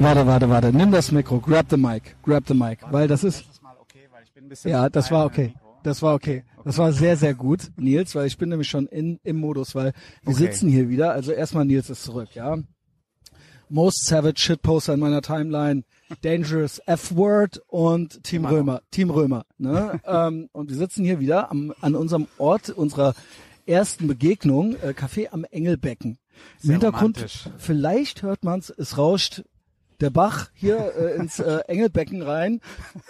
Warte, warte, warte. Nimm das Mikro. Grab the mic. Grab the mic. Weil das ist. Ja, das war okay. Das war okay. Das war sehr, sehr gut, Nils, weil ich bin nämlich schon in, im Modus, weil wir Okay. sitzen hier wieder. Also erstmal Nils ist zurück, ja. Most Savage Shitposter in meiner Timeline, Dangerous F-Word und Team. Römer. Team Römer. Ne? ähm, und wir sitzen hier wieder am, an unserem Ort unserer ersten Begegnung, äh, Café am Engelbecken. Im Hintergrund, romantisch. vielleicht hört man's, es rauscht der Bach hier äh, ins äh, Engelbecken rein.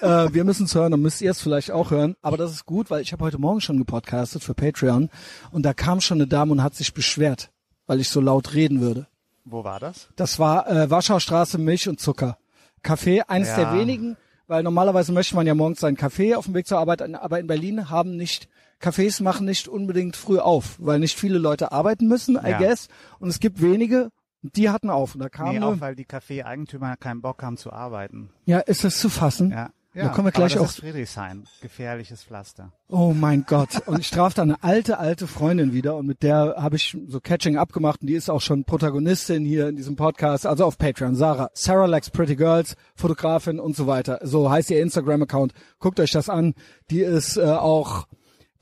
Äh, wir müssen es hören, dann müsst ihr es vielleicht auch hören. Aber das ist gut, weil ich habe heute Morgen schon gepodcastet für Patreon und da kam schon eine Dame und hat sich beschwert, weil ich so laut reden würde. Wo war das? Das war äh, Warschauer Straße Milch und Zucker. Café, eines Ja. der wenigen, weil normalerweise möchte man ja morgens seinen Kaffee auf dem Weg zur Arbeit, aber in Berlin haben nicht Cafés machen nicht unbedingt früh auf, weil nicht viele Leute arbeiten müssen, I Ja. guess. Und es gibt wenige, die hatten auf. Und da kam Nee, auch weil die Café-Eigentümer keinen Bock haben zu arbeiten. ja, ist das zu fassen? Ja. Da kommen wir gleich aber auch. das ist Friedrichshain. Gefährliches Pflaster. Oh mein Gott. Und ich traf da eine alte, alte Freundin wieder und mit der habe ich so Catching abgemacht und die ist auch schon Protagonistin hier in diesem Podcast, also auf Patreon. Sarah. Sarah Likes Pretty Girls, Fotografin und so weiter. So heißt ihr Instagram-Account. Guckt euch das an. Die ist äh, auch,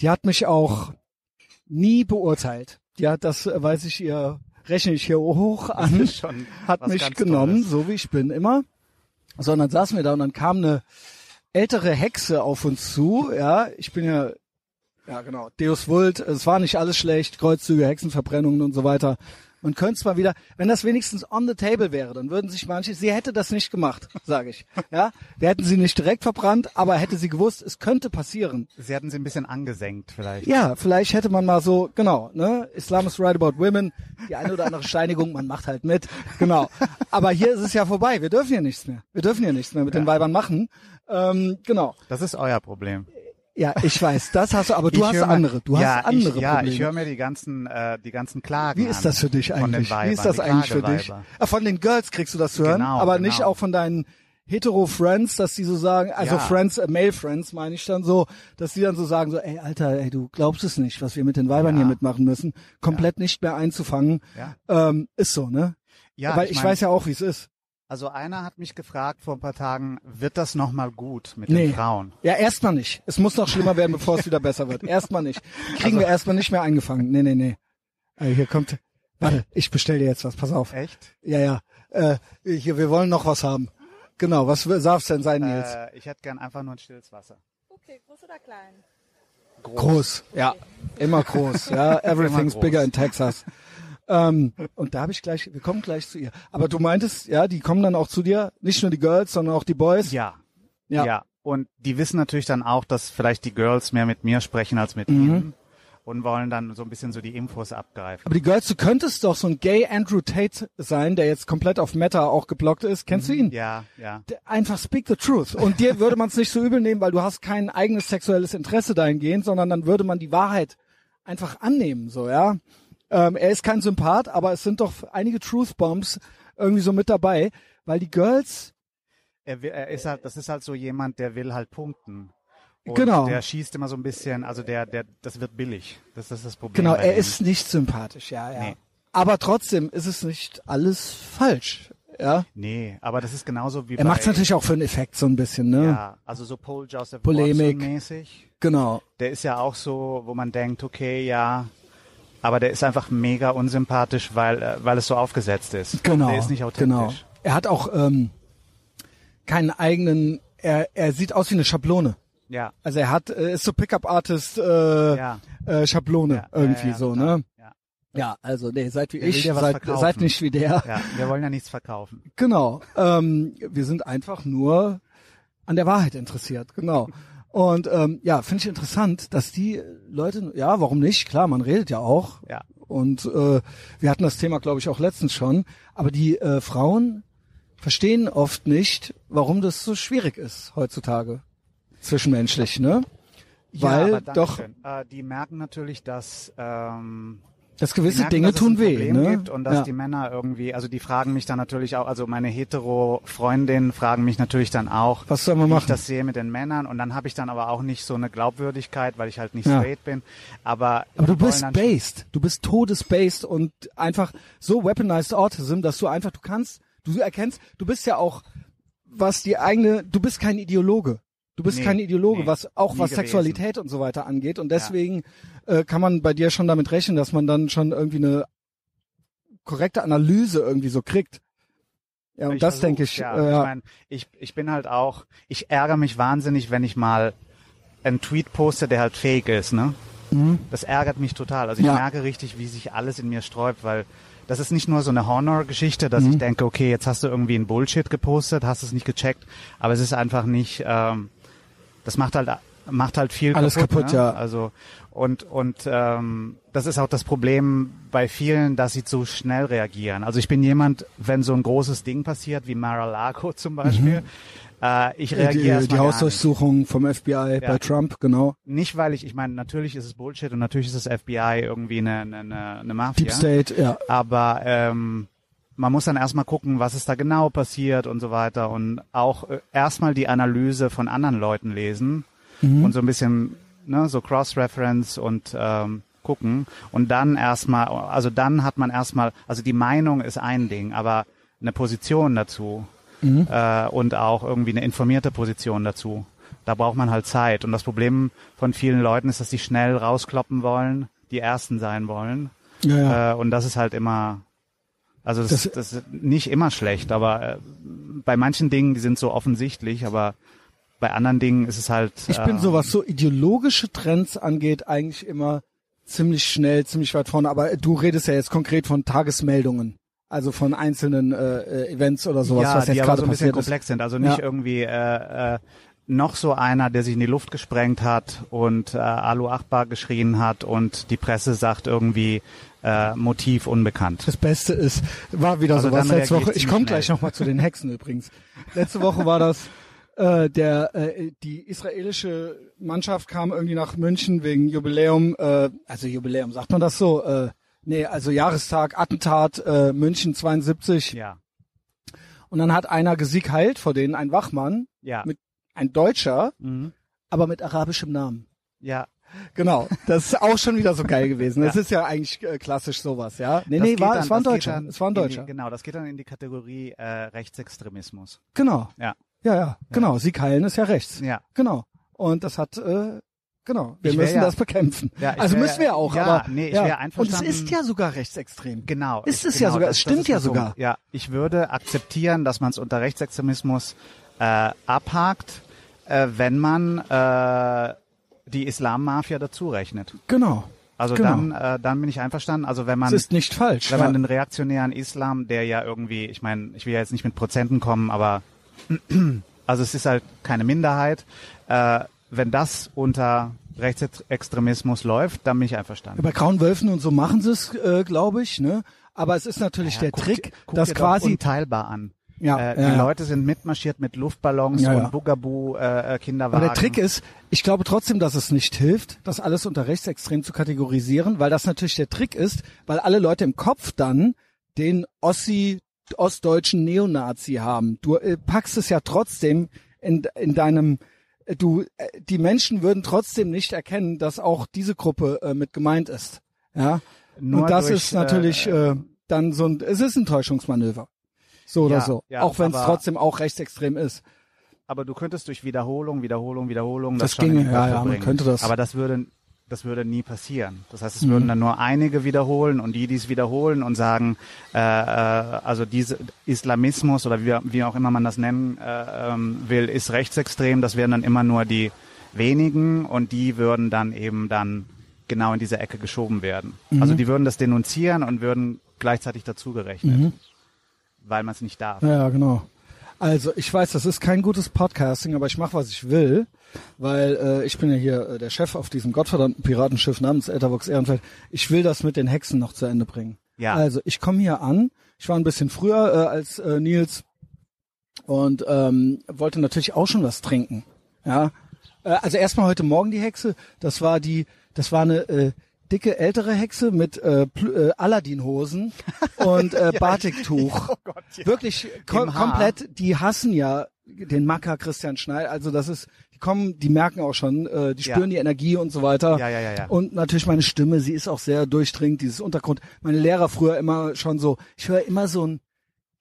die hat mich auch nie beurteilt. Die hat das, äh, weiß ich ihr, rechne ich hier hoch an hat mich genommen, Tolles. so wie ich bin immer. So, und dann saßen wir da und dann kam eine ältere Hexe auf uns zu, ja, ich bin ja, ja genau, Deus Vult, es war nicht alles schlecht, Kreuzzüge, Hexenverbrennungen und so weiter. Man könnte es mal wieder, wenn das wenigstens on the table wäre, dann würden sich manche, sie hätte das nicht gemacht, sage ich. Ja, wir hätten sie nicht direkt verbrannt, aber hätte sie gewusst, es könnte passieren. Sie hatten sie ein bisschen angesenkt vielleicht. Ja, vielleicht hätte man mal so, genau, ne, Islam is right about women, die eine oder andere Steinigung, man macht halt mit, genau. Aber hier ist es ja vorbei, wir dürfen hier nichts mehr. Wir dürfen hier nichts mehr mit den Weibern machen. Ähm, genau. Das ist euer Problem. Ja, ich weiß, das hast du, aber du Ich hast andere, du ja, hast andere ich, Ja, Probleme. ich höre mir die ganzen, äh, die ganzen Klagen Wie ist das für dich eigentlich? Weibern, Wie ist das eigentlich für dich? Ah, Von den Girls kriegst du das zu hören, Genau, aber genau. nicht auch von deinen hetero Friends, dass die so sagen, also Ja. Friends, äh, Male Friends meine ich dann so, dass die dann so sagen so, ey Alter, ey, du glaubst es nicht, was wir mit den Weibern Ja. hier mitmachen müssen, komplett nicht mehr einzufangen. Ja. Ähm, ist so, ne? Ja, Weil ich, mein, weiß ja auch, wie es ist. Also einer hat mich gefragt vor ein paar Tagen, wird das nochmal gut mit Nee. den Frauen? Ja, erstmal nicht. Es muss noch schlimmer werden, bevor es wieder besser wird. Erstmal nicht. Kriegen Also wir erstmal nicht mehr eingefangen. Nee, nee, nee. Äh, hier kommt, warte, ich bestell dir jetzt was, pass auf. Echt? Ja, ja. Äh, hier, wir wollen noch was haben. Genau, was darf es denn sein, Nils? Äh, ich hätte gern einfach nur ein stilles Wasser. Okay, groß oder klein? groß. Ja, immer groß. Ja, everything's groß. bigger in Texas. Ähm, und da habe ich gleich, wir kommen gleich zu ihr. Aber du meintest, ja, die kommen dann auch zu dir, nicht nur die Girls, sondern auch die Boys. Ja. Ja. Ja. Und die wissen natürlich dann auch, dass vielleicht die Girls mehr mit mir sprechen als mit Mhm. ihnen und wollen dann so ein bisschen so die Infos abgreifen. Aber die Girls, du könntest doch so ein Gay Andrew Tate sein, der jetzt komplett auf Meta auch geblockt ist. Kennst du ihn? Ja, ja. Einfach speak the truth. Und dir würde man es nicht so übel nehmen, weil du hast kein eigenes sexuelles Interesse dahingehend, sondern dann würde man die Wahrheit einfach annehmen, so, ja. Ähm, er ist kein Sympath, aber es sind doch einige Truth Bombs irgendwie so mit dabei, weil die Girls, Er, will- er ist halt, das ist halt so jemand, der will halt punkten. Und Genau. Der schießt immer so ein bisschen, also der, der, das wird billig. Das, das ist das Problem. genau, er ist nicht sympathisch, ja, ja. Nee. Aber trotzdem ist es nicht alles falsch, ja. Nee, aber das ist genauso wie Er macht es natürlich auch für einen Effekt so ein bisschen, ne? Ja, also so Paul Joseph Polemik. Watson mäßig. Genau. Der ist ja auch so, wo man denkt, okay, ja, aber der ist einfach mega unsympathisch, weil, äh, weil es so aufgesetzt ist. Genau. Der ist nicht authentisch. Genau. Er hat auch ähm, keinen eigenen. Er, er sieht aus wie eine Schablone. Ja. Also er hat äh, ist so Pickup Artist äh, Ja. äh, Schablone ja, irgendwie ja, so, ne? Ja. Ja, also nee, seid wie Der ich, seid, seid nicht wie der. ja, wir wollen ja nichts verkaufen. Genau. Ähm, wir sind einfach nur an der Wahrheit interessiert, genau. Und ähm, ja, finde ich interessant, dass die Leute, ja, warum nicht? Klar, man redet ja auch. Ja. Und äh, wir hatten das Thema, glaube ich, auch letztens schon. Aber die äh, Frauen verstehen oft nicht, warum das so schwierig ist heutzutage zwischenmenschlich, ne? Weil ja, aber doch. Äh, die merken natürlich, dass ähm, dass gewisse merken, Dinge dass tun weh, ne? gibt und dass ja. die Männer irgendwie, also die fragen mich dann natürlich auch, also meine hetero Freundinnen fragen mich natürlich dann auch, Was wir wie machen? ich das sehe mit den Männern und dann habe ich dann aber auch nicht so eine Glaubwürdigkeit, weil ich halt nicht Ja. straight bin. Aber, Aber du bist based. Du bist todesbased und einfach so weaponized Autism, dass du einfach, du kannst, Du erkennst, du bist ja auch, was die eigene, du bist kein Ideologe. Du bist Nee, kein Ideologe, nee, was auch was gewesen. Sexualität und so weiter angeht. Und deswegen äh, kann man bei dir schon damit rechnen, dass man dann schon irgendwie eine korrekte Analyse irgendwie so kriegt. Ja, und Ich das denke ich, Ja, äh, ich ja. mein, ich, ich bin halt auch, ich ärgere mich wahnsinnig, wenn ich mal einen Tweet poste, der halt fake ist, ne? Das ärgert mich total. Also ich Mhm. Ja. merke richtig, wie sich alles in mir sträubt, weil das ist nicht nur so eine Honor-Geschichte, dass Mhm. ich denke, okay, jetzt hast du irgendwie ein Bullshit gepostet, hast es nicht gecheckt, aber es ist einfach nicht, ähm, das macht halt macht halt viel Alles kaputt, ne? ja. Also und und ähm, das ist auch das Problem bei vielen, dass sie zu schnell reagieren. Also ich bin jemand, wenn so ein großes Ding passiert wie Mar-a-Lago zum Beispiel, äh, ich reagiere Mhm. die, die. Hausdurchsuchung vom FBI bei Trump, genau. Nicht, weil ich, ich meine, natürlich ist es Bullshit und natürlich ist das FBI irgendwie eine, eine, eine, eine Mafia. Deep State, ja. Aber ähm, man muss dann erstmal gucken, was ist da genau passiert und so weiter und auch äh, erstmal die Analyse von anderen Leuten lesen Mhm. und so ein bisschen ne, so Cross-Reference und ähm, gucken und dann erstmal, also dann hat man erstmal, also die Meinung ist ein Ding, aber eine Position dazu Mhm. äh, und auch irgendwie eine informierte Position dazu. Da braucht man halt Zeit. Und das Problem von vielen Leuten ist, dass die schnell rauskloppen wollen, die Ersten sein wollen. Ja, ja. Äh, und das ist halt immer, also das, Das- das, ist nicht immer schlecht, aber äh, bei manchen Dingen, die sind so offensichtlich, aber bei anderen Dingen ist es halt. Ich bin äh, so, was so ideologische Trends angeht, eigentlich immer ziemlich schnell, ziemlich weit vorne. Aber du redest ja jetzt konkret von Tagesmeldungen. Also von einzelnen äh, äh, Events oder sowas, ja, was die jetzt aber gerade so ein bisschen passiert ist. komplex sind. Also nicht Ja. irgendwie äh, äh, noch so einer, der sich in die Luft gesprengt hat und äh, Alu Akbar geschrien hat und die Presse sagt irgendwie äh, Motiv unbekannt. Das Beste ist, war wieder Also sowas letzte Woche. ich komme gleich nochmal zu den Hexen übrigens. Letzte Woche war das, äh, der äh, die israelische Mannschaft kam irgendwie nach München wegen Jubiläum, äh, also Jubiläum, sagt man das so? Äh, nee, also Jahrestag, Attentat, äh, München 72. Ja, Und dann hat einer gesiegt heilt vor denen, ein Wachmann, ja, Mit- ein Deutscher, mhm. aber mit arabischem Namen. ja. Genau, das ist auch schon wieder so geil gewesen. Das Ja. ist ja eigentlich äh, klassisch sowas, ja. Nee, Das nee, war, dann- es war ein Deutscher. dann Es war ein in die- Deutscher. Genau, das geht dann in die Kategorie äh, Rechtsextremismus. Genau. Ja, Ja, ja, genau. Sieg heilen ist ja rechts. ja. Genau. Und das hat, äh, genau. Wir müssen ja- das bekämpfen. Ja, also wär- müssen wir auch, ja, aber. nee, ich ja. wär Und es einverstanden. ist ja sogar rechtsextrem. Genau. Ist es ja genau, sogar, das- es stimmt ja sogar. Punkt. Ja, ich würde akzeptieren, dass man es unter Rechtsextremismus äh, abhakt, äh, wenn man äh, die Islammafia dazu rechnet. Genau. Also genau. dann, äh, dann bin ich einverstanden. Also wenn man, ist nicht falsch. wenn ja. man den reaktionären Islam, der ja irgendwie, ich meine, ich will ja jetzt nicht mit Prozenten kommen, aber also es ist halt keine Minderheit. Äh, wenn das unter Rechtsextremismus läuft, dann bin ich einverstanden. Bei Grauen Wölfen und so machen sie es, äh, glaube ich, ne? Aber es ist natürlich Ja, der guck Trick, guck dass quasi unteilbar an. Ja, äh, ja, die ja. Leute sind mitmarschiert mit Luftballons Ja, ja. und Bugaboo äh, äh, Kinderwagen. Aber der Trick ist, ich glaube trotzdem, dass es nicht hilft, das alles unter rechtsextrem zu kategorisieren, weil das natürlich der Trick ist, weil alle Leute im Kopf dann den Ossi, ostdeutschen Neonazi haben. Du äh, packst es ja trotzdem in, in deinem, äh, du, äh, die Menschen würden trotzdem nicht erkennen, dass auch diese Gruppe äh, mit gemeint ist. Ja. Nur Und das durch, ist natürlich äh, dann so ein, es ist ein Täuschungsmanöver. So oder Ja, so. ja, auch wenn es trotzdem auch rechtsextrem ist. aber du könntest durch Wiederholung, Wiederholung, Wiederholung Das das, ginge, ja, ja, man könnte das. Aber das würde das würde nie passieren. Das heißt, es Mhm. würden dann nur einige wiederholen und die, die es wiederholen und sagen, äh, äh, also diese Islamismus oder wie, wie auch immer man das nennen äh, ähm, will, ist rechtsextrem. Das wären dann immer nur die wenigen und die würden dann eben dann genau in diese Ecke geschoben werden. Mhm. Also die würden das denunzieren und würden gleichzeitig dazugerechnet, weil man es nicht darf. Ja, genau. Also ich weiß, das ist kein gutes Podcasting, aber ich mache, was ich will, weil äh, ich bin ja hier äh, der Chef auf diesem gottverdammten Piratenschiff namens Etherbox Ehrenfeld. Ich will das mit den Hexen noch zu Ende bringen. Ja. Also ich komme hier an. Ich war ein bisschen früher äh, als äh, Nils und ähm, wollte natürlich auch schon was trinken. Ja. Äh, also erstmal heute Morgen die Hexe. Das war die, das war eine äh, dicke ältere Hexe mit äh, äh, Aladdin-Hosen und äh, Batiktuch. Wirklich kom Im Haar. komplett. Die hassen ja den Macker Christian Schneill. Also das ist, die kommen, die merken auch schon, äh, die Ja. spüren die Energie und so weiter. Ja, ja, ja, ja. Und natürlich meine Stimme, sie ist auch sehr durchdringend, dieses Untergrund. Meine Lehrer früher immer schon so, ich höre immer so ein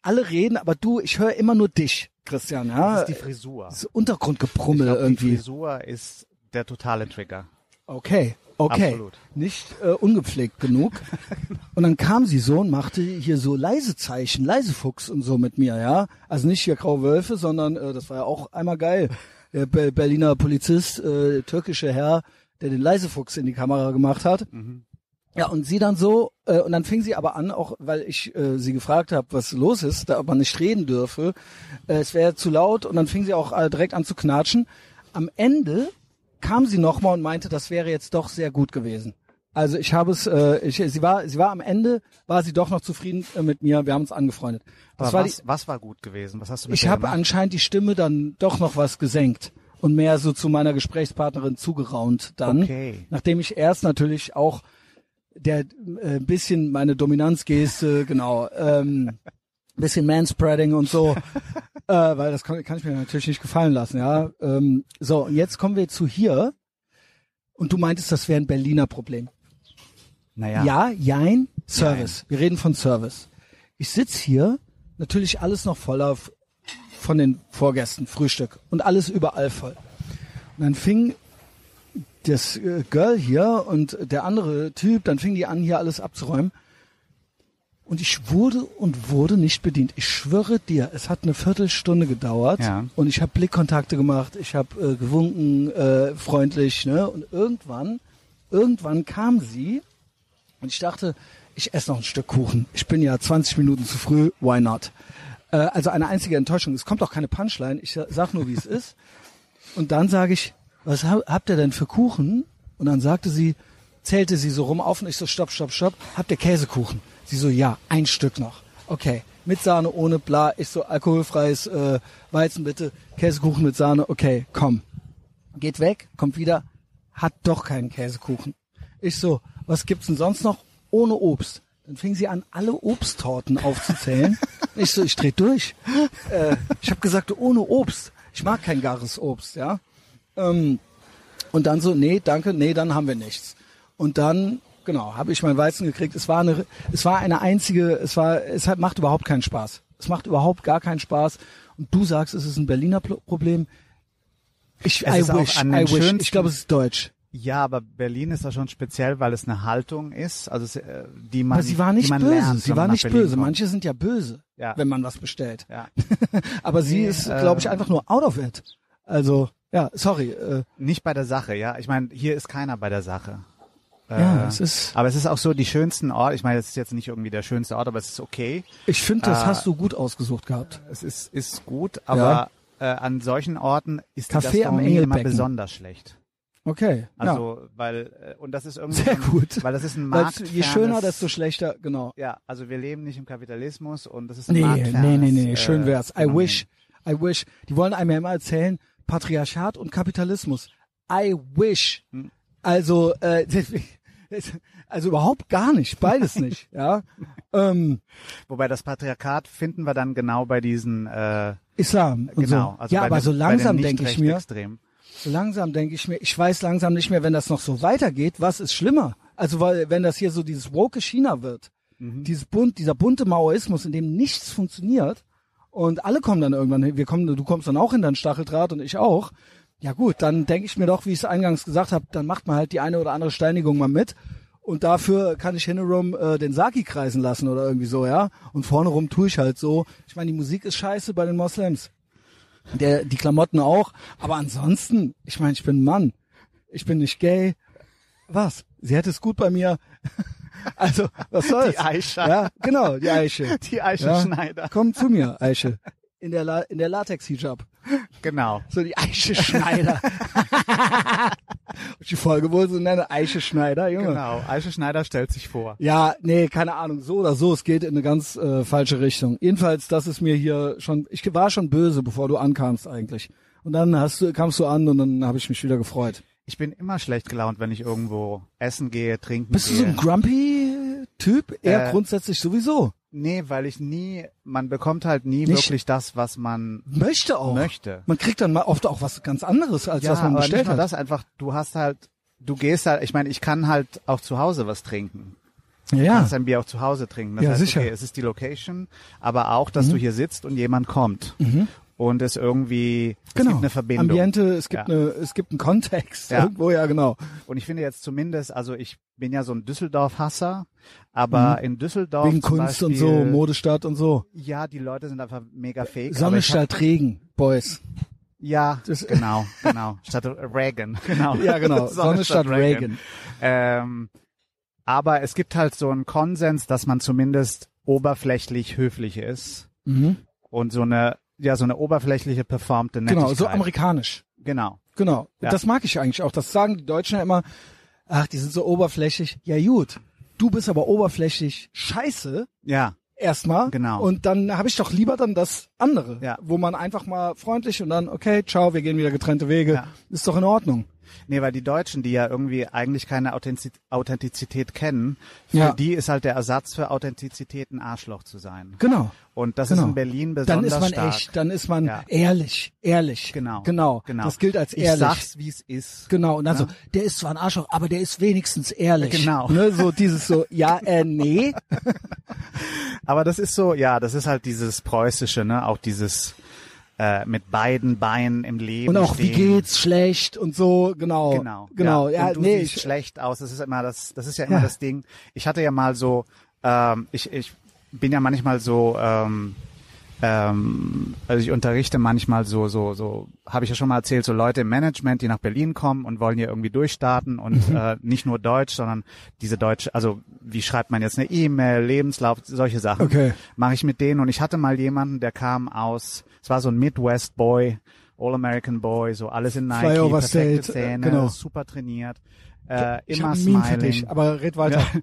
alle reden, aber du, ich höre immer nur dich, Christian. Ja? Das ist die Frisur. Das ist Untergrundgeprummel glaub, irgendwie. Die Frisur ist der totale Trigger. Okay, okay. Absolut. Nicht äh, ungepflegt genug. und dann kam sie so und machte hier so leise Zeichen, leise Fuchs und so mit mir, ja. Also nicht hier graue Wölfe, sondern äh, das war ja auch einmal geil. Der Be Berliner Polizist, äh, türkische Herr, der den leise Fuchs in die Kamera gemacht hat. Ja, und sie dann so, äh, und dann fing sie aber an, auch weil ich äh, sie gefragt habe, was los ist, da ob man nicht reden dürfe. Äh, es wäre zu laut und dann fing sie auch äh, direkt an zu knatschen. Am Ende kam sie nochmal und meinte, das wäre jetzt doch sehr gut gewesen. Also ich habe es, äh, ich, sie war, sie war am Ende, war sie doch noch zufrieden äh, mit mir. Wir haben uns angefreundet. Das Aber war was, die, was war gut gewesen? Was hast du mit ich habe anscheinend die Stimme dann doch noch was gesenkt und mehr so zu meiner Gesprächspartnerin zugeraunt dann, Okay. nachdem ich erst natürlich auch der äh, ein bisschen meine Dominanzgeste, genau, ähm, bisschen Manspreading und so, äh, weil das kann, kann ich mir natürlich nicht gefallen lassen, ja. Ähm, so, und jetzt kommen wir zu hier und du meintest, das wäre ein Berliner Problem. Naja. Ja, jein, Service. Wir reden von Service. Ich sitz hier, natürlich alles noch voller von den Vorgästen, Frühstück und alles überall voll. Und dann fing das äh, Girl hier und der andere Typ, dann fing die an, hier alles abzuräumen. Und ich wurde und wurde nicht bedient. Ich schwöre dir, es hat eine Viertelstunde gedauert Ja. und ich habe Blickkontakte gemacht, ich habe äh, gewunken, äh, freundlich, ne? Und irgendwann, irgendwann kam sie und ich dachte, ich esse noch ein Stück Kuchen. Ich bin ja 20 Minuten zu früh, why not? Äh, also eine einzige Enttäuschung. Es kommt auch keine Punchline, ich sa- sag nur, wie es ist. Und dann sage ich, was hab, habt ihr denn für Kuchen? Und dann sagte sie, zählte sie so rum auf und ich so, stopp, stopp, stopp, habt ihr Käsekuchen? Sie so, ja, ein Stück noch. Okay, mit Sahne, ohne bla. Ich so, alkoholfreies äh, Weizen bitte, Käsekuchen mit Sahne, okay, komm. Geht weg, kommt wieder, hat doch keinen Käsekuchen. Ich so, was gibt's denn sonst noch? Ohne Obst. Dann fing sie an, alle Obsttorten aufzuzählen. ich so, ich dreh durch. Äh, ich habe gesagt, ohne Obst. Ich mag kein gares Obst, ja. Ähm, und dann so, nee, danke, nee, dann haben wir nichts. Und dann, genau, habe ich mein Weizen gekriegt. Es war eine, es war eine einzige, es war, es hat, macht überhaupt keinen Spaß. Es macht überhaupt gar keinen Spaß. Und du sagst, es ist ein Berliner Problem. Ich, Es I wish, I wish. Ich glaube, es ist deutsch. Ja, aber Berlin ist da schon speziell, weil es eine Haltung ist, also äh, die man, Aber sie war nicht böse. lernt, sie war nicht Berlin böse. kommt. Manche sind ja böse, Ja. wenn man was bestellt. Ja. Aber sie ist, glaube ich, einfach nur out of it. Also, ja, sorry. Äh, Nicht bei der Sache, ja. Ich meine, hier ist keiner bei der Sache. Ja, Äh, es ist. aber es ist auch so die schönsten Orte. Ich meine, es ist jetzt nicht irgendwie der schönste Ort, aber es ist okay. Ich finde, das äh, hast du gut ausgesucht gehabt. Es ist, ist gut, aber äh, an solchen Orten ist die Café am Gastronomie immer besonders schlecht. Okay. ja. Also, weil, äh, und das ist irgendwie, Sehr gut. weil das ist ein Markt. je schöner, desto schlechter, genau. Ja, also wir leben nicht im Kapitalismus und das ist ein Nee, marktfernes, nee, nee, nee, schön äh, wär's. I wish, I wish. Die wollen einem ja immer erzählen, Patriarchat und Kapitalismus. I wish. Hm. Also, äh, also überhaupt gar nicht, beides nicht, ja. Ähm, Wobei das Patriarchat finden wir dann genau bei diesen, äh, Islam genau. so. Also ja, aber den, so langsam denke ich mir, Nicht-Rechtsextremen. so langsam denke ich mir, ich weiß langsam nicht mehr, wenn das noch so weitergeht, was ist schlimmer? Also weil, wenn das hier so dieses woke China wird, Mhm. dieses bunt, dieser bunte Maoismus, in dem nichts funktioniert und alle kommen dann irgendwann hin, wir kommen, du kommst dann auch in dein Stacheldraht und ich auch. Ja gut, dann denke ich mir doch, wie ich es eingangs gesagt habe, dann macht man halt die eine oder andere Steinigung mal mit. Und dafür kann ich hintenrum äh, den Saki kreisen lassen oder irgendwie so, ja. Und vorne rum tue ich halt so. Ich meine, die Musik ist scheiße bei den Moslems. Der, die Klamotten auch. Aber ansonsten, ich meine, ich bin ein Mann. Ich bin nicht gay. Was? Sie hätte es gut bei mir. Also, was soll's? Die Aisha. Ja, genau, die Eiche. Die Eiche Ja. Schneider. Komm zu mir, Eiche. In der, La in der Latex-Hijab. Genau. So die Eiche Schneider. die Folge wohl so nenne, Eiche Schneider, Junge. Genau. Eiche Schneider stellt sich vor. Ja, nee, keine Ahnung, so oder so, es geht in eine ganz äh, falsche Richtung. Jedenfalls, das ist mir hier schon, ich war schon böse, bevor du ankamst eigentlich. Und dann hast du, kamst du an und dann habe ich mich wieder gefreut. Ich bin immer schlecht gelaunt, wenn ich irgendwo essen gehe, trinken Bist du gehe. so ein Grumpy-Typ? Eher Äh, grundsätzlich sowieso. Nee, weil ich nie, man bekommt halt nie Nicht- wirklich das, was man Möchte auch. möchte. Man kriegt dann mal oft auch was ganz anderes, als was man aber bestellt nicht nur hat. das, einfach, du hast halt, du gehst halt, ich meine, ich kann halt auch zu Hause was trinken. Du Ja. kannst ein Bier auch zu Hause trinken. Das Ja, heißt, sicher. Mhm. okay, es ist die Location, aber auch, dass du hier sitzt und jemand kommt. Und es irgendwie, es Genau. gibt eine Verbindung. Ambiente, es gibt Ja. eine, es gibt einen Kontext Ja. irgendwo, ja genau. Und ich finde jetzt zumindest, also ich bin ja so ein Düsseldorf-Hasser, aber in Düsseldorf Mhm. Wegen Kunst und Beispiel, so, Modestadt und so. Ja, die Leute sind einfach mega aber Sonne statt Regen, Boys. Ja, Das- genau, genau. Statt Reagan, genau. Ja, genau. Sonne statt Reagan. Ähm, aber es gibt halt so einen Konsens, dass man zumindest oberflächlich höflich ist Mhm. und so eine, ja, so eine oberflächliche performte Genau, Nettigkeit. so amerikanisch. Genau. Genau. Ja. Das mag ich eigentlich auch. Das sagen die Deutschen ja immer, ach, die sind so oberflächlich. Ja gut, du bist aber oberflächlich scheiße Ja, erstmal. Genau. Und dann habe ich doch lieber dann das andere, Ja. wo man einfach mal freundlich und dann, okay, ciao, wir gehen wieder getrennte Wege. Ja. Ist doch in Ordnung. Nee, weil die Deutschen, die ja irgendwie eigentlich keine Authentiz Authentizität kennen, für Ja. die ist halt der Ersatz für Authentizität ein Arschloch zu sein. Genau. Und das Genau. ist in Berlin Dann besonders ist man stark. echt, dann ist man Ja. ehrlich, ehrlich. Genau. Genau. genau. Das gilt als ich ehrlich. sag's, wie es ist. Genau, und dann Ja. der ist zwar ein Arschloch, aber der ist wenigstens ehrlich. Genau. Ne, so dieses so, ja, äh, nee. Aber das ist so, ja, das ist halt dieses preußische, ne, auch dieses äh, mit beiden Beinen im Leben Und auch, wie stehen. geht's, schlecht und so, genau. Genau, Genau, ja. ja, und du nee, siehst ich, schlecht aus. Das ist immer das, das ist ja immer Ja. das Ding. Ich hatte ja mal so, ähm, ich, ich bin ja manchmal so, ähm, ähm, also ich unterrichte manchmal so, so, so, habe ich ja schon mal erzählt, so Leute im Management, die nach Berlin kommen und wollen hier irgendwie durchstarten und Mhm. äh, nicht nur Deutsch, sondern diese deutsche, also wie schreibt man jetzt eine E-Mail, Lebenslauf, solche Sachen. Okay. Mache ich mit denen und ich hatte mal jemanden, der kam aus, es war so ein Midwest Boy, All-American Boy, so alles in Nike, Flyover perfekte State, äh, Zähne, genau. super trainiert, äh, ich immer Meme für smiling. dich, aber red weiter. Ja.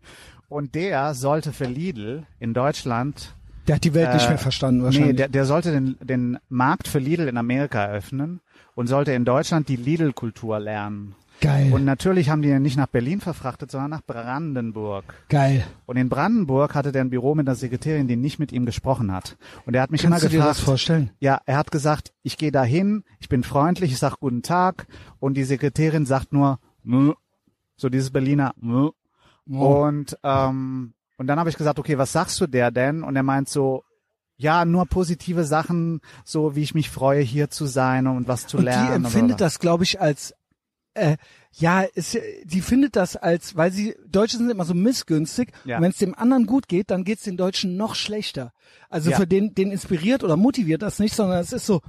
Und der sollte für Lidl in Deutschland Der hat die Welt nicht äh, mehr verstanden wahrscheinlich. Nee, der, der sollte den, den Markt für Lidl in Amerika eröffnen und sollte in Deutschland die Lidl-Kultur lernen. Geil, Und natürlich haben die ihn nicht nach Berlin verfrachtet, sondern nach Brandenburg. geil. Und in Brandenburg hatte der ein Büro mit einer Sekretärin, die nicht mit ihm gesprochen hat. Und er hat mich Kannst du immer dir gefragt, das vorstellen? ja, er hat gesagt, ich gehe dahin, ich bin freundlich, ich sag guten Tag und die Sekretärin sagt nur Mö. so dieses Berliner Mö. Oh. und ähm, und dann habe ich gesagt, okay, was sagst du der denn? Und er meint so ja, nur positive Sachen, so wie ich mich freue, hier zu sein und was zu Und lernen. die oder- empfindet das, glaube ich, als äh, ja, ist, die findet das als, weil sie Deutsche sind immer so missgünstig. Ja. Und wenn es dem anderen gut geht, dann geht's den Deutschen noch schlechter. Also Ja. für den, den inspiriert oder motiviert das nicht, sondern es ist so,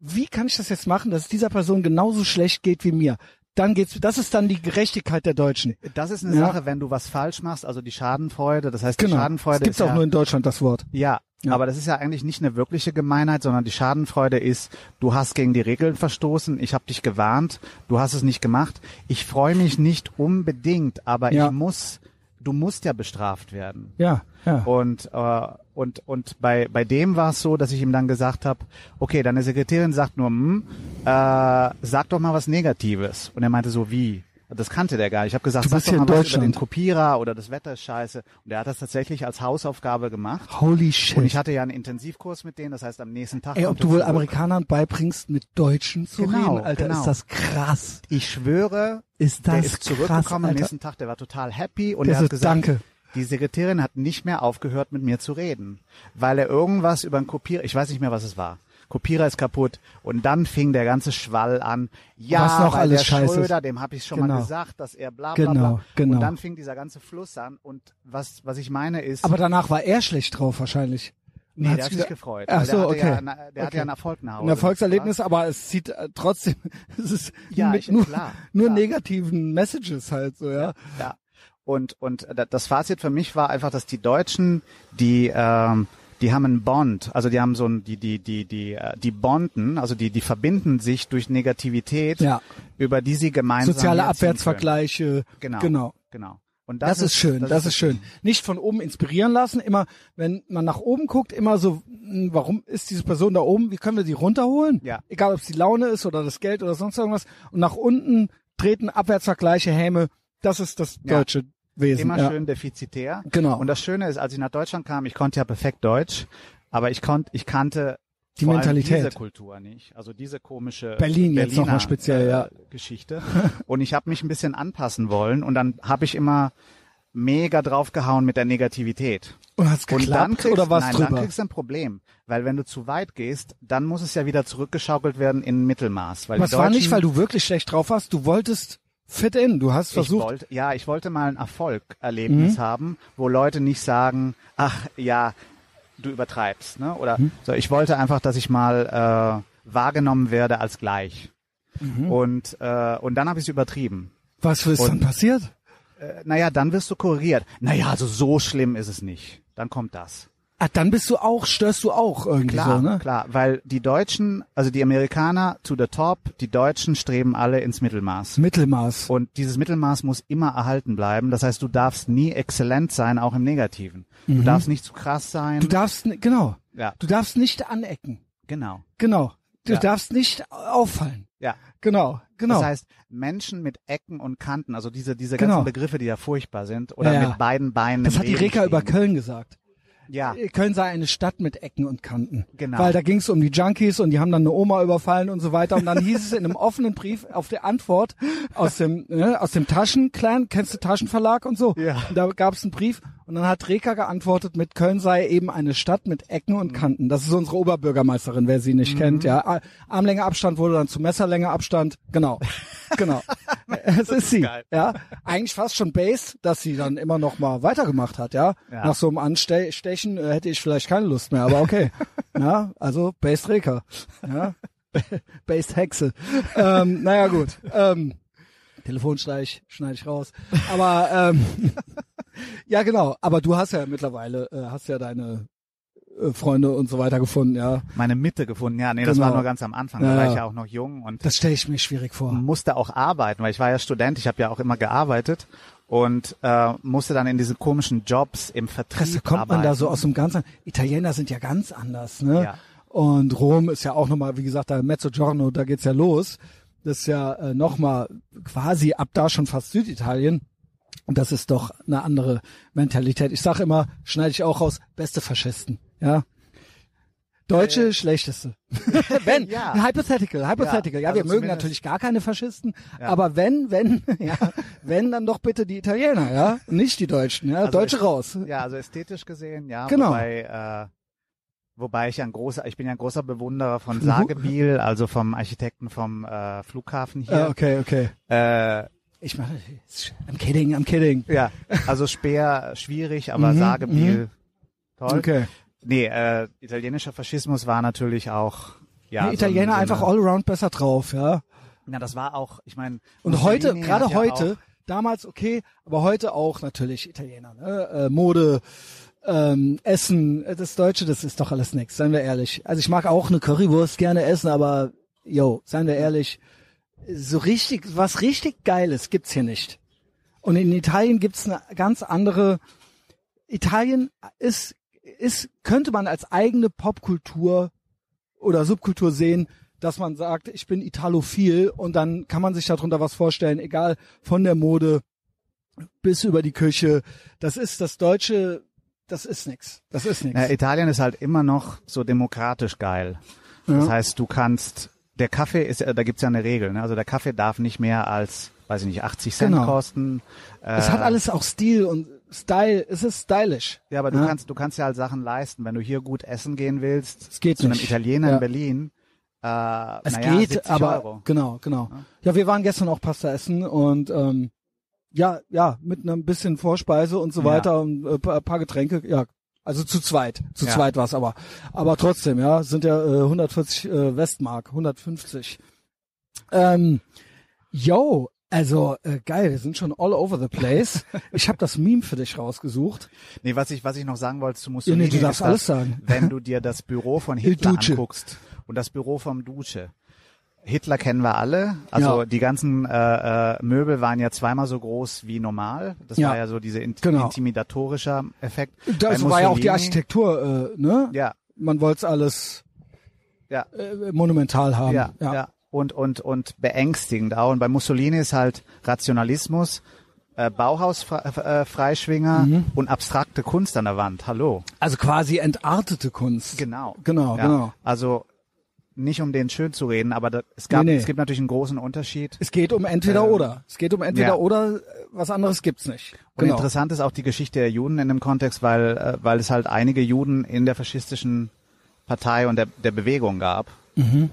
wie kann ich das jetzt machen, dass es dieser Person genauso schlecht geht wie mir? Dann geht's, das ist dann die Gerechtigkeit der Deutschen. Das ist eine Ja. Sache, wenn du was falsch machst, also die Schadenfreude. Das heißt, die Genau. Schadenfreude Das gibt's ist auch ja, nur in Deutschland das Wort. Ja, Ja. aber das ist ja eigentlich nicht eine wirkliche Gemeinheit, sondern die Schadenfreude ist, du hast gegen die Regeln verstoßen, ich habe dich gewarnt, du hast es nicht gemacht. Ich freue mich nicht unbedingt, aber Ja. ich muss, du musst ja bestraft werden. Ja, ja. Und äh, und und bei bei dem war es so, dass ich ihm dann gesagt habe, okay, deine Sekretärin sagt nur, hm, äh, sag doch mal was Negatives. Und er meinte so wie. Das kannte der gar nicht. Ich habe gesagt, Du sag bist doch hier mal in was über den. Kopierer oder das Wetter ist scheiße. Und er hat das tatsächlich als Hausaufgabe gemacht. Holy shit. Und ich hatte ja einen Intensivkurs mit denen, das heißt am nächsten Tag. Ey, ob du wohl. Amerikanern beibringst, mit Deutschen zu Genau, reden, Alter, genau. ist das krass. Ich schwöre, Ist der das ist krass, zurückgekommen am Alter. nächsten Tag, der war total happy und Der er hat so, gesagt, danke. die Sekretärin hat nicht mehr aufgehört mit mir zu reden, weil er irgendwas über einen Kopierer, ich weiß nicht mehr, was es war. Kopierer ist kaputt und dann fing der ganze Schwall an. Ja, Was noch weil alles der scheiße Schröder, ist. dem habe ich schon Genau. mal gesagt, dass er bla bla Genau, bla. genau. Und dann fing dieser ganze Fluss an und was was ich meine ist, Aber danach war er schlecht drauf wahrscheinlich. Nee, hat der hat sich gefreut. Ach so, der okay. Ja, der hat Okay. ja einen Erfolg nach Hause Ein Erfolgserlebnis, aber es zieht äh, trotzdem, es ist Ja, ich- nur, klar, nur klar. negativen Messages halt so, ja. Ja. Und, und da- das Fazit für mich war einfach, dass die Deutschen, die, ähm, die haben einen Bond, also die haben so ein, die, die, die, die, äh, die bonden, also die, die verbinden sich durch Negativität, Ja. über die sie gemeinsam Soziale Abwärtsvergleiche. Können. Genau. Genau. Genau. Und Das, ist schön, das, ist schön. Nicht von oben inspirieren lassen, immer, wenn man nach oben guckt, immer so, hm, warum ist diese Person da oben, wie können wir sie runterholen? Ja. Egal, ob es die Laune ist oder das Geld oder sonst irgendwas. Und nach unten treten Abwärtsvergleiche, Häme, das ist das Ja. Wesen. Immer ja. schön defizitär. Genau. Und das Schöne ist, als ich nach Deutschland kam, ich konnte ja perfekt Deutsch, aber ich konnte, ich kannte Die vor Mentalität. diese Kultur nicht. Also diese komische Berlin jetzt noch mal Berliner, speziell, ja. äh, Geschichte. Und ich habe mich ein bisschen anpassen wollen und dann habe ich immer mega draufgehauen mit der Negativität. Und hat's Und dann geklappt kriegst, oder was nein, drüber? dann kriegst du ein Problem. Weil wenn du zu weit gehst, dann muss es ja wieder zurückgeschaukelt werden in Mittelmaß. Weil es war nicht, weil du wirklich schlecht drauf warst. Du wolltest fit in. Du hast ich versucht. wollte, ja, ich wollte mal ein Erfolg-Erlebnis Mhm. haben, wo Leute nicht sagen, ach ja, du übertreibst, ne? Oder Mhm. so. Ich wollte einfach, dass ich mal äh, wahrgenommen werde als gleich. Mhm. Und äh, und dann habe ich es übertrieben. was ist dann Und- passiert? Äh, naja, dann wirst du korrigiert. Naja, also so schlimm ist es nicht. Dann kommt das. Ah, dann bist du auch, störst du auch irgendwie Klar, so, ne? klar, weil die Deutschen, also die Amerikaner to the top, die Deutschen streben alle ins Mittelmaß. Mittelmaß. Und dieses Mittelmaß muss immer erhalten bleiben. Das heißt, du darfst nie exzellent sein, auch im Negativen. Du darfst nicht zu krass sein. Mhm. Du darfst, genau. ja, Du darfst nicht anecken. genau. Genau. Du Ja. darfst nicht auffallen. Ja. Genau, genau. Das heißt, Menschen mit Ecken und Kanten, also diese, diese Genau. ganzen Begriffe, die ja furchtbar sind, oder Ja, ja. mit beiden Beinen. das hat die Reka über. Köln gesagt. Ja, Köln sei eine Stadt mit Ecken und Kanten. Genau. Weil da ging es um die Junkies und die haben dann eine Oma überfallen und so weiter. Und dann hieß es in einem offenen Brief auf der Antwort aus dem, ne, aus dem Taschenclan, kennst du Taschenverlag und so? Ja. Da gab es einen Brief und dann hat Reka geantwortet mit Köln sei eben eine Stadt mit Ecken Mhm. und Kanten. Das ist unsere Oberbürgermeisterin, wer sie nicht kennt. Ja, Armlänge Abstand wurde dann zu Messerlänge Abstand. Genau, genau. es ist sie. geil. Ja, eigentlich fast schon Base, dass sie dann immer noch mal weitergemacht hat. Ja, Ja. nach so einem Anstechen äh, hätte ich vielleicht keine Lust mehr, aber okay. ja, also Based Reker. Ja. Based Hexe. ähm, naja, gut. Ähm, Telefonstreich schneide ich raus. Aber ähm, ja, genau. Aber du hast ja mittlerweile, äh, hast ja deine äh, Freunde und so weiter gefunden, ja. meine Mitte gefunden. Ja, nee, das Genau. war nur ganz am Anfang. Ja, Da war ja. ich ja auch noch jung und Das stelle ich mir schwierig vor. musste auch arbeiten, weil ich war ja Student. Ich habe ja auch immer gearbeitet und äh, musste dann in diese komischen Jobs im Vertrieb Presse kommt man da so aus dem ganzen. Italiener sind ja ganz anders, ne? Ja. Und Rom ist ja auch nochmal, wie gesagt, da Mezzogiorno, da geht's ja los. Das ist ja äh, nochmal quasi ab da schon fast Süditalien. Und das ist doch eine andere Mentalität. Ich sag immer, schneide ich auch raus, beste Faschisten, ja. Deutsche, schlechteste. wenn, Äh. Ja. hypothetical, hypothetical. Ja, Ja, wir also mögen natürlich gar keine Faschisten, Ja. aber wenn, wenn, ja, wenn, dann doch bitte die Italiener, ja, nicht die Deutschen, ja, Also Deutsche raus. Ja, also ästhetisch gesehen, ja. Genau. Wobei, äh, wobei ich ein großer, ich bin ja ein großer Bewunderer von Sagebiel, also vom Architekten vom äh, Flughafen Ja, hier. okay, okay. Äh, Ich mache, I'm kidding, I'm kidding. ja, also Speer schwierig, aber Mhm, Sagebiel toll. Okay. Nee, äh, italienischer Faschismus war natürlich auch ja, die Italiener so, so einfach eine- all around besser drauf, ja. Na, das war auch, ich meine, Und heute, gerade ja heute, damals okay, aber heute auch natürlich Italiener, ne? äh, Mode, ähm, Essen, äh, das Deutsche, das ist doch alles nix, seien wir ehrlich. Also ich mag auch eine Currywurst gerne essen, aber yo, seien wir ehrlich, so richtig, was richtig Geiles gibt's hier nicht. Und in Italien gibt's eine ganz andere, Italien ist, ist, könnte man als eigene Popkultur oder Subkultur sehen, dass man sagt, ich bin Italophil und dann kann man sich darunter was vorstellen, egal von der Mode bis über die Küche. Das ist das Deutsche, das ist nix. Das ist nix. Ja, Italien ist halt immer noch so demokratisch geil. Das Ja. heißt, du kannst, der Kaffee ist, ja- da gibt's ja eine Regel, ne? also der Kaffee darf nicht mehr als, weiß ich nicht, 80 Cent Genau. kosten. Äh, es hat alles auch Stil und Style, es ist stylisch. Ja, aber du Ja. kannst, du kannst ja halt Sachen leisten, wenn du hier gut essen gehen willst. Es geht zu einem nicht. Italiener Ja. in Berlin. Äh, Es naja, geht, 70 aber Euro. genau, genau. Ja, wir waren gestern auch Pasta essen und ähm, ja, ja, mit einem bisschen Vorspeise und so Ja. weiter und äh, paar, paar Getränke, ja. Also zu zweit, zu Ja. zweit war's aber. Aber trotzdem, ja, sind ja äh, 140 äh, Westmark, 150. Ähm, yo, also äh, geil, wir sind schon all over the place. ich habe das Meme für dich rausgesucht. Nee, was ich, was ich noch sagen wollte zu Ja, Mussolini, nee, du darfst alles dass, sagen. wenn du dir das Büro von Il Hitler anguckst und das Büro vom Duce. Hitler kennen wir alle. Also Ja. die ganzen äh, äh, Möbel waren ja zweimal so groß wie normal. Das Ja. war ja so dieser in Genau. intimidatorischer Effekt. Das war ja auch die Architektur, äh, ne? Ja, Man wollte alles ja. äh, monumental haben. Ja, ja. Und, und, und beängstigend auch. Und bei Mussolini ist halt Rationalismus, äh, Bauhaus-Freischwinger Mhm. und abstrakte Kunst an der Wand. Hallo. Also quasi entartete Kunst. Genau. Genau, ja. genau. Also nicht um den schön zu reden, aber da, es gab, Nee, nee. es gibt natürlich einen großen Unterschied. Es geht um entweder Ähm, oder. Es geht um entweder ja. oder, äh, was anderes gibt's nicht. Und Genau. interessant ist auch die Geschichte der Juden in dem Kontext, weil, äh, weil es halt einige Juden in der faschistischen Partei und der, der Bewegung gab. Und Mhm.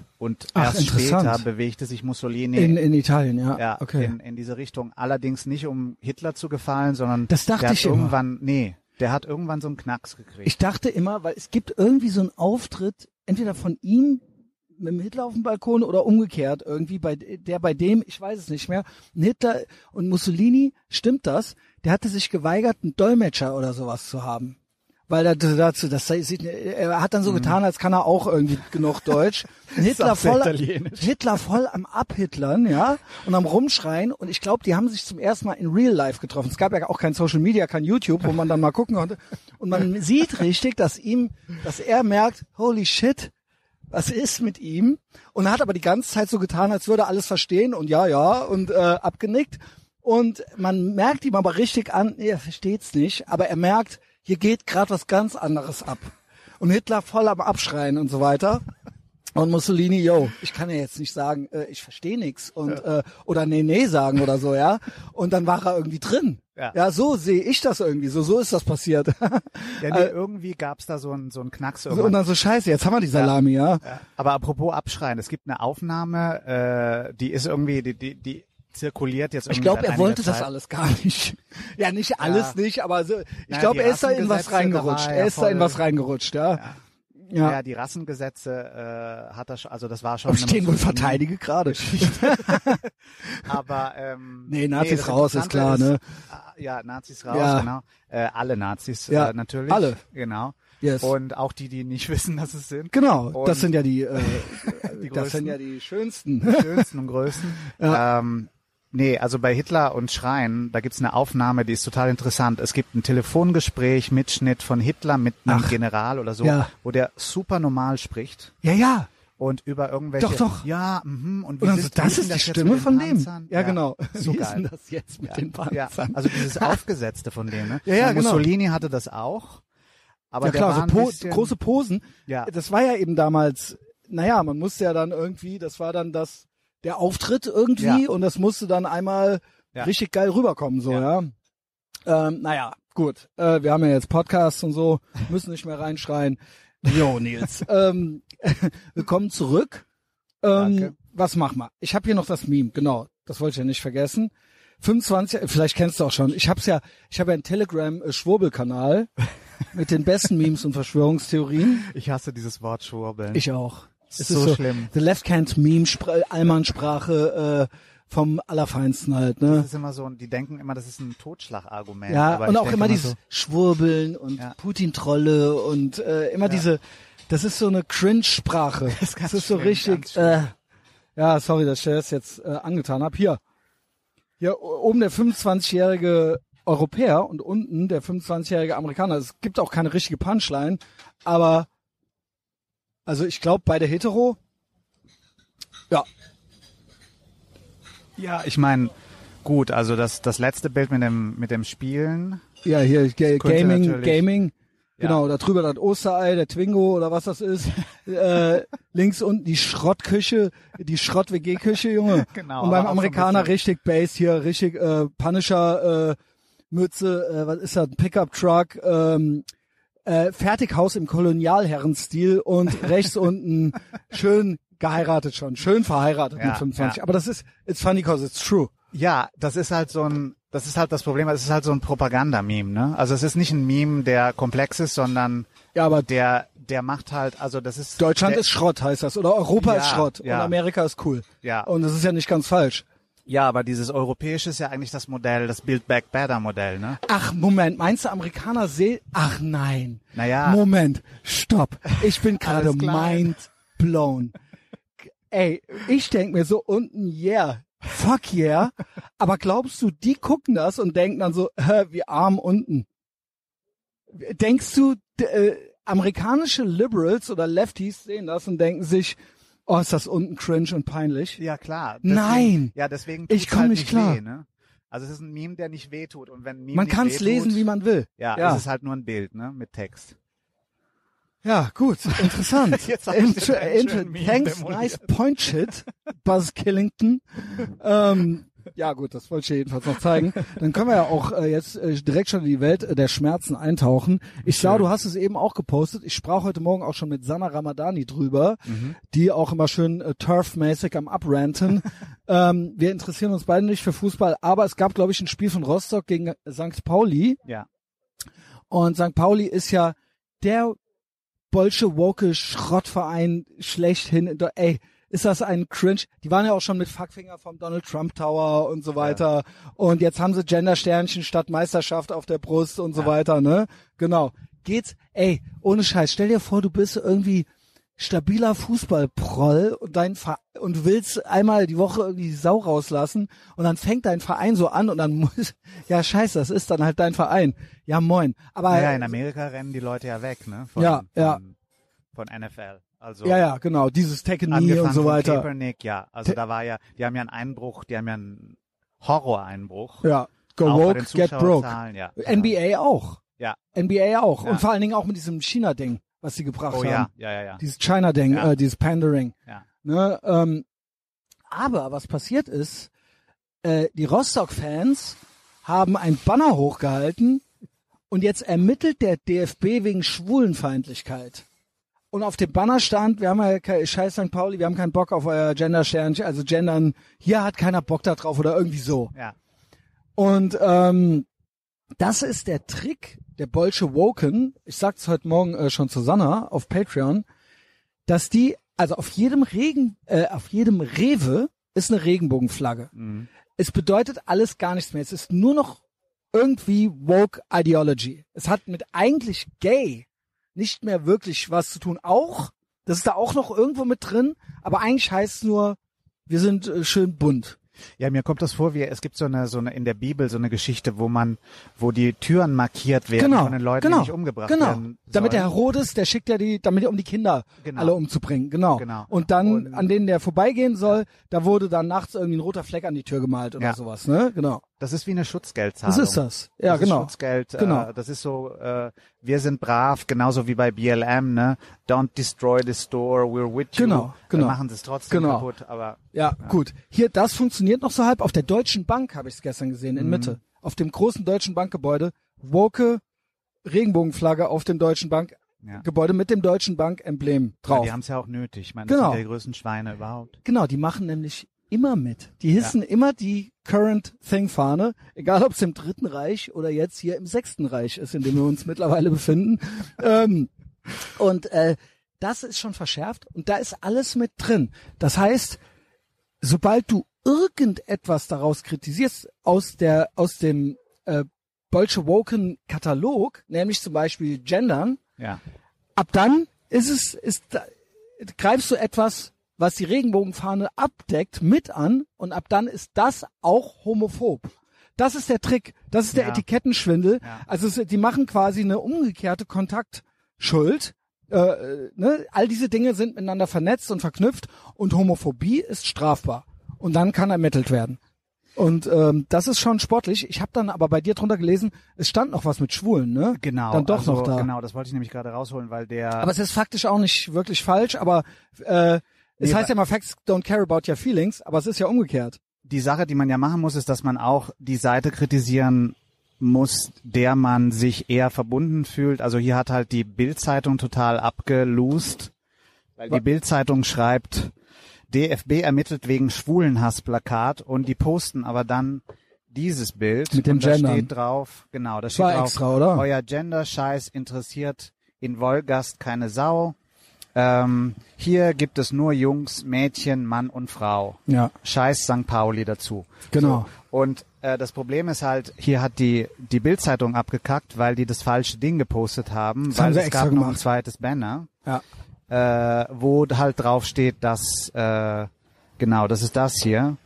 Ach, erst später bewegte sich Mussolini In, in Italien, ja. ja, okay. in, in diese Richtung. Allerdings nicht, um Hitler zu gefallen, sondern Das dachte der ich hat immer. irgendwann, nee, der hat irgendwann so einen Knacks gekriegt. Ich dachte immer, weil es gibt irgendwie so einen Auftritt, entweder von ihm mit dem Hitler auf dem Balkon oder umgekehrt irgendwie bei der bei dem, ich weiß es nicht mehr. Ein Hitler und Mussolini, stimmt das? Der hatte sich geweigert, einen Dolmetscher oder sowas zu haben. Weil er dazu, das sieht, er hat dann so getan, als kann er auch irgendwie genug Deutsch. Hitler voll. Hitler voll am Abhitlern, ja, und am Rumschreien. Und ich glaube, die haben sich zum ersten Mal in Real Life getroffen. Es gab ja auch kein Social Media, kein YouTube, wo man dann mal gucken konnte. Und man sieht richtig, dass ihm, dass er merkt, holy shit, was ist mit ihm? Und er hat aber die ganze Zeit so getan, als würde er alles verstehen und ja, ja, und äh, abgenickt. Und man merkt ihm aber richtig an, nee, er versteht's nicht, aber er merkt, hier geht gerade was ganz anderes ab. Und Hitler voll am Abschreien und so weiter. Und Mussolini, yo, ich kann ja jetzt nicht sagen, äh, ich verstehe nix und äh, oder nee, nee sagen oder so, ja. Und dann war er irgendwie drin. Ja. Ja, so sehe ich das irgendwie. So, so ist das passiert. ja, nee, irgendwie gab's da so einen so einen Knacks so, und dann so scheiße, jetzt haben wir die Salami, ja. Ja. Aber apropos Abschreien, es gibt eine Aufnahme, äh, die ist irgendwie, die, die, die zirkuliert jetzt irgendwie. Ich glaube, er wollte das alles gar nicht. Ja, nicht alles Ja. nicht, aber so, ich glaube, er ist da in was reingerutscht. Er ja ist da in was reingerutscht, ja. Ja. Ja. Ja, die Rassengesetze äh, hat er schon, also das war schon. Eine stehen wohl verteidige gerade. Aber ähm, Nee, Nazis das raus, ist klar, ne? äh, Ja, Nazis raus, Ja. genau. Äh, alle Nazis Ja, äh, natürlich. alle. Genau. Yes. Und auch die, die nicht wissen, dass es sind. Genau, Und das sind ja die, äh, Die das sind ja die schönsten. die schönsten und größten. ähm, nee, also bei Hitler und Schreien, da gibt's eine Aufnahme, die ist total interessant. Es gibt ein Telefongespräch, Mitschnitt von Hitler mit einem Ach. General oder so, Ja. wo der super normal spricht. Ja, ja. Und über irgendwelche. Doch, doch. Ja, mhm. Und, wie Und dann sind, wie das sind ist die jetzt Stimme den von dem. Panzern? Ja, genau. So Wie ist geil. denn das jetzt mit den Ja, Panzern? also dieses Aufgesetzte von dem, ne? Ja, ja, genau. Mussolini hatte das auch. Aber ja klar, so po bisschen, große Posen. Ja. Das war ja eben damals, naja, man musste ja dann irgendwie, das war dann das, der Auftritt irgendwie Ja. und das musste dann einmal Ja. richtig geil rüberkommen, so, ja. Ähm, naja, gut. Äh, wir haben ja jetzt Podcasts und so, müssen nicht mehr reinschreien. Jo, Nils. ähm, willkommen zurück. Ähm, Danke. was machen wir? Ich habe hier noch das Meme, genau. Das wollte ich ja nicht vergessen. 25, vielleicht kennst du auch schon. Ich hab's ja, ich habe ja einen Telegram äh, mit den besten Memes und Verschwörungstheorien. Ich hasse dieses Wort Schwurbeln. Ich auch. Es So ist so schlimm. The Left Hand Meme, Spr Allmannsprache äh, vom Allerfeinsten halt, ne? das ist immer so, die denken immer, das ist ein Totschlagargument. Ja, und auch immer dieses so, Schwurbeln und Ja. Putin-Trolle und äh, immer diese, das ist so eine Cringe-Sprache. Das, ganz ist so schlimm, richtig, ganz schlimm. äh, ja, sorry, dass ich das jetzt äh, angetan habe. Hier, hier oben der 25-jährige Europäer und unten der 25-jährige Amerikaner. Es gibt auch keine richtige Punchline, aber also ich glaube beide hetero. Ja, Ja, ich meine, gut, also das, das letzte Bild mit dem, mit dem Spielen. Ja, hier Gaming, Gaming. Ja. Genau, da drüber das Osterei, der Twingo oder was das ist. äh, links unten die Schrottküche, die Schrott-WG-Küche, Junge. Genau, Und beim Amerikaner richtig Bass hier, richtig äh, Punisher, äh, Mütze, äh, was ist das, ein Pickup-Truck, ähm, äh, Fertighaus im Kolonialherrenstil und rechts unten schön geheiratet schon, schön verheiratet Ja, mit 25. ja. Aber das ist, it's funny cause it's true. Ja, das ist halt so ein, das ist halt das Problem, es ist halt so ein Propagandameme, ne? Also es ist nicht ein Meme, der komplex ist, sondern Ja, aber der, der macht halt, also das ist. Deutschland der, ist Schrott, heißt das. Oder Europa Ja, ist Schrott. Und Amerika ist cool. Ja. Und das ist ja nicht ganz falsch. Ja, aber dieses europäische ist ja eigentlich das Modell, das Build Back Better Modell, ne? Ach, Moment, meinst du Amerikaner sehen? Ach nein. Naja. Moment, stopp. Ich bin gerade mind blown. Ey, ich denk mir so unten, yeah, fuck yeah. Aber glaubst du, die gucken das und denken dann so, hä, wie arm unten? Denkst du, äh, amerikanische Liberals oder Lefties sehen das und denken sich, oh, ist das unten cringe und peinlich? Ja, klar. Nein. Ja, deswegen Ich tut's komm halt nicht klar. Weh, ne? Also es ist ein Meme, der nicht wehtut. Und wenn Meme Man kann es lesen, wie man will. Ja, ja. es ist halt nur ein Bild, ne? Mit Text. Ja, gut, interessant. Jetzt ich schönen Meme thanks, nice point shit, Buzz Killington. ähm, ja gut, das wollte ich jedenfalls noch zeigen. Dann können wir ja auch äh, jetzt äh, direkt schon in die Welt äh, der Schmerzen eintauchen. Ich sah, du hast es eben auch gepostet. Ich sprach heute Morgen auch schon mit Sana Ramadani drüber, die auch immer schön äh, turfmäßig am Abranten. ähm, wir interessieren uns beide nicht für Fußball, aber es gab, glaube ich, ein Spiel von Rostock gegen St. Pauli. Ja. Und St. Pauli ist ja der bolsche woke Schrottverein schlechthin. Ey, ist das ein Cringe? Die waren ja auch schon mit Fuckfinger vom Donald Trump Tower und so weiter. Und jetzt haben sie Gender-Sternchen statt Meisterschaft auf der Brust und so weiter, ne? Genau. Geht's, ey, ohne Scheiß, stell dir vor, du bist irgendwie stabiler Fußballproll und dein Ver und du willst einmal die Woche irgendwie die Sau rauslassen und dann fängt dein Verein so an und dann muss ja scheiße, das ist dann halt dein Verein. Ja moin. Aber Naja, in Amerika rennen die Leute ja weg, ne? Von, Ja, ja. Von, von NFL. Also ja, ja, genau, dieses angefangen und so weiter. Kaepernick, ja. Also Te- da war ja, die haben ja einen Einbruch, die haben ja einen Horroreinbruch. Ja, go woke, get broke. Ja. NBA auch. Ja. NBA auch. Ja. Und vor allen Dingen auch mit diesem China-Ding, was sie gebracht Oh haben. ja, ja, ja, ja. Dieses China-Ding, Ja. äh, dieses Pandering. ja. Ne? Ähm, aber was passiert ist, äh, die Rostock-Fans haben ein Banner hochgehalten und jetzt ermittelt der DFB wegen Schwulenfeindlichkeit. Und auf dem Banner stand, wir haben ja kein Scheiß St. Pauli, wir haben keinen Bock auf euer Gender-Sternchen, also Gendern, hier hat keiner Bock da drauf oder irgendwie so. ja. Und ähm, das ist der Trick der Bolsche Woken. Ich sag's heute Morgen äh, schon zu Sanna auf Patreon, dass die, also auf jedem Regen, äh, auf jedem Rewe ist eine Regenbogenflagge. Mhm. Es bedeutet alles gar nichts mehr. Es ist nur noch irgendwie woke Ideology. Es hat mit eigentlich gay nicht mehr wirklich was zu tun. Auch, das ist da auch noch irgendwo mit drin, aber eigentlich heißt es nur, wir sind äh, schön bunt. Ja, mir kommt das vor, wie es gibt so eine, so eine in der Bibel so eine Geschichte, wo man, wo die Türen markiert werden genau, von den Leuten, genau, die nicht umgebracht genau. werden. Damit der. Herodes, der schickt ja die, damit um die Kinder Genau. alle umzubringen, genau. Genau. Und dann, Und- an denen der vorbeigehen soll, da wurde dann nachts irgendwie ein roter Fleck an die Tür gemalt oder Ja. sowas, ne? Genau. Das ist wie eine Schutzgeldzahlung. Das ist das. Ja, das genau. Schutzgeld, Genau. Äh, das ist so, äh, wir sind brav, genauso wie bei BLM, ne? Don't destroy the store, we're with you. Genau, genau. Wir machen es trotzdem Genau. kaputt, aber Ja, gut. Hier, das funktioniert noch so halb. Auf der Deutschen Bank habe ich es gestern gesehen, Mhm. in Mitte. Auf dem großen Deutschen Bankgebäude. Woke Regenbogenflagge auf dem Deutschen Bank ja. Gebäude mit dem Deutschen Bank Emblem Ja, drauf. die haben es ja auch nötig. Ich meine, das Genau. sind ja die größten Schweine überhaupt. Genau, die machen nämlich immer mit. Die hissen immer die Current Thing Fahne, egal ob es im Dritten Reich oder jetzt hier im Sechsten Reich ist, in dem wir uns mittlerweile befinden. ähm, und äh, das ist schon verschärft und da ist alles mit drin. Das heißt, sobald du irgendetwas daraus kritisierst aus der aus dem äh, Bolschewoken Katalog, nämlich zum Beispiel Gendern, Ja. ab dann ist es, ist, da- greifst du etwas, was die Regenbogenfahne abdeckt, mit an und ab dann ist das auch homophob. Das ist der Trick. Das ist der Ja. Etikettenschwindel. Ja. Also es, die machen quasi eine umgekehrte Kontaktschuld. Äh, äh, ne? All diese Dinge sind miteinander vernetzt und verknüpft und Homophobie ist strafbar. Und dann kann ermittelt werden. Und ähm, das ist schon sportlich. Ich habe dann aber bei dir drunter gelesen, es stand noch was mit Schwulen, ne? Genau. Dann doch also, noch da. Genau, das wollte ich nämlich gerade rausholen, weil der. Aber es ist faktisch auch nicht wirklich falsch, aber äh, es Nee, heißt ja immer, Facts don't care about your feelings, aber es ist ja umgekehrt. die Sache, die man ja machen muss, ist, dass man auch die Seite kritisieren muss, der man sich eher verbunden fühlt. Also hier hat halt die Bild-Zeitung total abgelost, weil die Bild-Zeitung schreibt, DFB ermittelt wegen Schwulenhassplakat und die posten aber dann dieses Bild Mit dem und da Gendern. steht drauf, genau, da steht war drauf, extra, oder? euer Gender-Scheiß interessiert in Wolgast keine Sau. Ähm, hier gibt es nur Jungs, Mädchen, Mann und Frau. Ja, Scheiß St. Pauli dazu. genau. So. Und äh, das Problem ist halt, hier hat die die Bildzeitung abgekackt, weil die das falsche Ding gepostet haben, Das weil haben es gab noch ein zweites Banner, Ja. äh, wo halt drauf steht, dass äh, genau, das ist das hier.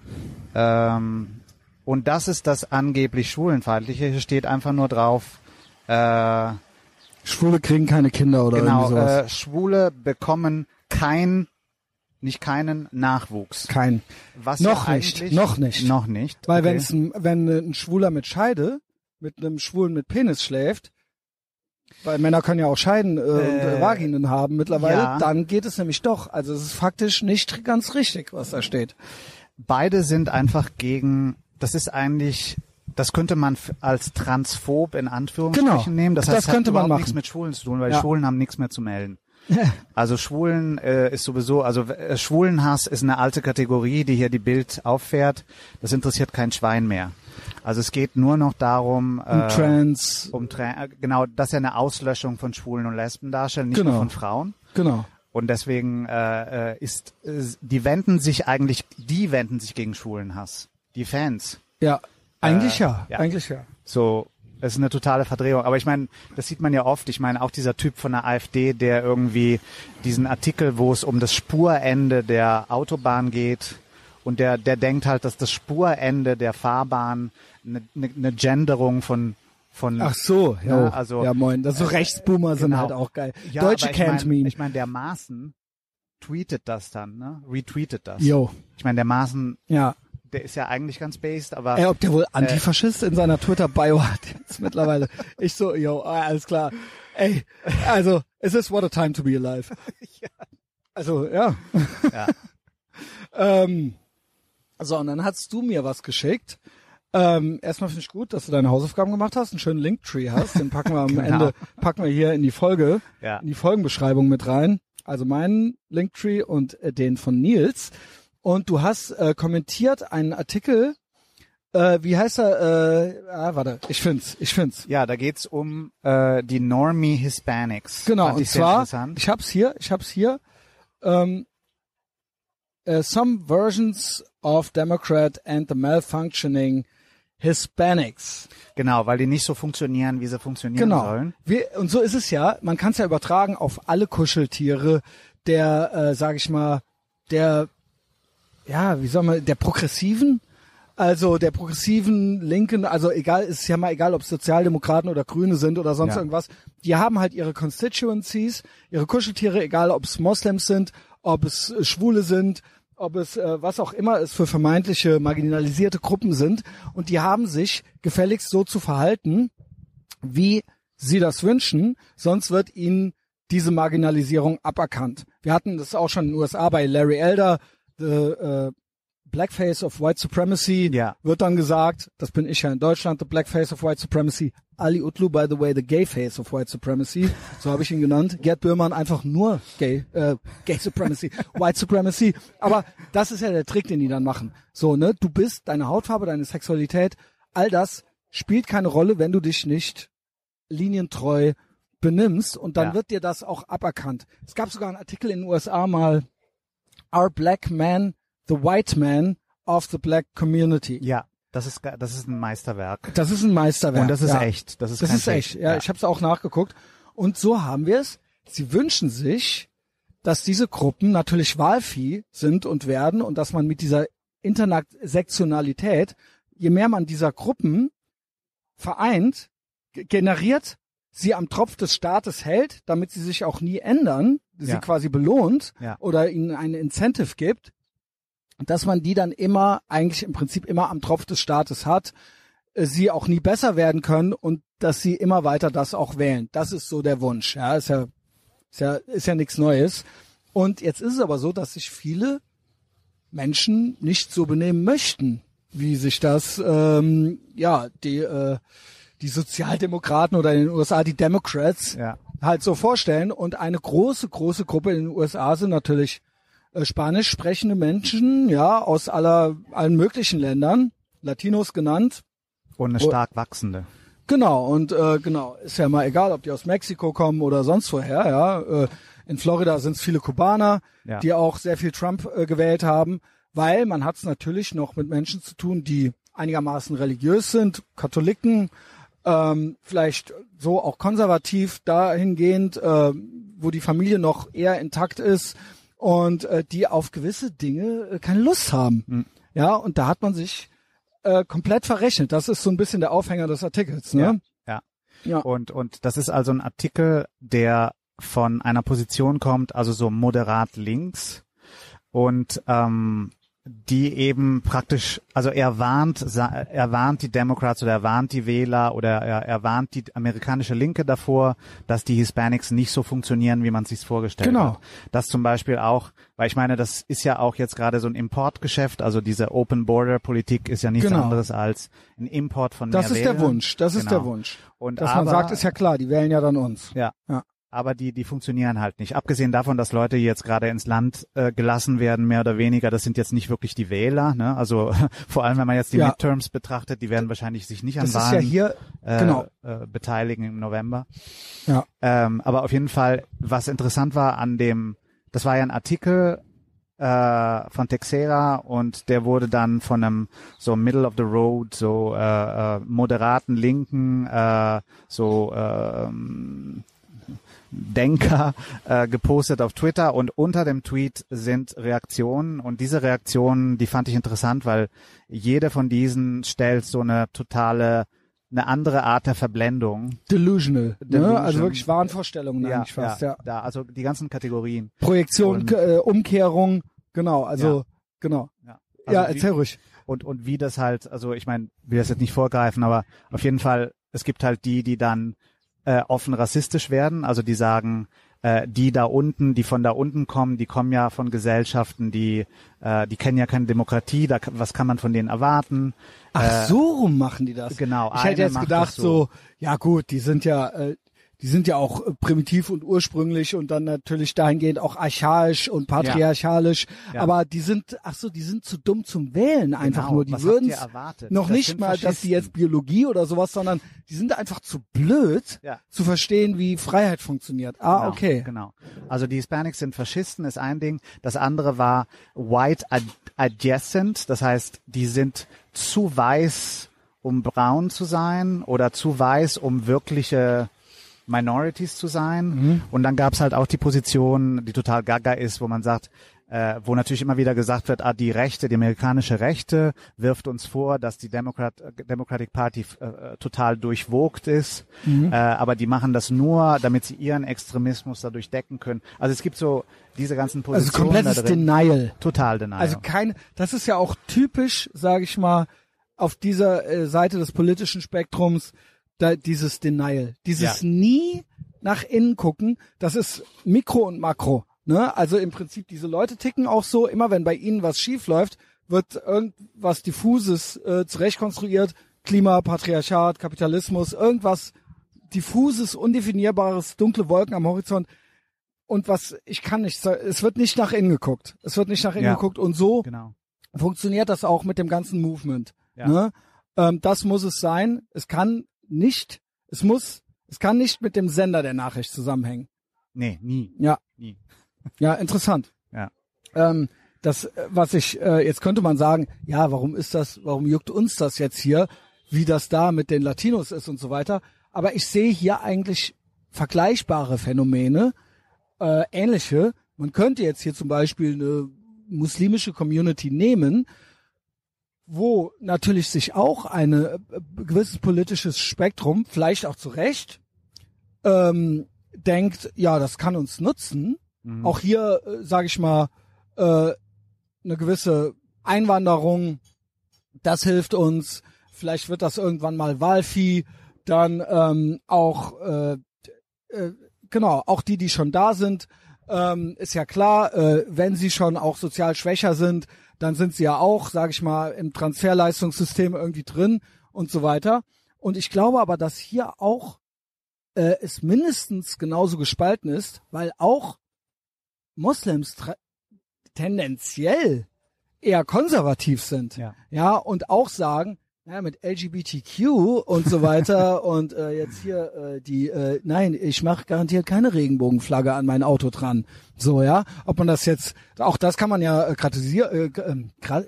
Ähm, und das ist das angeblich schwulenfeindliche. Hier steht einfach nur drauf. Äh, Schwule kriegen keine Kinder oder genau, irgendwie sowas. äh, Schwule bekommen kein, nicht keinen Nachwuchs. Kein. Was Noch ja nicht, noch nicht. Noch nicht. Weil okay. wenn's ein, wenn ein Schwuler mit Scheide mit einem Schwulen mit Penis schläft, weil Männer können ja auch Scheiden äh, und äh, Äh, Vaginen haben mittlerweile, ja. dann geht es nämlich doch. Also es ist faktisch nicht ganz richtig, was da steht. beide sind einfach gegen, das ist eigentlich, das könnte man als transphob in Anführungsstrichen Genau. nehmen. Das Das heißt, es könnte hat man machen. nichts mit Schwulen zu tun, weil Ja. Schwulen haben nichts mehr zu melden. Also Schwulen äh, ist sowieso, also äh, Schwulenhass ist eine alte Kategorie, die hier die Bild auffährt. Das interessiert kein Schwein mehr. Also es geht nur noch darum, Und äh, Trans, um Tra genau, dass er eine Auslöschung von Schwulen und Lesben darstellt, nicht Genau. nur von Frauen. genau. Und deswegen äh, äh, ist äh, die wenden sich eigentlich, die wenden sich gegen Schwulenhass. Die Fans. Ja, eigentlich Äh, ja, ja. eigentlich ja. So, es ist eine totale Verdrehung. Aber ich meine, das sieht man ja oft. Ich meine, auch dieser Typ von der AfD, der irgendwie diesen Artikel, wo es um das Spurende der Autobahn geht, und der, der denkt halt, dass das Spurende der Fahrbahn eine, eine, eine Genderung von von Ach so, ja, Ja, also- ja moin. Das so Rechtsboomer sind genau. halt auch geil. Ja, Deutsche ich can't mein, mean. Ich meine, der Maaßen tweetet das dann, ne? Retweetet das. Jo, Ich meine, der Maaßen, ja. Der ist ja eigentlich ganz based, aber Ey, ob der wohl Antifaschist in seiner Twitter-Bio hat jetzt mittlerweile. Ich so, yo, alles klar. Ey, also, es ist what a time to be alive. Also, ja. ja, Ähm, so, und dann hast du mir was geschickt. Ähm, erstmal finde ich gut, dass du deine Hausaufgaben gemacht hast, einen schönen Linktree hast. Den packen wir am Genau. Ende, packen wir hier in die Folge, ja. in die Folgenbeschreibung mit rein. Also meinen Linktree und äh, den von Nils. Und du hast äh, kommentiert einen Artikel, äh, wie heißt er? Äh, ah, warte, ich find's, ich find's. Ja, da geht's um äh, die Normie Hispanics. Genau, Fand und ich zwar, ich hab's hier, ich hab's hier. Ähm, uh, some versions of Democrat and the malfunctioning Hispanics. Genau, weil die nicht so funktionieren, wie sie funktionieren Genau. sollen. Wir, und so ist es ja. Man kann es ja übertragen auf alle Kuscheltiere der, äh, sag ich mal, der, ja, wie soll man, der progressiven, also der progressiven Linken, also egal, ist ja mal egal, ob es Sozialdemokraten oder Grüne sind oder sonst Ja. irgendwas. Die haben halt ihre Constituencies, ihre Kuscheltiere, egal ob es Moslems sind, ob es äh, Schwule sind, ob es äh, was auch immer es für vermeintliche marginalisierte Gruppen sind. Und die haben sich gefälligst so zu verhalten, wie sie das wünschen, sonst wird ihnen diese Marginalisierung aberkannt. Wir hatten das auch schon in den USA bei Larry Elder, the äh, Blackface of White Supremacy, Ja. wird dann gesagt, das bin ich ja in Deutschland, the Blackface of White Supremacy. Ali Utlu, by the way, the Gay Face of White Supremacy, so habe ich ihn genannt. Gerd Böhmann einfach nur Gay, äh, Gay Supremacy, White Supremacy. Aber das ist ja der Trick, den die dann machen. So, ne, du bist, deine Hautfarbe, deine Sexualität, all das spielt keine Rolle, wenn du dich nicht linientreu benimmst und dann Ja. wird dir das auch aberkannt. Es gab sogar einen Artikel in den USA mal, Are Black Men the White Man of the Black Community? Ja, das ist das ist ein Meisterwerk. Das ist ein Meisterwerk. Und das ist ja. echt. Das ist Das ist echt. Fake. Ja, ich habe es auch nachgeguckt. Und so haben wir es. Sie wünschen sich, dass diese Gruppen natürlich Wahlvieh sind und werden und dass man mit dieser Intersektionalität, je mehr man dieser Gruppen vereint, ge- generiert, sie am Tropf des Staates hält, damit sie sich auch nie ändern, sie Ja. quasi belohnt Ja. oder ihnen einen Incentive gibt, dass man die dann immer, eigentlich im Prinzip immer am Tropf des Staates hat, äh, sie auch nie besser werden können und dass sie immer weiter das auch wählen. Das ist so der Wunsch. Ja, ist ja, ist ja, ist ja nichts Neues. Und jetzt ist es aber so, dass sich viele Menschen nicht so benehmen möchten, wie sich das, ähm, ja, die, äh, die Sozialdemokraten oder in den USA die Democrats Ja. Halt so vorstellen. Und eine große, große Gruppe in den USA sind natürlich äh, spanisch sprechende Menschen, ja, aus aller, allen möglichen Ländern, Latinos genannt. Und eine Oh. stark wachsende. Genau, und äh, genau, ist ja mal egal, ob die aus Mexiko kommen oder sonst woher, ja. Äh, in Florida sind es viele Kubaner, Ja. die auch sehr viel Trump äh, gewählt haben, weil man hat es natürlich noch mit Menschen zu tun, die einigermaßen religiös sind, Katholiken, ähm, vielleicht so auch konservativ dahingehend, äh, wo die Familie noch eher intakt ist und äh, die auf gewisse Dinge äh, keine Lust haben. Hm. Ja, und da hat man sich äh, komplett verrechnet. Das ist so ein bisschen der Aufhänger des Artikels, ne? Ja. Ja. Und, und das ist also ein Artikel, der von einer Position kommt, also so moderat links. Und ähm, die eben praktisch, also er warnt, er warnt die Democrats oder er warnt die Wähler oder er, er warnt die amerikanische Linke davor, dass die Hispanics nicht so funktionieren, wie man sich vorgestellt genau. hat. Das zum Beispiel auch, weil ich meine, das ist ja auch jetzt gerade so ein Importgeschäft, also diese Open Border Politik ist ja nichts genau. anderes als ein Import von Das ist Wählern. der Wunsch, das ist genau. der Wunsch. Und Dass aber, man sagt, ist ja klar, die wählen ja dann uns. Ja. ja aber die, die funktionieren halt nicht. Abgesehen davon, dass Leute jetzt gerade ins Land äh, gelassen werden, mehr oder weniger, das sind jetzt nicht wirklich die Wähler. Ne? Also vor allem, wenn man jetzt die Ja. Midterms betrachtet, die werden wahrscheinlich sich nicht an Das Wahlen ja hier, äh, genau. äh, beteiligen im November. Ja. Ähm, aber auf jeden Fall, was interessant war an dem, das war ja ein Artikel äh, von Texera und der wurde dann von einem so Middle of the Road, so äh, äh, moderaten Linken, äh, so ähm, Denker äh, gepostet auf Twitter und unter dem Tweet sind Reaktionen und diese Reaktionen, die fand ich interessant, weil jede von diesen stellt so eine totale, eine andere Art der Verblendung. delusional. Delusion. Ne? Also wirklich Wahnvorstellungen eigentlich fast, ja. Da, also die ganzen Kategorien. Projektion, Und- äh, Umkehrung, genau, also, Ja. genau. Ja, ja, Also wie- erzähl ruhig. und und wie das halt, also ich meine, will das jetzt nicht vorgreifen, aber auf jeden Fall, es gibt halt die, die dann äh, offen rassistisch werden, also die sagen, äh, die da unten, die von da unten kommen, die kommen ja von Gesellschaften, die äh, die kennen ja keine Demokratie, da was kann man von denen erwarten? Ach, Äh, so rum machen die das. genau, Ich hätte jetzt gedacht so. so. ja gut, die sind ja, äh, die sind ja auch äh, primitiv und ursprünglich und dann natürlich dahingehend auch archaisch und patriarchalisch. Ja. Aber die sind, ach so, die sind zu dumm zum Wählen einfach Genau, nur. Die würden noch Das nicht mal, dass die Faschisten. jetzt Biologie oder sowas, sondern die sind einfach zu blöd Ja. zu verstehen, wie Freiheit funktioniert. Ah, Genau, okay. Genau. Also die Hispanics sind Faschisten, ist ein Ding. Das andere war white ad adjacent, das heißt, die sind zu weiß, um braun zu sein oder zu weiß, um wirkliche Minorities zu sein. Mhm. Und dann gab's halt auch die Position, die total gaga ist, wo man sagt, äh, wo natürlich immer wieder gesagt wird, ah, die Rechte, die amerikanische Rechte wirft uns vor, dass die Democrat, Democratic Party äh, äh, total durchwogt ist, Mhm. äh, aber die machen das nur, damit sie ihren Extremismus dadurch decken können. Also es gibt so diese ganzen Also Positionen komplettes da drin. Denial. Total Denial. Also kein, das ist ja auch typisch, sage ich mal, auf dieser äh, Seite des politischen Spektrums, da, dieses Denial, dieses Ja. nie nach innen gucken, das ist Mikro und Makro. Ne? Also im Prinzip diese Leute ticken auch so, immer wenn bei ihnen was schief läuft, wird irgendwas diffuses äh, zurechtkonstruiert, Klima, Patriarchat, Kapitalismus, irgendwas diffuses, undefinierbares, dunkle Wolken am Horizont. Und was ich kann nicht, es wird nicht nach innen geguckt. Es wird nicht nach innen Ja. geguckt und so genau. funktioniert das auch mit dem ganzen Movement. Ja. Ne? Ähm, das muss es sein. Es kann nicht, es muss, es kann nicht mit dem Sender der Nachricht zusammenhängen. Nee, nie. Ja, Nie. ja, interessant. Ja. Ähm, das, äh, was ich, äh, jetzt könnte man sagen, ja, warum ist das, warum juckt uns das jetzt hier, wie das da mit den Latinos ist und so weiter. Aber ich sehe hier eigentlich vergleichbare Phänomene, äh, ähnliche. Man könnte jetzt hier zum Beispiel eine muslimische Community nehmen, wo natürlich sich auch eine äh, gewisses politisches Spektrum, vielleicht auch zu Recht, ähm, denkt, ja, das kann uns nutzen. Mhm. Auch hier, äh, sage ich mal, äh, eine gewisse Einwanderung, das hilft uns. Vielleicht wird das irgendwann mal Wahlvieh. Dann ähm, auch, äh, äh, genau, auch die, die schon da sind, ähm, ist ja klar, äh, wenn sie schon auch sozial schwächer sind, dann sind sie ja auch, sage ich mal, im Transferleistungssystem irgendwie drin und so weiter. Und ich glaube aber, dass hier auch äh, es mindestens genauso gespalten ist, weil auch Moslems tendenziell eher konservativ sind. Ja. ja, und auch sagen, naja, mit LGBTQ und so weiter und äh, jetzt hier äh, die, äh, nein, ich mache garantiert keine Regenbogenflagge an mein Auto dran. So, ja, ob man das jetzt, auch das kann man ja äh, kritisier, äh, ähm, gra,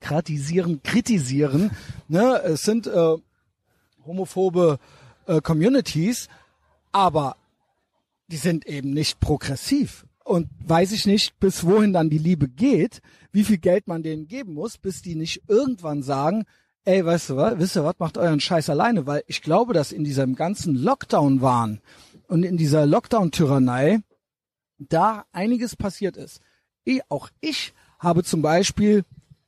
kritisieren, kritisieren. Ne? Es sind äh, homophobe äh, Communities, aber die sind eben nicht progressiv. Und weiß ich nicht, bis wohin dann die Liebe geht, wie viel Geld man denen geben muss, bis die nicht irgendwann sagen, ey, weißt du was, wisst ihr was, macht euren Scheiß alleine, weil ich glaube, dass in diesem ganzen Lockdown waren und in dieser Lockdown-Tyrannei da einiges passiert ist. Ich, auch ich habe zum Beispiel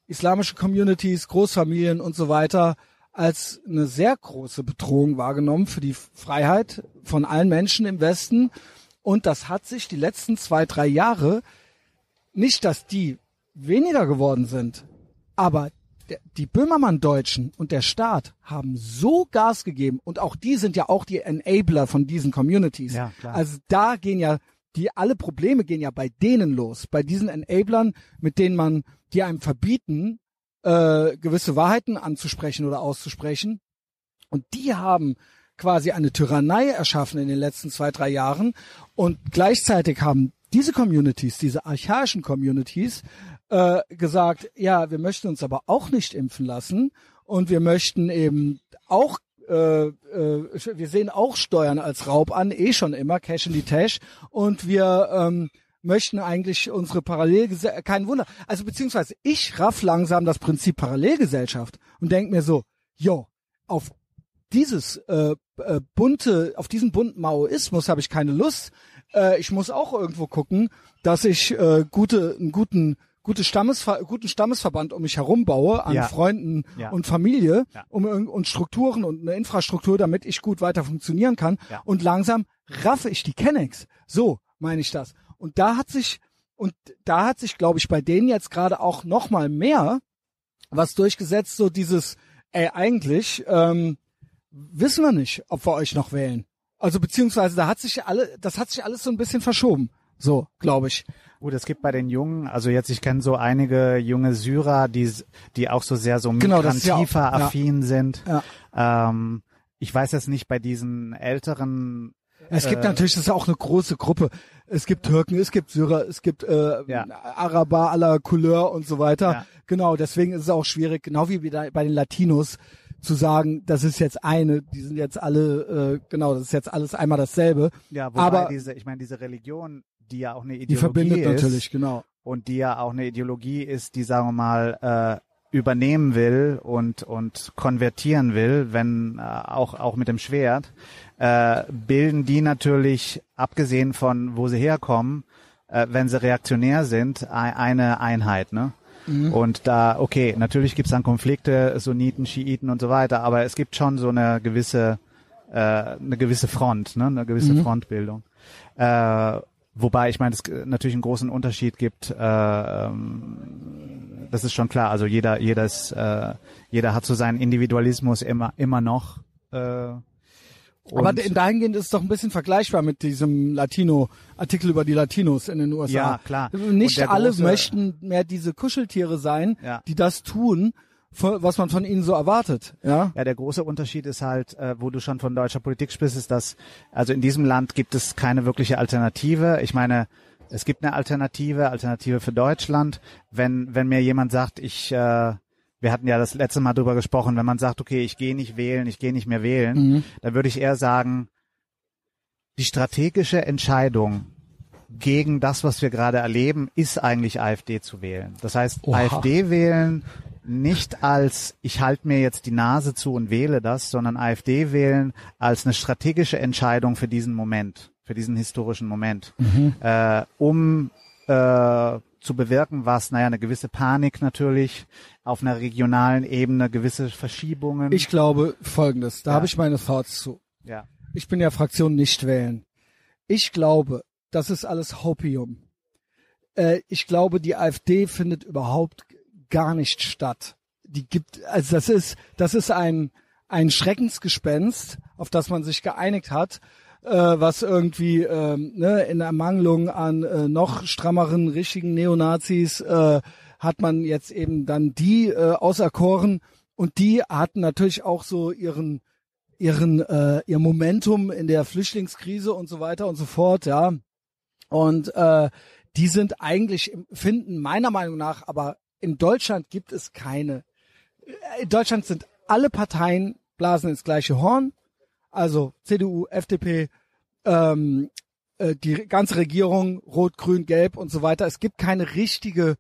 islamische Communities, Großfamilien und so weiter als eine sehr große Bedrohung wahrgenommen für die Freiheit von allen Menschen im Westen. Und das hat sich die letzten zwei, drei Jahre nicht, dass die weniger geworden sind, aber die Böhmermann-Deutschen und der Staat haben so Gas gegeben und auch die sind ja auch die Enabler von diesen Communities. Ja, klar. Also da gehen ja die alle Probleme gehen ja bei denen los, bei diesen Enablern, mit denen man, die einem verbieten, äh, gewisse Wahrheiten anzusprechen oder auszusprechen. Und die haben quasi eine Tyrannei erschaffen in den letzten zwei, drei Jahren. Und gleichzeitig haben diese Communities, diese archaischen Communities, äh, gesagt, ja, wir möchten uns aber auch nicht impfen lassen und wir möchten eben auch äh, äh, wir sehen auch Steuern als Raub an, eh schon immer, Cash in die Tash. Und wir ähm, möchten eigentlich unsere Parallelgesellschaft, kein Wunder, also beziehungsweise ich raff langsam das Prinzip Parallelgesellschaft und denk mir so, jo, auf dieses äh, äh, bunte, auf diesen bunten Maoismus habe ich keine Lust. Äh, ich muss auch irgendwo gucken, dass ich äh, gute, einen guten gute Stammesver guten Stammesverband um mich herum baue an Ja. Freunden Ja. und Familie Ja. um und Strukturen und eine Infrastruktur, damit ich gut weiter funktionieren kann. Und langsam raffe ich die Kennex. So meine ich das. Und da hat sich und da hat sich, glaube ich, bei denen jetzt gerade auch noch mal mehr was durchgesetzt, so dieses, ey, eigentlich ähm, wissen wir nicht, ob wir euch noch wählen. Also beziehungsweise da hat sich alle, das hat sich alles so ein bisschen verschoben. So, glaube ich. Gut, es gibt bei den Jungen, also jetzt, ich kenne so einige junge Syrer, die, die auch so sehr so Genau, ist ja Migrantifa-affin sind. Ja. Ähm, ich weiß jetzt nicht bei diesen älteren, Es gibt Äh, natürlich, das ist auch eine große Gruppe. Es gibt Türken, es gibt Syrer, es gibt äh, Ja. Araber aller Couleur und so weiter. Ja. Genau, deswegen ist es auch schwierig, genau wie bei bei den Latinos, zu sagen, das ist jetzt eine, die sind jetzt alle, äh, genau, das ist jetzt alles einmal dasselbe. ja, wobei Aber diese, ich meine, diese Religion, die ja auch eine Ideologie die verbindet ist, natürlich, genau. und die ja auch eine Ideologie ist, die, sagen wir mal, äh, übernehmen will und, und konvertieren will, wenn äh, auch, auch mit dem Schwert, äh, bilden die natürlich, abgesehen von wo sie herkommen, äh, wenn sie reaktionär sind, ei- eine Einheit, ne? Und da, okay, natürlich gibt's dann Konflikte, Sunniten, Schiiten und so weiter, aber es gibt schon so eine gewisse, äh, eine gewisse Front, ne? eine gewisse Frontbildung. Äh, wobei, ich meine, es g- natürlich einen großen Unterschied gibt, äh, ähm, das ist schon klar, also jeder, ist, äh, jeder hat so seinen Individualismus immer, immer noch. Äh, Aber und- in dahingehend ist es doch ein bisschen vergleichbar mit diesem Latino-Artikel über die Latinos in den USA. Ja, klar. Nicht alle möchten mehr diese Kuscheltiere sein, Ja. die das tun, was man von ihnen so erwartet. Ja. Ja, der große Unterschied ist halt, äh, wo du schon von deutscher Politik sprichst, ist, dass also in diesem Land gibt es keine wirkliche Alternative. Ich meine, es gibt eine Alternative, Alternative für Deutschland. Wenn wenn mir jemand sagt, ich, äh, wir hatten ja das letzte Mal drüber gesprochen, wenn man sagt, okay, ich gehe nicht wählen, ich gehe nicht mehr wählen, Mhm. dann würde ich eher sagen, die strategische Entscheidung gegen das, was wir gerade erleben, ist eigentlich AfD zu wählen. Das heißt, Oha. AfD wählen nicht als ich halte mir jetzt die Nase zu und wähle das, sondern AfD wählen als eine strategische Entscheidung für diesen Moment, für diesen historischen Moment, äh, um äh, zu bewirken, was, naja, eine gewisse Panik natürlich, auf einer regionalen Ebene gewisse Verschiebungen. Ich glaube Folgendes, da Ja. habe ich meine Thoughts zu. ja. Ich bin ja Fraktion nicht wählen. Ich glaube, das ist alles Hopium. Äh, ich glaube, die AfD findet überhaupt gar nicht statt. Die gibt, also das ist, das ist ein, ein Schreckensgespenst, auf das man sich geeinigt hat, äh, was irgendwie ähm, ne, in Ermangelung an äh, noch strammeren, richtigen Neonazis äh, hat man jetzt eben dann die äh, auserkoren und die hatten natürlich auch so ihren ihren äh, ihr Momentum in der Flüchtlingskrise und so weiter und so fort, ja. Und äh, die sind eigentlich finden meiner Meinung nach, aber in Deutschland gibt es keine. In Deutschland sind alle Parteien blasen ins gleiche Horn, also CDU, FDP, ähm, äh, die ganze Regierung, Rot, Grün, Gelb und so weiter. Es gibt keine richtige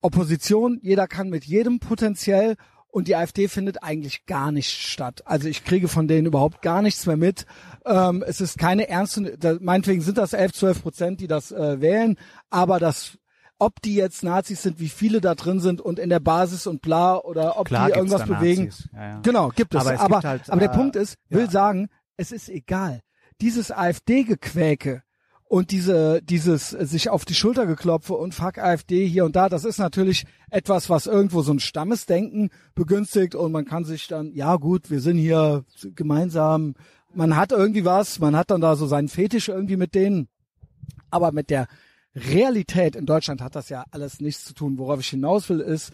Opposition. Jeder kann mit jedem potenziell und die AfD findet eigentlich gar nicht statt. Also ich kriege von denen überhaupt gar nichts mehr mit. Ähm, es ist keine ernste, da, meinetwegen sind das 11, 12 Prozent, die das äh, wählen, aber das, ob die jetzt Nazis sind, wie viele da drin sind und in der Basis und bla oder ob Klar die irgendwas bewegen. Ja, ja. Genau, gibt es. Aber es aber gibt halt, aber der äh, Punkt ist, will ja. sagen, es ist egal. Dieses AfD-Gequäke und diese, dieses sich auf die Schulter geklopfe und fuck AfD hier und da, das ist natürlich etwas, was irgendwo so ein Stammesdenken begünstigt und man kann sich dann, ja gut, wir sind hier gemeinsam, man hat irgendwie was, man hat dann da so seinen Fetisch irgendwie mit denen, aber mit der Realität in Deutschland hat das ja alles nichts zu tun. Worauf ich hinaus will, ist,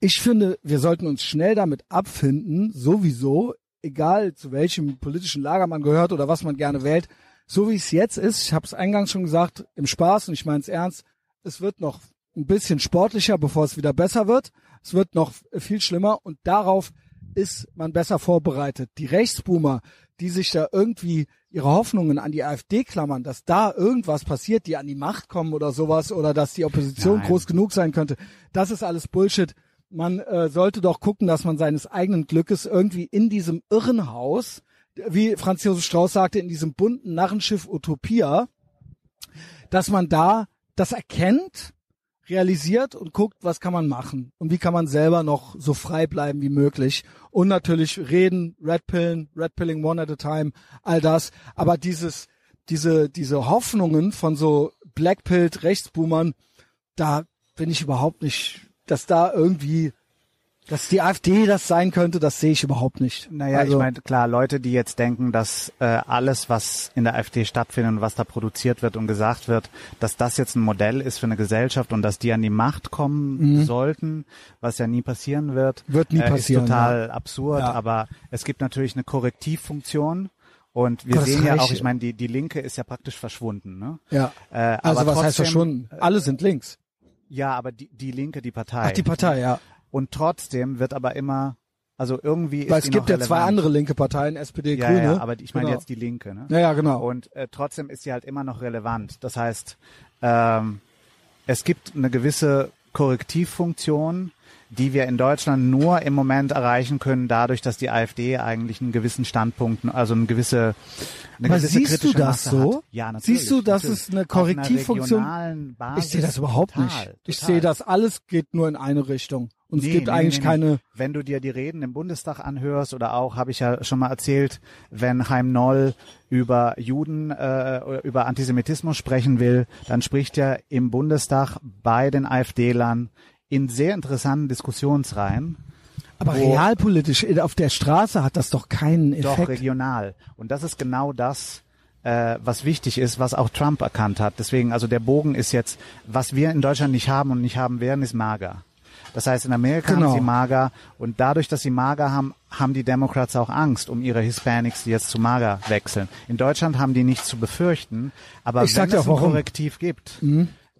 ich finde, wir sollten uns schnell damit abfinden, sowieso, egal zu welchem politischen Lager man gehört oder was man gerne wählt, so wie es jetzt ist, ich habe es eingangs schon gesagt, im Spaß und ich meine es ernst, es wird noch ein bisschen sportlicher, bevor es wieder besser wird. Es wird noch viel schlimmer und darauf ist man besser vorbereitet. Die Rechtsboomer, die sich da irgendwie ihre Hoffnungen an die AfD klammern, dass da irgendwas passiert, die an die Macht kommen oder sowas oder dass die Opposition Nein. groß genug sein könnte, das ist alles Bullshit. Man äh, sollte doch gucken, dass man seines eigenen Glückes irgendwie in diesem Irrenhaus, wie Franz Josef Strauß sagte, in diesem bunten Narrenschiff Utopia, dass man da das erkennt, realisiert und guckt, was kann man machen und wie kann man selber noch so frei bleiben wie möglich. Und natürlich reden, Redpillen, Redpilling one at a time, all das, aber dieses diese diese Hoffnungen von so Blackpilled Rechtsboomern, da bin ich überhaupt nicht, dass da irgendwie dass die AfD das sein könnte, das sehe ich überhaupt nicht. Naja, Also- ich meine, klar, Leute, die jetzt denken, dass äh, alles, was in der AfD stattfindet und was da produziert wird und gesagt wird, dass das jetzt ein Modell ist für eine Gesellschaft und dass die an die Macht kommen sollten, was ja nie passieren wird, Mhm. Wird nie äh, passieren, ist total absurd. Ja. Aber es gibt natürlich eine Korrektivfunktion. Und wir das sehen ja auch, ich meine, die, die Linke ist ja praktisch verschwunden. Ne? Ja. Äh, Also aber was heißt das trotzdem- schon? Alle sind links. Ja, aber die, die Linke, die Partei. Ach, die Partei, ja. Und trotzdem wird aber immer, also irgendwie ist Weil es die gibt ja zwei andere linke Parteien, SPD, ja, Grüne. Ja, aber ich meine Genau. jetzt die Linke. Ne? Ja, ja, genau. Und äh, trotzdem ist sie halt immer noch relevant. Das heißt, ähm, es gibt eine gewisse Korrektivfunktion, die wir in Deutschland nur im Moment erreichen können, dadurch, dass die AfD eigentlich einen gewissen Standpunkt, also eine gewisse, eine Aber gewisse siehst du das Masse so? Hat. Ja, natürlich. Siehst du, dass es eine Korrektivfunktion- Basis Ich sehe das überhaupt total, nicht. Ich total. sehe das alles geht nur in eine Richtung. Und es Nee, gibt nee, eigentlich nee, keine. Wenn du dir die Reden im Bundestag anhörst oder auch, habe ich ja schon mal erzählt, wenn Heim Noll über Juden, äh, oder über Antisemitismus sprechen will, dann spricht er im Bundestag bei den AfD-Lern in sehr interessanten Diskussionsreihen, Aber realpolitisch in- auf der Straße hat das doch keinen doch Effekt. regional. Und das ist genau das, äh, was wichtig ist, was auch Trump erkannt hat. Deswegen, also der Bogen ist jetzt, was wir in Deutschland nicht haben und nicht haben werden, ist mager. Das heißt, in Amerika Genau. haben sie mager und dadurch, dass sie mager haben, haben die Democrats auch Angst um ihre Hispanics, die jetzt zu mager wechseln. In Deutschland haben die nichts zu befürchten, aber Ich wenn es ein warum. Mhm. Korrektiv gibt,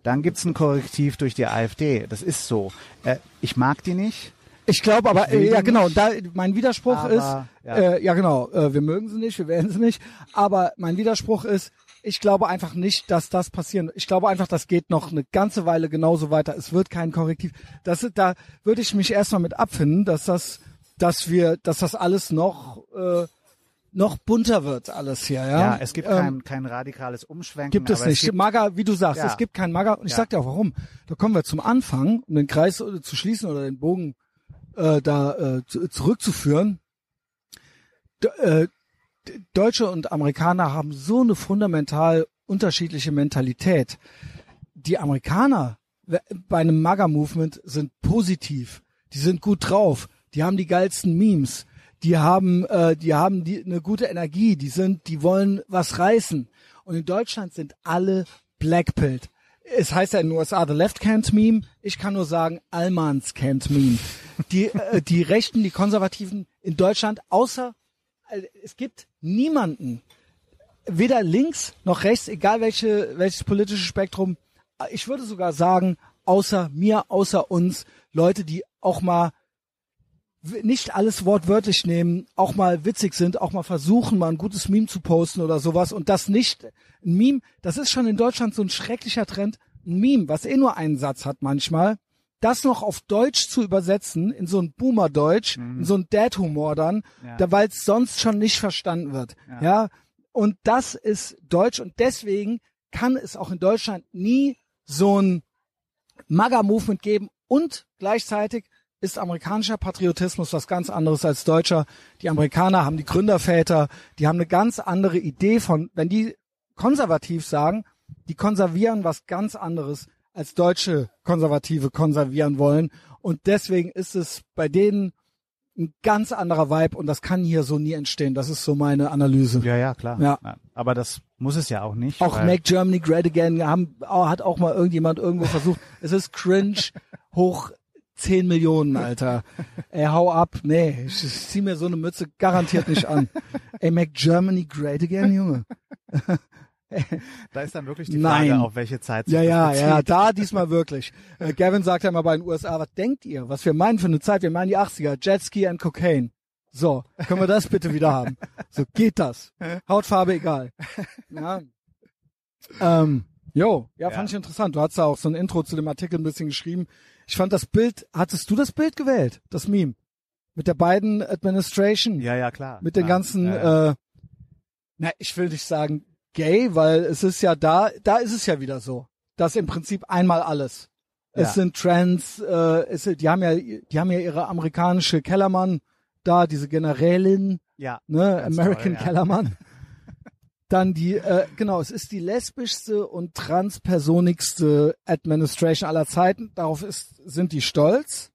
dann gibt es ein Korrektiv durch die AfD. Das ist so. Äh, ich mag die nicht. Ich glaube aber, Ich äh, ja genau, da, mein Widerspruch Aber, ist, ja. Äh, ja genau, äh, wir mögen sie nicht, wir werden sie nicht, aber mein Widerspruch ist, ich glaube einfach nicht, dass das passieren. Ich glaube einfach, das geht noch eine ganze Weile genauso weiter. Es wird kein Korrektiv. Das, da würde ich mich erstmal mit abfinden, dass das, dass wir, dass das alles noch, äh, noch bunter wird, alles hier, ja. Ja, es gibt Ähm, kein, kein radikales Umschwenken. Gibt es nicht. gibt- Mager, wie du sagst, Ja. es gibt kein Mager. Und ich Ja. sag dir auch warum. Da kommen wir zum Anfang, um den Kreis äh, zu schließen oder den Bogen äh, da äh, zu, zurückzuführen. D äh, Deutsche und Amerikaner haben so eine fundamental unterschiedliche Mentalität. Die Amerikaner we- bei einem MAGA-Movement sind positiv. Die sind gut drauf. Die haben die geilsten Memes. Die haben, äh, die haben die, eine gute Energie. Die sind, die wollen was reißen. Und in Deutschland sind alle blackpilled. Es heißt ja in den USA the left can't meme. Ich kann nur sagen Almans can't meme. Die, äh, die Rechten, die Konservativen in Deutschland, außer äh, es gibt niemanden, weder links noch rechts, egal welche, welches politische Spektrum, ich würde sogar sagen, außer mir, außer uns, Leute, die auch mal nicht alles wortwörtlich nehmen, auch mal witzig sind, auch mal versuchen, mal ein gutes Meme zu posten oder sowas und das nicht, ein Meme, das ist schon in Deutschland so ein schrecklicher Trend, ein Meme, was eh nur einen Satz hat manchmal, das noch auf Deutsch zu übersetzen, in so ein Boomer-Deutsch, in so ein Dad-Humor dann, Ja. da, weil es sonst schon nicht verstanden wird. Ja. Und das ist Deutsch und deswegen kann es auch in Deutschland nie so ein MAGA-Movement geben und gleichzeitig ist amerikanischer Patriotismus was ganz anderes als deutscher. Die Amerikaner haben die Gründerväter, die haben eine ganz andere Idee von, wenn die konservativ sagen, die konservieren was ganz anderes als deutsche Konservative konservieren wollen. Und deswegen ist es bei denen ein ganz anderer Vibe und das kann hier so nie entstehen. Das ist so meine Analyse. Ja, ja, klar. Ja. Aber das muss es ja auch nicht. Auch Make Germany Great Again haben, hat auch mal irgendjemand irgendwo versucht. Es ist cringe hoch 10 Millionen, Alter. Ey, hau ab. Nee, ich, ich zieh mir so eine Mütze garantiert nicht an. Ey, Make Germany Great Again, Junge. Da ist dann wirklich die Nein. Frage, auf welche Zeit sich Ja, ja, bezieht. ja, da diesmal wirklich. Äh, Gavin sagt ja immer bei den USA, was denkt ihr, was wir meinen für eine Zeit? Wir meinen die 80er, Jetski and Cocaine. So, können wir das bitte wieder haben? So, geht das? Hautfarbe egal. Ja. Ähm, jo, ja, Ja. fand ich interessant. Du hast da auch so ein Intro zu dem Artikel ein bisschen geschrieben. Ich fand das Bild, hattest du das Bild gewählt? Das Meme? Mit der beiden Administration? Ja, ja, klar. mit den klar. ganzen, Ja, ja. äh, na, ich will nicht sagen gay, weil es ist ja da, da ist es ja wieder so, dass im Prinzip einmal alles. Es Ja. sind Trans, äh, es, sind- die haben ja, die haben ja ihre amerikanische Kellermann da, diese Generälin, ja. ne, American toll, ja. Kellermann. Dann die, äh, genau, es ist die lesbischste und transpersonigste Administration aller Zeiten. Darauf ist, sind die stolz.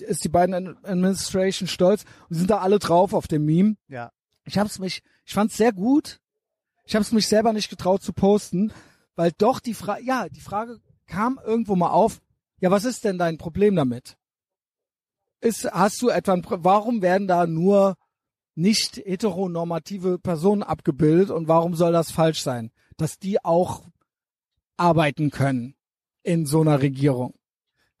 Ist die beiden Ad- Administration stolz. Und sind da alle drauf auf dem Meme. Ja. Ich hab's mich, ich fand's sehr gut. Ich hab's mich selber nicht getraut zu posten, weil doch die Frage, ja, die Frage kam irgendwo mal auf. Ja, was ist denn dein Problem damit? Ist, hast du etwa, ein, warum werden da nur nicht heteronormative Personen abgebildet und warum soll das falsch sein? Dass die auch arbeiten können in so einer Regierung.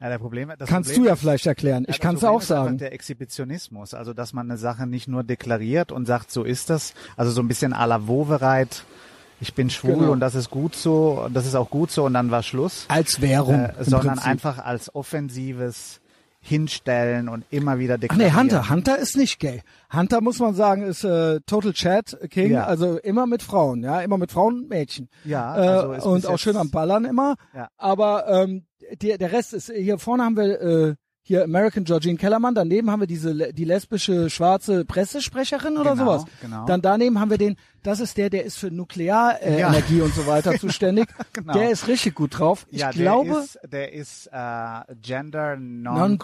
Ja, der Problem, das Kannst Problem du ja vielleicht erklären. Ja, ich kann es auch sagen. Der Exhibitionismus, also dass man eine Sache nicht nur deklariert und sagt, so ist das, also so ein bisschen à la Wovereit, ich bin schwul Genau. und das ist gut so, und das ist auch gut so und dann war Schluss, Als Währung. äh, sondern Prinzip. einfach als offensives Hinstellen und immer wieder Ach deklarieren. nee, Hunter. Hunter ist nicht gay. Hunter muss man sagen, ist äh, Total Chat King, Ja. also immer mit Frauen, ja, immer mit Frauen und Mädchen. Ja, äh, also ist und auch schön am Ballern immer. Ja. Aber ähm, die, der Rest ist, hier vorne haben wir äh, hier American Georgine Kellermann, daneben haben wir diese die lesbische schwarze Pressesprecherin oder Genau, sowas. genau. Dann daneben haben wir den, das ist der, der ist für Nuklearenergie äh, Ja. Und so weiter zuständig. Genau. Der ist richtig gut drauf. Ich ja, glaube, der ist, der ist äh, gender Non-binary.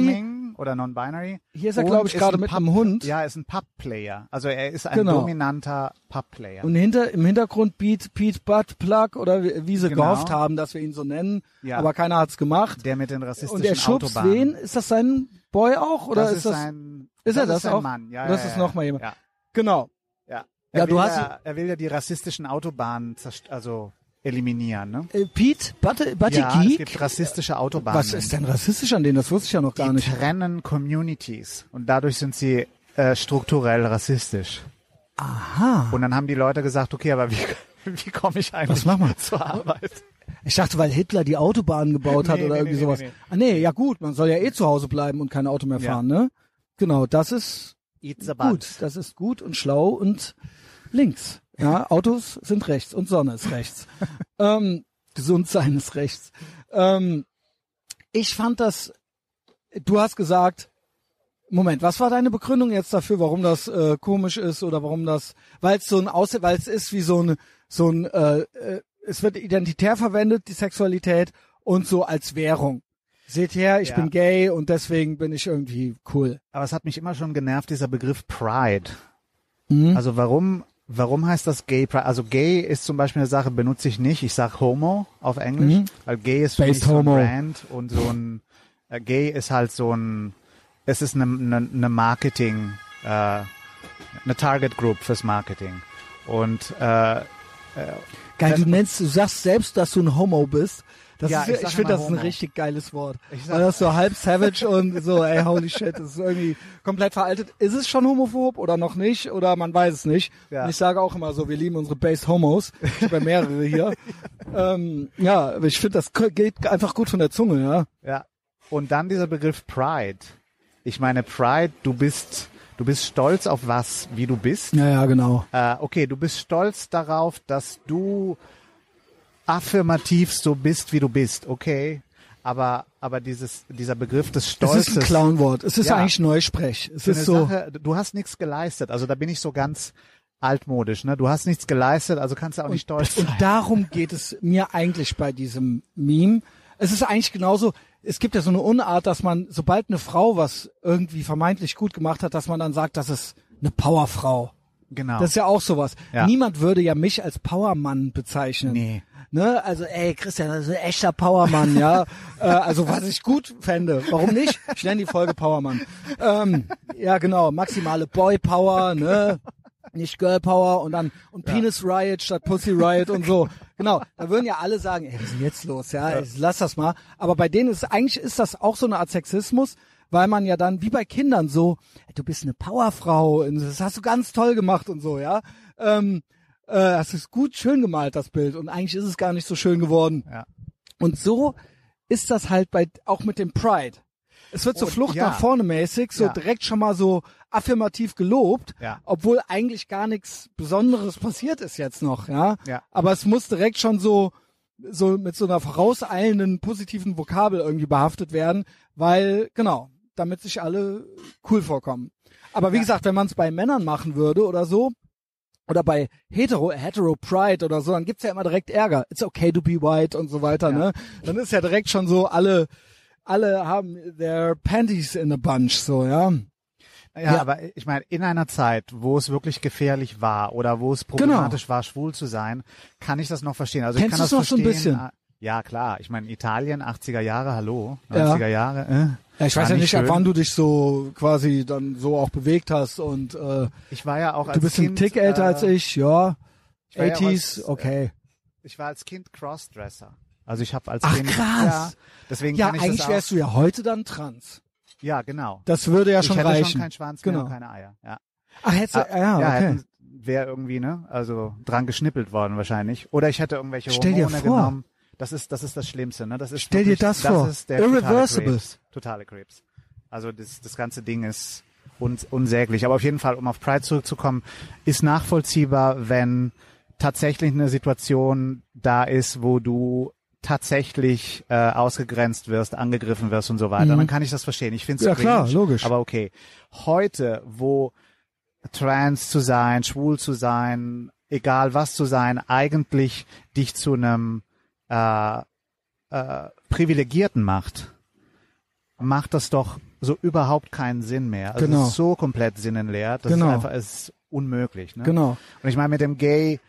non-binary oder non-binary. Hier ist er, glaube ich, gerade ein mit Pub- einem Hund. Ja, ist ein Pub-Player. Also er ist ein Genau. dominanter Pub-Player. Und hinter, im Hintergrund Beat, Pete Butt Plug oder wie, wie sie Genau. gehofft haben, dass wir ihn so nennen. Ja. Aber keiner hat's gemacht. Der mit den rassistischen Und er schubst Autobahnen. wen? Ist das sein Boy auch? Oder das ist das? ein, ist er das ein auch? Mann. Ja, ist das ja. noch mal jemand? Ja, Genau. Ja. Ja, Er du will hast- ja, er will ja die rassistischen Autobahnen also eliminieren, ne? Äh, Pete, Butte, Butte ja, es Geek? gibt rassistische Autobahnen. Was ist denn rassistisch an denen? Das wusste ich ja noch gar die nicht. trennen Communities und dadurch sind sie äh, strukturell rassistisch. Aha. Und dann haben die Leute gesagt, okay, aber wie, wie komme ich eigentlich Was machen wir? zur Arbeit? Ich dachte, weil Hitler die Autobahnen gebaut hat Nee, oder nee, irgendwie nee, sowas. nee. Ah nee, ja gut, man soll ja eh zu Hause bleiben und kein Auto mehr Ja. fahren, ne? Genau, das ist gut. Das ist gut und schlau und links. Ja, Autos sind rechts und Sonne ist rechts. ähm, gesund sein ist rechts. Ähm, ich fand das, du hast gesagt, Moment, was war deine Begründung jetzt dafür, warum das äh, komisch ist oder warum das, weil es so ein Aus, weil es ist wie so ein, so ein, äh, äh, es wird identitär verwendet, die Sexualität und so als Währung. Seht her, ich Ja. bin gay und deswegen bin ich irgendwie cool. Aber es hat mich immer schon genervt, dieser Begriff Pride. Mhm. Also warum, warum heißt das Gay Pride? Also Gay ist zum Beispiel eine Sache, benutze ich nicht. Ich sag Homo auf Englisch, Mhm. weil Gay ist für Based mich so ein Homo. Brand und so ein, äh, Gay ist halt so ein, es ist eine, eine, eine Marketing, äh, eine Target Group fürs Marketing. Und äh, Geil, Das- du nennst, du sagst selbst, dass du ein Homo bist. Das Ja, ist, ich ich finde, das ist ein richtig geiles Wort. Ich sag- Weil das so halb savage und so, ey, holy shit, das ist irgendwie komplett veraltet. Ist es schon homophob oder noch nicht? Oder man weiß es nicht. Ja. Und ich sage auch immer so, wir lieben unsere Based Homos. Ich habe mehrere hier. ähm, ja, ich finde, das geht einfach gut von der Zunge, ja. Ja. Und dann dieser Begriff Pride. Ich meine, Pride, du bist, du bist stolz auf was, wie du bist. Ja, ja, genau. Äh, okay, du bist stolz darauf, dass du affirmativ so bist, wie du bist, okay. Aber, aber dieses, dieser Begriff des Es Stolzes. ist ein Clownwort. Es ist Ja. eigentlich Neusprech. Es ist so. Sache, du hast nichts geleistet. Also da bin ich so ganz altmodisch. Ne? Du hast nichts geleistet, also kannst du auch nicht stolz sein. Und darum geht es mir eigentlich bei diesem Meme. Es ist eigentlich genauso, es gibt ja so eine Unart, dass man, sobald eine Frau was irgendwie vermeintlich gut gemacht hat, dass man dann sagt, das ist eine Powerfrau. Genau. Das ist ja auch sowas. Ja. Niemand würde ja mich als Powermann bezeichnen. nee. Ne? Also, ey, Christian, das ist ein echter Powermann, ja. äh, also, was ich gut fände. Warum nicht? Ich nenne die Folge Powermann. Ähm, ja, genau. Maximale Boy Power, ne? Nicht Girl Power und dann und Penis Riot statt Pussy Riot und so. Genau. Da würden ja alle sagen, ey, was ist denn jetzt los? Ja, Ey, lass das mal. Aber bei denen ist eigentlich ist das auch so eine Art Sexismus, weil man ja dann wie bei Kindern so, du bist eine Powerfrau, das hast du ganz toll gemacht und so, ja. Ähm, äh, das ist gut schön gemalt, das Bild. Und eigentlich ist es gar nicht so schön geworden. Ja. Und so ist das halt bei, auch mit dem Pride. Es wird so Und Flucht ja. nach vorne mäßig, so Ja. direkt schon mal so affirmativ gelobt, Ja. obwohl eigentlich gar nichts Besonderes passiert ist jetzt noch, ja. Ja. Aber es muss direkt schon so, so mit so einer vorauseilenden positiven Vokabel irgendwie behaftet werden, weil, genau, damit sich alle cool vorkommen. Aber wie Ja. gesagt, wenn man es bei Männern machen würde oder so, oder bei Hetero, Hetero Pride oder so, dann gibt's ja immer direkt Ärger. It's okay to be white und so weiter, Ja. ne? Dann ist ja direkt schon so, alle, alle haben their panties in a bunch, so, ja. Ja, Ja. aber ich meine, in einer Zeit, wo es wirklich gefährlich war oder wo es problematisch war, schwul zu sein, kann ich das noch verstehen. Also Genau. Kennst ich kann das noch so ein verstehen. bisschen? Ah, Ja, klar. Ich meine, Italien, 80er Jahre, hallo. Ja. 90er Jahre. Äh, Ja, ich weiß ja nicht, ab schön. wann du dich so quasi dann so auch bewegt hast und äh, Ich war ja auch als du bist ein kind, Tick älter äh, als ich, ja. ich war ja 80s, als, okay. Ich war als Kind Crossdresser. Also ich habe als Ach, Kind krass. ja, deswegen Ja, kann ich eigentlich das auch, wärst du ja heute dann trans. Ja, genau. Das würde ja ich schon hätte reichen. schon keinen Schwanz mehr Genau. und keine Eier. Ja. Ach, hättest du, Ah, ja, okay. hätten- wäre irgendwie, ne, also dran geschnippelt worden wahrscheinlich. Oder ich hätte irgendwelche Stell dir Hormone vor. genommen. Das ist, das ist das Schlimmste, ne? Das ist Stell dir wirklich, das vor. ist der Irreversible. Totale Krebs. Totale Krebs. Also das, das ganze Ding ist un, unsäglich. Aber auf jeden Fall, um auf Pride zurückzukommen, ist nachvollziehbar, wenn tatsächlich eine Situation da ist, wo du tatsächlich äh, ausgegrenzt wirst, angegriffen wirst und so weiter, Mhm. dann kann ich das verstehen. Ich finde es Ja, klar, logisch. aber okay. Heute, wo trans zu sein, schwul zu sein, egal was zu sein, eigentlich dich zu einem äh, äh, Privilegierten macht, macht das doch so überhaupt keinen Sinn mehr. Also Genau. es ist so komplett sinnenleer, das Genau. ist einfach es ist unmöglich. Ne? Genau. Und ich meine, mit dem Gay,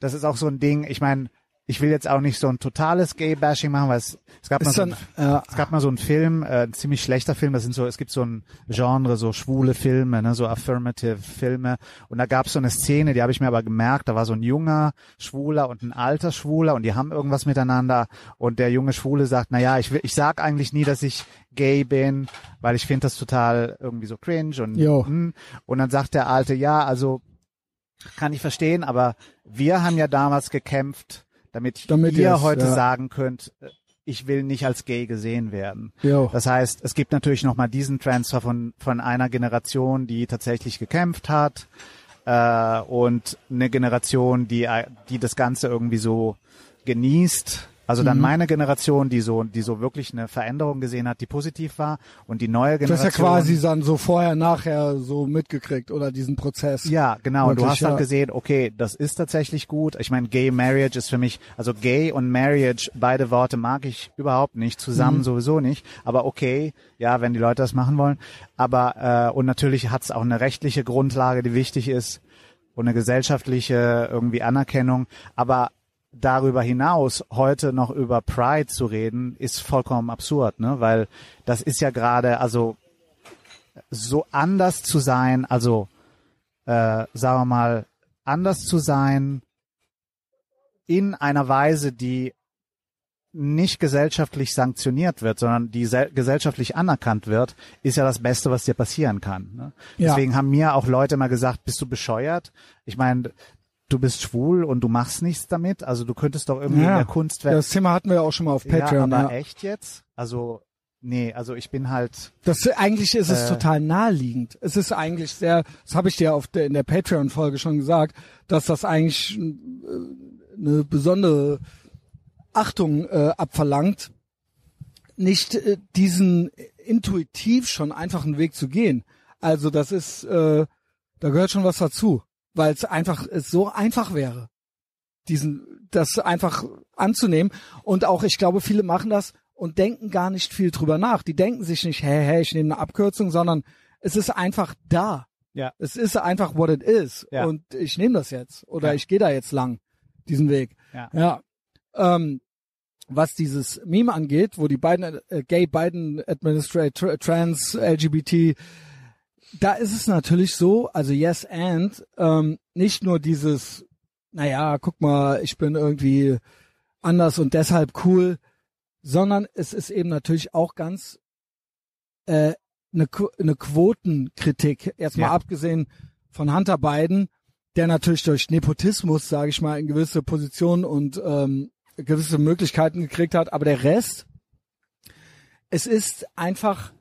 das ist auch so ein Ding, ich meine, ich will jetzt auch nicht so ein totales Gay-Bashing machen, weil es, es gab mal so ein, ja, es gab mal so einen Film, äh, ein ziemlich schlechter Film, das sind so, es gibt so ein Genre, so schwule Filme, ne, so affirmative Filme. Und da gab es so eine Szene, die habe ich mir aber gemerkt, da war so ein junger Schwuler und ein alter Schwuler und die haben irgendwas miteinander und der junge Schwule sagt, na ja, ich will, ich sag eigentlich nie, dass ich gay bin, weil ich finde das total irgendwie so cringe und, Jo. hm. und dann sagt der alte, ja, also kann ich verstehen, aber wir haben ja damals gekämpft, damit, Damit ihr heute ja. sagen könnt, äh, ich will nicht als gay gesehen werden. jo. Das heißt, es gibt natürlich nochmal diesen Transfer von, von einer Generation, die tatsächlich gekämpft hat, äh, und eine Generation, die, die das Ganze irgendwie so genießt. Also dann Mhm. meine Generation, die so, die so wirklich eine Veränderung gesehen hat, die positiv war, und die neue Du hast Generation. ja quasi dann so vorher, nachher so mitgekriegt oder diesen Prozess. Ja, genau. Und du hast ja. gesehen, okay, das ist tatsächlich gut. Ich meine, Gay Marriage ist für mich, also Gay und Marriage, beide Worte mag ich überhaupt nicht, zusammen Mhm. sowieso nicht. Aber okay, ja, wenn die Leute das machen wollen. Aber äh, und natürlich hat es auch eine rechtliche Grundlage, die wichtig ist und eine gesellschaftliche irgendwie Anerkennung. Aber darüber hinaus heute noch über Pride zu reden, ist vollkommen absurd, ne? Weil das ist ja gerade, also so anders zu sein, also äh, sagen wir mal, anders zu sein in einer Weise, die nicht gesellschaftlich sanktioniert wird, sondern die sel- gesellschaftlich anerkannt wird, ist ja das Beste, was dir passieren kann. Ne? Ja. Deswegen haben mir auch Leute mal gesagt, bist du bescheuert? Ich meine, du bist schwul und du machst nichts damit, also du könntest doch irgendwie in Ja. der Kunstwelt. Das Thema hatten wir ja auch schon mal auf Patreon. ja, aber Ja, echt jetzt? Also, nee, also ich bin halt, Das eigentlich ist es Äh. total naheliegend. Es ist eigentlich sehr, das habe ich dir auf der, in der Patreon-Folge schon gesagt, dass das eigentlich äh, eine besondere Achtung äh, abverlangt, nicht äh, diesen intuitiv schon einfachen Weg zu gehen. Also das ist, äh, da gehört schon was dazu, weil es einfach es so einfach wäre, diesen, das einfach anzunehmen. Und auch, ich glaube, viele machen das und denken gar nicht viel drüber nach. Die denken sich nicht, hey, hey, ich nehme eine Abkürzung, sondern es ist einfach da. Ja. Es ist einfach what it is. Ja. Und ich nehme das jetzt. Oder Ja. ich gehe da jetzt lang, diesen Weg. Ja. Ja. Ähm, was dieses Meme angeht, wo die beiden äh, Gay Biden Administrator Trans LGBT da ist es natürlich so, also yes and ähm, nicht nur dieses, naja, guck mal, ich bin irgendwie anders und deshalb cool, sondern es ist eben natürlich auch ganz äh, eine, eine Quotenkritik, erstmal Ja. abgesehen von Hunter Biden, der natürlich durch Nepotismus, sage ich mal, in gewisse Positionen und ähm, gewisse Möglichkeiten gekriegt hat, aber der Rest, es ist einfach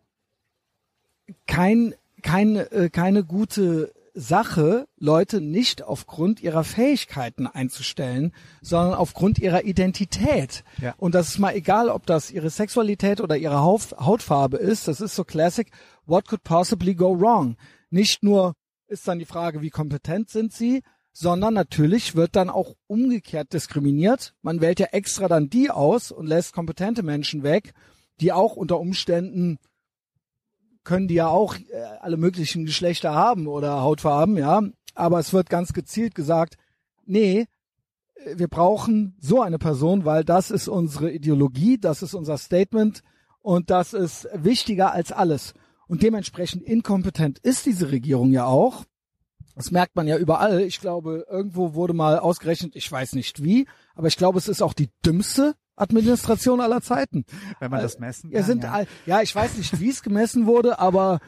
kein, kein, äh, keine gute Sache, Leute nicht aufgrund ihrer Fähigkeiten einzustellen, sondern aufgrund ihrer Identität. Ja. Und das ist mal egal, ob das ihre Sexualität oder ihre Hauf Hautfarbe ist. Das ist so classic. What could possibly go wrong? Nicht nur ist dann die Frage, wie kompetent sind sie, sondern natürlich wird dann auch umgekehrt diskriminiert. Man wählt ja extra dann die aus und lässt kompetente Menschen weg, die auch unter Umständen können die ja auch äh, alle möglichen Geschlechter haben oder Hautfarben, ja. Aber es wird ganz gezielt gesagt, nee, äh, wir brauchen so eine Person, weil das ist unsere Ideologie, das ist unser Statement und das ist wichtiger als alles. Und dementsprechend inkompetent ist diese Regierung ja auch. Das merkt man ja überall. Ich glaube, irgendwo wurde mal ausgerechnet, ich weiß nicht wie, aber ich glaube, es ist auch die dümmste Administration aller Zeiten. Wenn man das messen Ja, kann. sind ja. all, ja, ich weiß nicht, wie es gemessen wurde, aber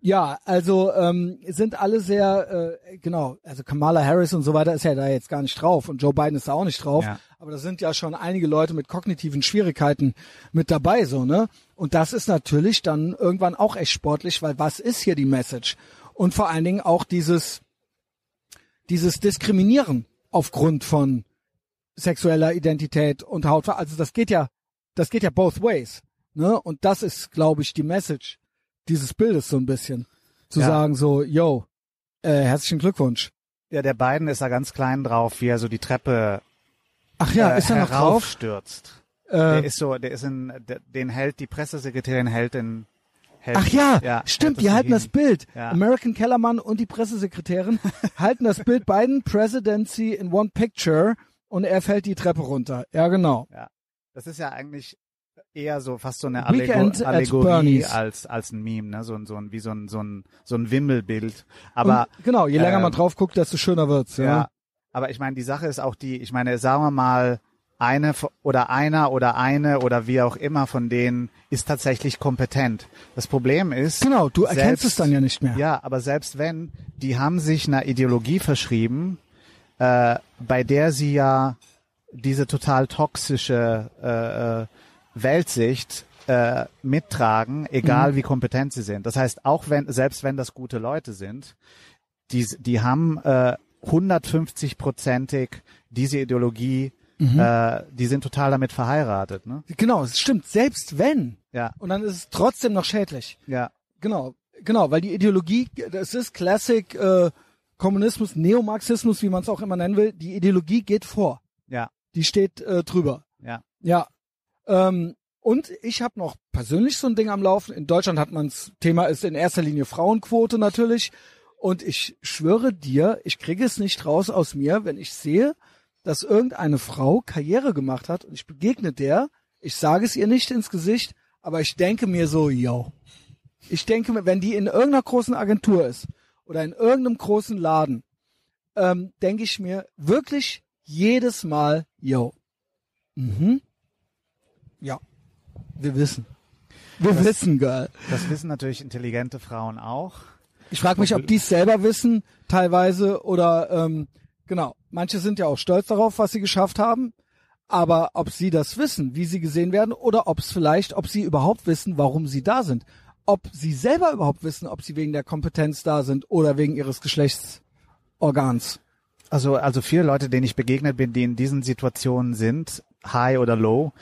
ja, also ähm, sind alle sehr äh, genau. Also Kamala Harris und so weiter ist ja da jetzt gar nicht drauf und Joe Biden ist da auch nicht drauf. Ja. Aber da sind ja schon einige Leute mit kognitiven Schwierigkeiten mit dabei, so ne. Und das ist natürlich dann irgendwann auch echt sportlich, weil was ist hier die Message? Und vor allen Dingen auch dieses dieses Diskriminieren aufgrund von sexueller Identität und Hautfarbe. Also das geht ja, das geht ja both ways. Ne? Und das ist, glaube ich, die Message dieses Bildes so ein bisschen. Zu Ja. sagen so, yo, äh, herzlichen Glückwunsch. Ja, der Biden ist da ganz klein drauf, wie er so die Treppe Ach ja, äh, ist er noch drauf? heraufstürzt. Der Äh, ist so, der ist in, der, den hält die Pressesekretärin hält den. Hält, ach ja, ja stimmt, die halten hin. das Bild. Ja. American Kellermann und die Pressesekretärin halten das Bild Biden Presidency in one picture und er fällt die Treppe runter. Ja, genau. Das ist ja eigentlich eher so fast so eine Weekend Allegorie als als ein Meme, ne? So ein so ein wie so ein so ein so ein Wimmelbild. Aber und, genau, je länger ähm, man drauf guckt, desto schöner wird's. Ja. Ja, aber ich meine, die Sache ist auch die, ich meine, sagen wir mal, eine oder einer oder eine oder wie auch immer von denen ist tatsächlich kompetent. Das Problem ist, Genau, du erkennst selbst- es dann ja nicht mehr. ja, aber selbst wenn, die haben sich einer Ideologie verschrieben, äh, bei der sie ja diese total toxische äh, äh, Weltsicht äh, mittragen, egal Mhm. wie kompetent sie sind. Das heißt, auch wenn, selbst wenn das gute Leute sind, die, die haben äh, 150-prozentig diese Ideologie, Mhm. äh, die sind total damit verheiratet. Ne? Genau, es stimmt. Selbst wenn. Ja, Und dann ist es trotzdem noch schädlich. ja, Genau, genau, weil die Ideologie, das ist Classic äh, Kommunismus, Neomarxismus, wie man es auch immer nennen will. Die Ideologie geht vor. ja, Die steht äh, drüber. ja. Ja. Ähm, und ich habe noch persönlich so ein Ding am Laufen. In Deutschland hat man's Thema ist in erster Linie Frauenquote natürlich. Und ich schwöre dir, ich kriege es nicht raus aus mir, wenn ich sehe, dass irgendeine Frau Karriere gemacht hat und ich begegne der, ich sage es ihr nicht ins Gesicht, aber ich denke mir so, yo. Ich denke mir, wenn die in irgendeiner großen Agentur ist oder in irgendeinem großen Laden, ähm, denke ich mir wirklich jedes Mal, yo. Mhm. Ja. Wir wissen. Wir wissen, geil. Das wissen natürlich intelligente Frauen auch. Ich frage mich, ob die es selber wissen, teilweise, oder ähm, genau, manche sind ja auch stolz darauf, was sie geschafft haben, aber ob sie das wissen, wie sie gesehen werden, oder ob es vielleicht, ob sie überhaupt wissen, warum sie da sind. Ob sie selber überhaupt wissen, ob sie wegen der Kompetenz da sind oder wegen ihres Geschlechtsorgans. Also, also viele Leute, denen ich begegnet bin, die in diesen Situationen sind, high oder low,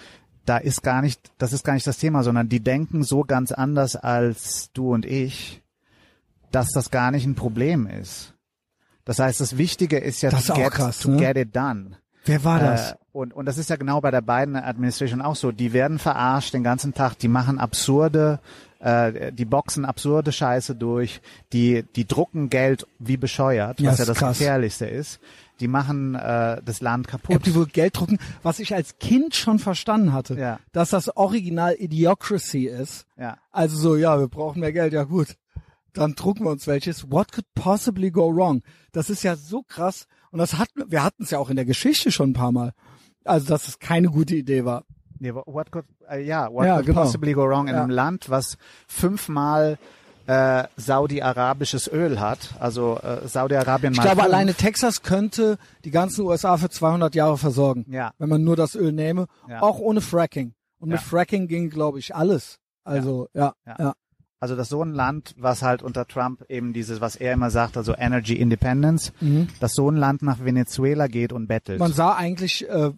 da ist gar nicht, das ist gar nicht das Thema, sondern die denken so ganz anders als du und ich, dass das gar nicht ein Problem ist. Das heißt, das Wichtige ist ja Das to, ist get, krass, to ne? get it done. Wer war das? Äh, und, und das ist ja genau bei der beiden Administration auch so. Die werden verarscht den ganzen Tag, die machen absurde, äh, die boxen absurde Scheiße durch, die, die drucken Geld wie bescheuert, Ja, was ja das krass. Gefährlichste ist. Die machen äh, das Land Ob kaputt. die wohl Geld drucken, was ich als Kind schon verstanden hatte, Ja. dass das Original Idiocracy ist. Ja. Also so, ja, wir brauchen mehr Geld, ja gut. Dann drucken wir uns welches. What could possibly go wrong? Das ist ja so krass. Und das hatten, wir hatten es ja auch in der Geschichte schon ein paar Mal. Also, dass es keine gute Idee war. Nee, what could, äh, ja, what Ja, could genau. possibly go wrong in Ja. einem Land, was fünfmal äh, Saudi-arabisches Öl hat. Also äh, Saudi-Arabien Ich glaube, alleine Texas könnte die ganzen USA für 200 Jahre versorgen. Ja. Wenn man nur das Öl nähme. Ja. Auch ohne Fracking. Und mit Ja. Fracking ging, glaube ich, alles. Also, ja, ja. Also dass so ein Land, was halt unter Trump eben dieses, was er immer sagt, also Energy Independence, dass so ein Land nach Venezuela geht und bettelt. Man sah eigentlich äh,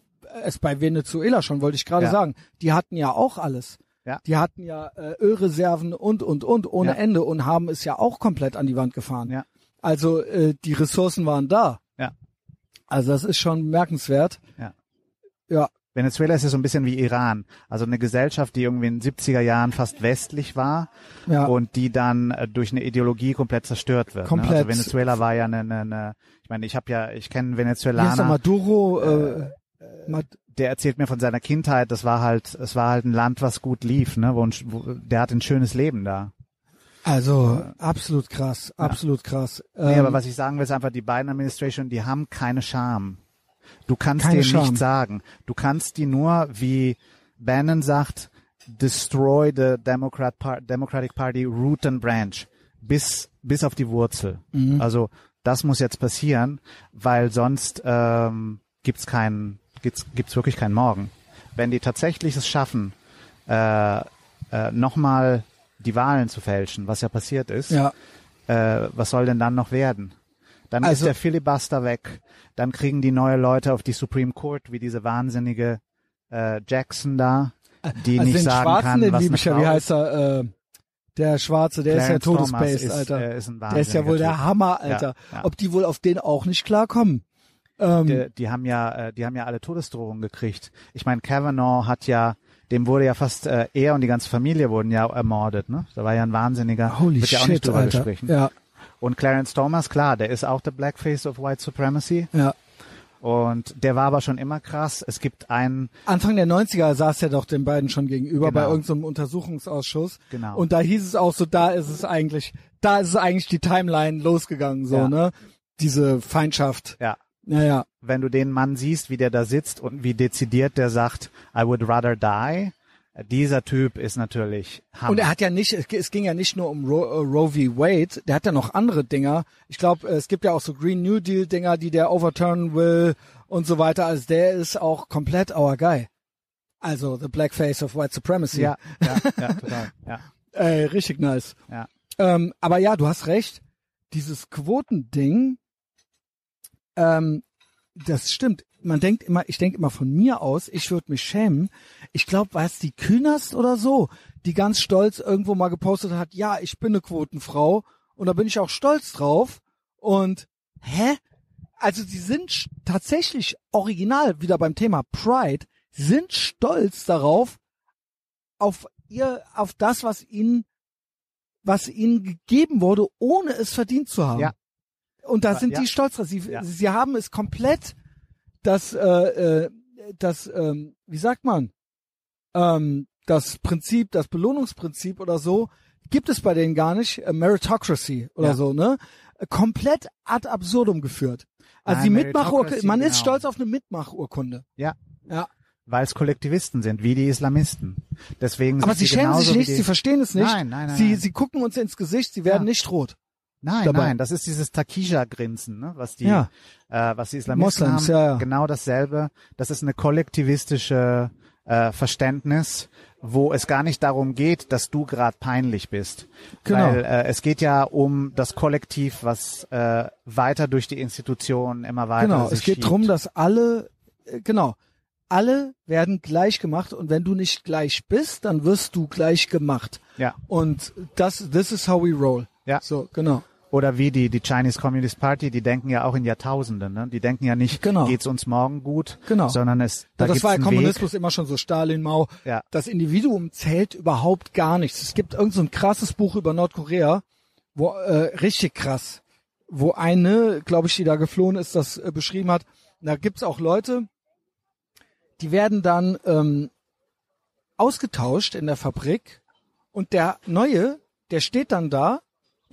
es bei Venezuela schon, wollte ich gerade Ja. sagen. Die hatten ja auch alles. Ja. Die hatten ja äh, Ölreserven und und und ohne Ja. Ende und haben es ja auch komplett an die Wand gefahren. Ja. Also äh, die Ressourcen waren da. Ja. Also das ist schon bemerkenswert. Ja. Ja. Venezuela ist ja so ein bisschen wie Iran. Also eine Gesellschaft, die irgendwie in den 70er Jahren fast westlich war Ja. und die dann äh, durch eine Ideologie komplett zerstört wird. Ne? Komplett. Also Venezuela war ja eine, eine, eine ich meine, ich habe ja, ich kenne heißt der Venezolaner, Maduro? Äh, Mad der erzählt mir von seiner Kindheit, das war halt, es war halt ein Land, was gut lief, ne? Wo, ein- wo, der hat ein schönes Leben da. also absolut krass, absolut krass. Nee, Ähm, aber was ich sagen will, ist einfach, die Biden Administration, die haben keine Scham. Du kannst Keine denen Scham. nicht sagen. Du kannst die nur, wie Bannon sagt, destroy the Democrat Par Democratic Party root and branch. Bis, bis auf die Wurzel. Mhm. Also, das muss jetzt passieren, weil sonst, ähm, gibt's keinen, gibt's, gibt's wirklich keinen Morgen. Wenn die tatsächlich es schaffen, äh, äh, nochmal die Wahlen zu fälschen, was ja passiert ist, ja. äh, was soll denn dann noch werden? Dann Also- ist der Filibuster weg. Dann kriegen die neue Leute auf die Supreme Court, wie diese wahnsinnige äh, Jackson da, die also nicht den sagen Schwarzen, kann, den was ja, wie ist. heißt er? Äh, der Schwarze, der ist ja Clarence Thomas todesbased, ist, Alter. äh, ist ein der ist ja wohl der. Hammer, Alter. Ja, ja. Ob die wohl auf den auch nicht klarkommen? Ähm, Die, die haben ja, äh, die haben ja alle Todesdrohungen gekriegt. Ich meine, Kavanaugh hat ja, dem wurde ja fast, äh, er und die ganze Familie wurden ja ermordet, ne? Da war ja ein Wahnsinniger. holy Wird ja auch shit, nicht drüber Alter. gesprochen. Ja, Und Clarence Thomas, klar, der ist auch der Blackface of White Supremacy. ja. Und der war aber schon immer krass. Es gibt einen, Anfang der 90er saß er doch den beiden schon gegenüber Genau. bei irgendeinem Untersuchungsausschuss. Genau. Und da hieß es auch so, da ist es eigentlich, da ist es eigentlich die Timeline losgegangen, so, Ja. ne? Diese Feindschaft. ja, Naja. wenn du den Mann siehst, wie der da sitzt und wie dezidiert der sagt, I would rather die, dieser Typ ist natürlich Hammer. Und er hat ja nicht, es ging ja nicht nur um Ro äh, Roe v. Wade, der hat ja noch andere Dinger. Ich glaube, es gibt ja auch so Green New Deal Dinger, die der overturnen will und so weiter. Also der ist auch komplett our guy. Also the blackface of white supremacy. ja, ja, ja, total. Ja, Ey, richtig nice. ja. Ähm, aber ja, du hast recht. Dieses Quotending, ähm, das stimmt. Man denkt immer, ich denke immer von mir aus, ich würde mich schämen. Ich glaube, war es die Künast oder so, die ganz stolz irgendwo mal gepostet hat, ja, ich bin eine Quotenfrau und da bin ich auch stolz drauf. Und hä? Also sie sind tatsächlich original wieder beim Thema Pride, sind stolz darauf, auf ihr, auf das, was ihnen, was ihnen gegeben wurde, ohne es verdient zu haben. Ja. Und da Ja. sind die stolz drauf. Sie, Ja. sie haben es komplett, das, äh, äh, das, ähm, wie sagt man, ähm, das Prinzip, das Belohnungsprinzip oder so, gibt es bei denen gar nicht, äh, Meritocracy oder Ja. so, ne? Äh, Komplett ad absurdum geführt. Also Nein, die Mitmachurkunde, man ist genau. stolz auf eine Mitmachurkunde. Ja, Ja. weil es Kollektivisten sind, wie die Islamisten. Deswegen Aber sind sie schämen sich nicht, sie verstehen es nicht. Nein, nein, nein, Sie, nein. sie gucken uns ins Gesicht, sie werden Ja. nicht rot. Nein, dabei. nein, das ist dieses Takisha-Grinsen, ne, was die, Ja. äh, was die Islamisten Moslems, haben. ja, ja. Genau dasselbe. Das ist eine kollektivistische äh, Verständnis, wo es gar nicht darum geht, dass du gerade peinlich bist. Genau. Weil äh, es geht ja um das Kollektiv, was äh, weiter durch die Institutionen immer weiter Genau, es geht schiebt. drum, dass alle, äh, genau, alle werden gleich gemacht und wenn du nicht gleich bist, dann wirst du gleich gemacht. Ja. Und das, this is how we roll. Ja. So, genau. Oder wie die, die Chinese Communist Party, die denken ja auch in Jahrtausenden. Ne? Die denken ja nicht, Genau. geht's uns morgen gut, Genau. sondern es da Ja, das war ja Kommunismus Weg. immer schon so Stalin, Mao. Ja. Das Individuum zählt überhaupt gar nichts. Es gibt irgend so ein krasses Buch über Nordkorea, wo äh, richtig krass, wo eine, glaube ich, die da geflohen ist, das äh, beschrieben hat. Da gibt's auch Leute, die werden dann ähm, ausgetauscht in der Fabrik und der Neue, der steht dann da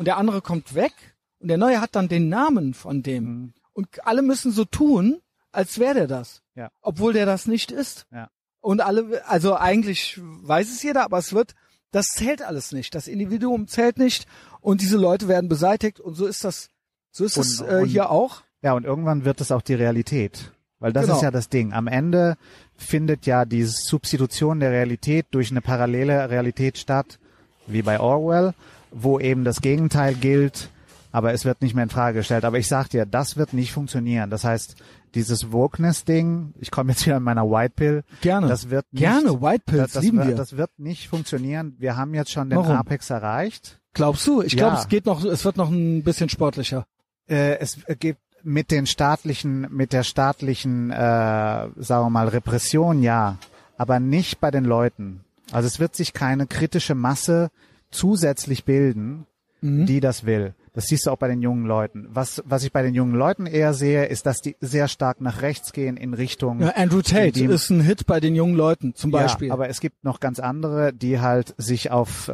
und der andere kommt weg und der Neue hat dann den Namen von dem. Mhm. Und alle müssen so tun, als wäre der das. Ja. Obwohl der das nicht ist. Ja. Und alle, also eigentlich weiß es jeder, aber es wird, das zählt alles nicht. Das Individuum zählt nicht und diese Leute werden beseitigt und so ist das, so ist es äh, hier auch. Ja, und irgendwann wird es auch die Realität. Weil das Genau. ist ja das Ding. Am Ende findet ja die Substitution der Realität durch eine parallele Realität statt, wie bei Orwell, wo eben das Gegenteil gilt, aber es wird nicht mehr in Frage gestellt. Aber ich sag dir, das wird nicht funktionieren. Das heißt, dieses Wokeness-Ding, ich komme jetzt wieder in meiner White Pill, Gerne. das wird nicht, Gerne, White Pills, das, das, lieben wird, wir. das wird nicht funktionieren. Wir haben jetzt schon den Warum? Apex erreicht. Glaubst du? Ich glaube, Ja. es geht noch, es wird noch ein bisschen sportlicher. äh, es gibt mit den staatlichen, mit der staatlichen, äh, sagen wir mal, Repression, ja, aber nicht bei den Leuten. Also es wird sich keine kritische Masse zusätzlich bilden, Mhm. die das will. Das siehst du auch bei den jungen Leuten. Was, was ich bei den jungen Leuten eher sehe, ist, dass die sehr stark nach rechts gehen in Richtung Ja, Andrew Tate die- ist ein Hit bei den jungen Leuten zum Beispiel. ja, aber es gibt noch ganz andere, die halt sich auf äh,